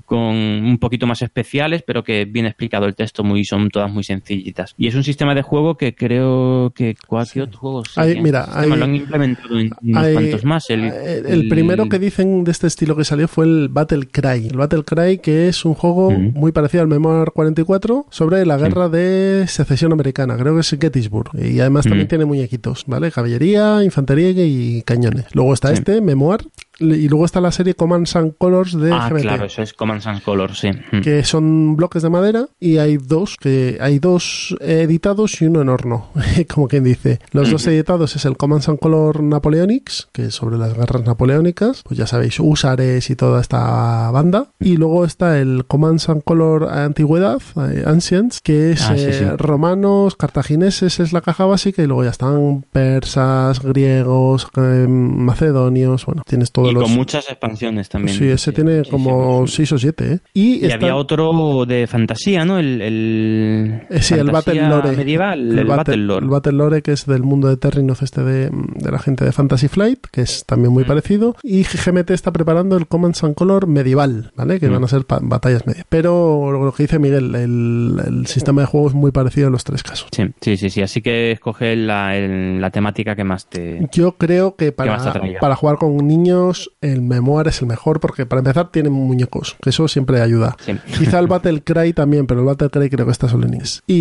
con un poquito más especiales pero que viene explicado el texto muy son todas muy sencillitas. Y es un sistema de juego que creo que cualquier otro juego hay, mira, hay, lo han implementado en unos cuantos más el, el, el, primero que dicen de este estilo que salió fue el Battle Cry. El Battle Cry que es un juego muy parecido al Memoir 44 sobre la guerra sí. de secesión americana. Creo que es Gettysburg y además también tiene muñequitos ¿vale? caballería, infantería y cañones. Luego está sí. este Memoir y luego está la serie Commands and Colors de ah, claro, eso es Commands and Colors, sí. Que son bloques de madera y hay dos que hay dos editados y uno en horno, como quien dice. Los dos editados es el Commands and Color Napoleonics, que es sobre las guerras napoleónicas, pues ya sabéis, Usares y toda esta banda. Y luego está el Commands and Color Antigüedad, eh, Ancients, que es Ah, sí, sí. eh, romanos, cartagineses, es la caja básica, y luego ya están persas, griegos, eh, macedonios, bueno, tienes todo y los... con muchas expansiones también. Sí, ese tiene como 6 o 7, ¿eh? Y, Y está- había otro de fantasía, ¿no? El, el Eh, sí, el Battle Lore. medieval, el, Battle Lore. el Battle Lore, que es del mundo de Terrinoth, este de, de la gente de Fantasy Flight, que es también muy Mm. parecido. Y GMT está preparando el Command and Color medieval, ¿vale? Que Mm. van a ser batallas medias. Pero lo que dice Miguel, el, el sistema de juego es muy parecido en los tres casos. Sí, sí, sí, sí. Así que escoge la, la temática que más te. Yo creo que para, atraiga? para jugar con niños el Memoir es el mejor porque para empezar tiene muñecos, que eso siempre ayuda. Sí. Quizá el Battle Cry también, pero el Battle Cry creo que está solo en inglés. Y,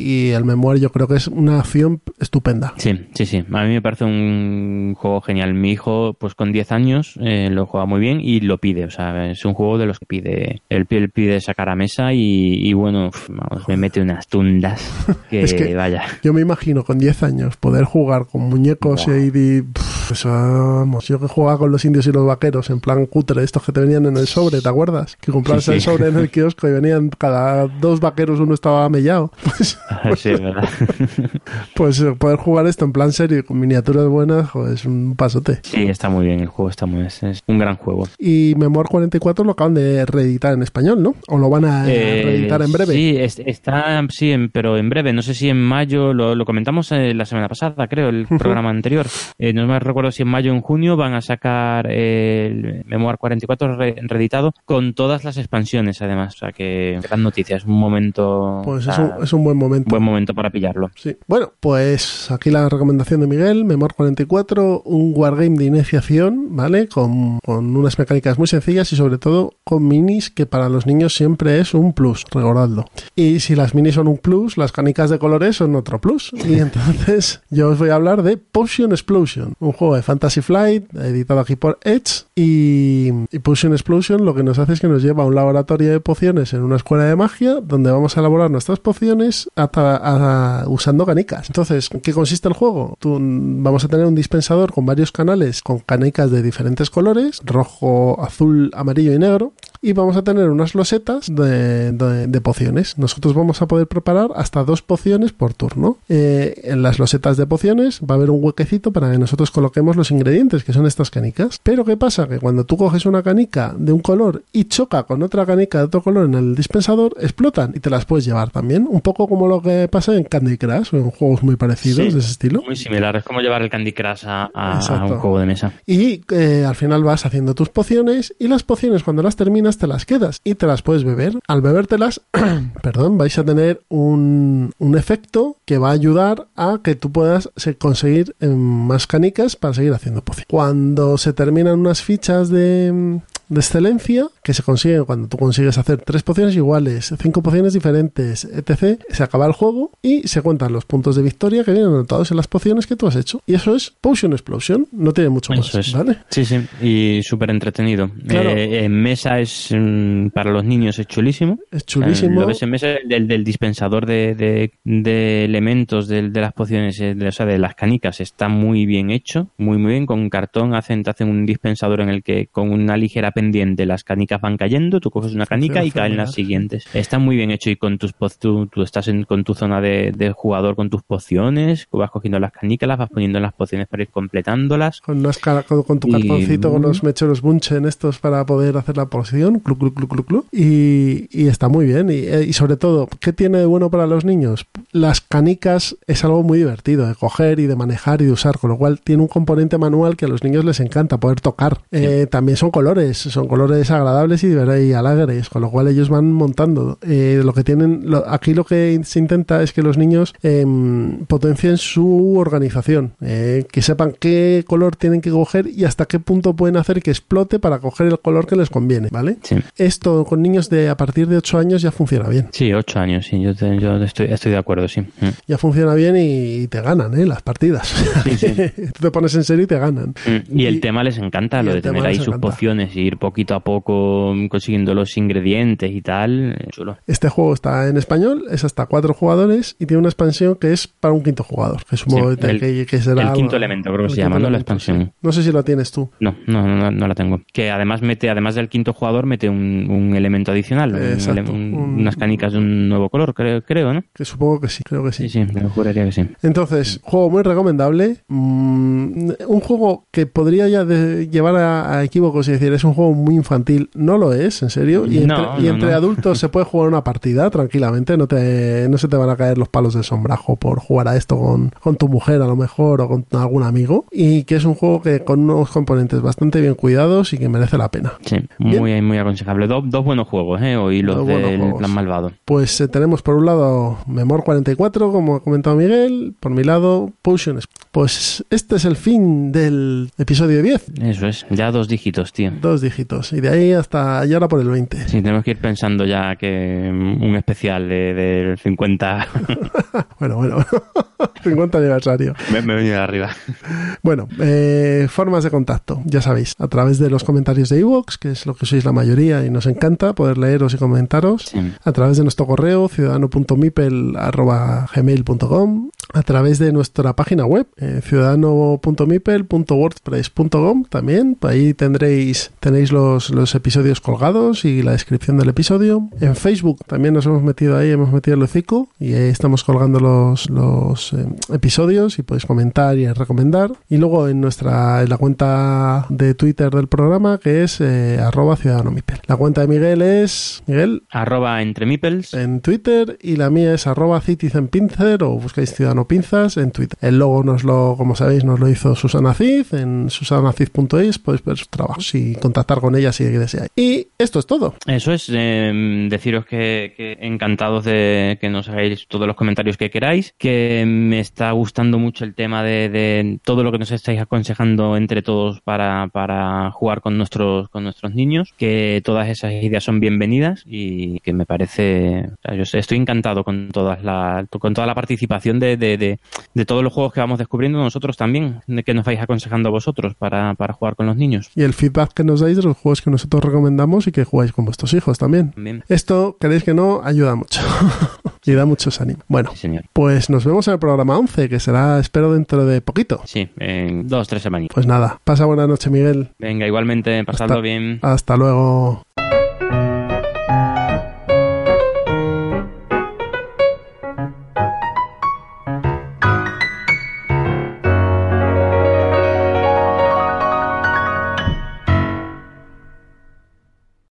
y el Memoir yo creo que es una acción estupenda. Sí, sí, sí. A mí me parece un juego genial. Mi hijo, pues con 10 años, eh, lo juega muy bien y lo pide. O sea, es un juego de los que pide. Él, él pide sacar a mesa y, y bueno, uf, vamos, me mete unas tundas que, Es que- vaya. Yo me imagino con 10 años poder jugar con muñecos y ahí pff, eso, vamos, yo que jugaba con los indios y los vaqueros en plan cutre, estos que te venían en el sobre, ¿te acuerdas? Que comprabas Sí, sí. el sobre en el kiosco y venían cada dos vaqueros, uno estaba mellado. Pues, Sí, es verdad. pues eh, poder jugar esto en plan serio con miniaturas buenas, joder, es un pasote. Sí, está muy bien. El juego está muy es, es un gran juego. Y Memoir 44 lo acaban de reeditar en español, ¿no? O lo van a Eh, reeditar en breve. Sí, es- está, sí, en- pero en breve. No sé si en mayo, lo, lo comentamos eh, la semana pasada, creo, el programa anterior. Eh, no me recuerdo si en mayo o en junio van a sacar eh, el Memoir 44 re- reeditado con todas las expansiones, además. O sea que gran noticia, es un momento. Pues es un, es un buen momento. buen momento para pillarlo. Sí. Bueno, pues aquí la recomendación de Miguel, Memor 44, un wargame de iniciación, ¿vale? Con, con unas mecánicas muy sencillas y sobre todo con minis que para los niños siempre es un plus, recordadlo. Y si las minis son un plus, las canicas de colores son otro plus. Y entonces yo os voy a hablar de Potion Explosion, un juego de Fantasy Flight editado aquí por Edge y, y Potion Explosion lo que nos hace es que nos lleva a un laboratorio de pociones en una escuela de magia donde vamos a elaborar nuestras pociones usando canicas. Entonces, ¿en qué consiste el juego? Mm, vamos a tener un dispensador con varios canales con canicas de diferentes colores, rojo, azul, amarillo y negro. Y vamos a tener unas losetas de, de- de pociones. Nosotros vamos a poder preparar hasta dos pociones por turno. Eh, en las losetas de pociones va a haber un huequecito para que nosotros coloquemos los ingredientes, que son estas canicas. Pero ¿qué pasa? Que cuando tú coges una canica de un color y choca con otra canica de otro color en el dispensador, explotan y te las puedes llevar también. Un poco como lo que pasa en Candy Crush o en juegos muy parecidos Sí. de ese estilo. Muy similar, es como llevar el Candy Crush a, un juego de mesa. Y eh, al final vas haciendo tus pociones y las pociones cuando las terminas te las quedas y te las puedes beber. Al bebértelas, perdón, vais a tener un, un efecto que va a ayudar a que tú puedas se- conseguir eh, más canicas para seguir haciendo pociones. Cuando se terminan unas fichas de, de excelencia que se consiguen cuando tú consigues hacer tres pociones iguales, cinco pociones diferentes, etc. Se acaba el juego y se cuentan los puntos de victoria que vienen anotados en las pociones que tú has hecho. Y eso es Potion Explosion. No tiene mucho más, Eso es. ¿vale? Sí, sí, y súper entretenido. Claro. Eh, en mesa es, mm, para los niños es chulísimo. Es chulísimo. Eh, Lo ves en mesa del, del dispensador de, de- de elementos del- de, las pociones, eh, de, o sea, de las canicas, está muy bien hecho, muy muy bien. Con cartón hacen, hacen un dispensador en el que con una ligera pendiente las canicas van cayendo, tú coges una canica y caen las siguientes. Está muy bien hecho y con tus tú, tú estás en, con tu zona de, de jugador con tus pociones, vas cogiendo las canicas, las vas poniendo en las pociones para ir completándolas. Con, con, con tu Y- cartoncito, con los mecheros bunchen estos para poder hacer la posición, clu, clu, clu, clu, clu. Y, y está muy bien. Y, eh, y sobre todo, ¿qué tiene de bueno para los niños? Las canicas es algo muy divertido de coger y de manejar y de usar, con lo cual tiene un componente manual que a los niños les encanta poder tocar. Eh, también son colores, son colores agradables y, y alegres, con lo cual ellos van montando. Eh, lo que tienen, lo- aquí lo que se intenta es que los niños em, potencien su organización, eh, que sepan qué color tienen que coger y hasta qué punto pueden hacer que explote para coger el color que les conviene, ¿vale? Sí. Esto con niños de a partir de 8 años ya funciona bien. Sí, ocho años, sí, yo, te- yo estoy, estoy de acuerdo, sí. Mm. Ya funciona bien y te ganan, ¿eh? Las partidas. Sí, sí. Tú te pones en serio y te ganan. Mm, Y el tema les encanta, lo de tener ahí sus encanta. pociones y ir poquito a poco consiguiendo los ingredientes y tal, eh, chulo. Este juego está en español, es hasta cuatro jugadores y tiene una expansión que es para un quinto jugador, que supongo Sí, el- que- que será el algo- quinto elemento, creo que se llama, ¿no? La expansión. No sé si lo tienes tú. No, no, no, no la tengo. Que además mete, además del quinto jugador, mete un, un elemento adicional, un Exacto, ele- un- un- unas canicas de un nuevo color, creo, creo ¿no? Que supongo que sí, creo que sí. Sí, sí, me juraría que sí. Entonces, juego muy recomendable. Mm, un juego que podría ya de- llevar a, a equívocos y decir es un juego muy infantil. No lo es, en serio. Y entre, No, y no, entre no. adultos se puede jugar una partida tranquilamente. No, te, no se te van a caer los palos del sombrajo por jugar a esto con, con tu mujer a lo mejor o con algún amigo. Y que es un juego que con unos componentes bastante bien cuidados y que merece la pena. Sí, muy, muy aconsejable. Do- dos buenos juegos, ¿eh? Hoy los Dos del juegos. plan malvado. Pues eh, tenemos por un lado Memor 44, como ha comentado Miguel, por mi lado Potions. Pues este es el fin del episodio 10, Eso es, ya dos dígitos, tío. dos dígitos, y de ahí hasta ya ahora por el 20. Sí, tenemos que ir pensando ya que un especial de, del 50 Bueno, bueno, 50 aniversario. me, me he venido arriba. Bueno, eh, formas de contacto, ya sabéis, a través de los comentarios de iVoox, que es lo que sois la mayoría y nos encanta poder leeros y comentaros. Sí. a través de nuestro correo ciudadano.mipel.gmail.com a través de nuestra página web eh, ciudadano.mipel.wordpress.com también. Ahí tendréis tenéis los, los episodios colgados y la descripción del episodio. En Facebook también nos hemos metido ahí hemos metido el hocico y ahí estamos colgando los, los eh, episodios y podéis comentar y recomendar. Y luego en nuestra en la cuenta de Twitter del programa que es eh, arroba ciudadano mipel. La cuenta de Miguel es Miguel. Arroba entre en Twitter y la mía es arroba citizenpincer o buscáis Ciudadano Pinzas en Twitter. El logo nos lo, como sabéis, nos lo hizo Susana Cid en susanacid.es, podéis ver sus trabajos y contactar con ella si deseáis. Y esto es todo. Eso es, eh, deciros que, encantados de que nos hagáis todos los comentarios que queráis, que me está gustando mucho el tema de, todo lo que nos estáis aconsejando entre todos para, para jugar con nuestros, con nuestros niños, que todas esas ideas son bienvenidas y que me parece, yo estoy encantado con todas la, con toda la participación de, de, de, de todos los juegos que vamos descubriendo nosotros también, de que nos vais aconsejando vosotros para, para jugar con los niños. Y el feedback que nos dais de los juegos que nosotros recomendamos y que jugáis con vuestros hijos también. También. Esto, queréis que no, ayuda mucho. y da muchos ánimos. Bueno, Sí, señor. pues nos vemos en el programa 11, que será, espero, dentro de poquito. Sí, en dos, tres semanas. Pues nada, pasa buena noche, Miguel. Venga, igualmente, pasadlo Hasta- bien. Hasta luego.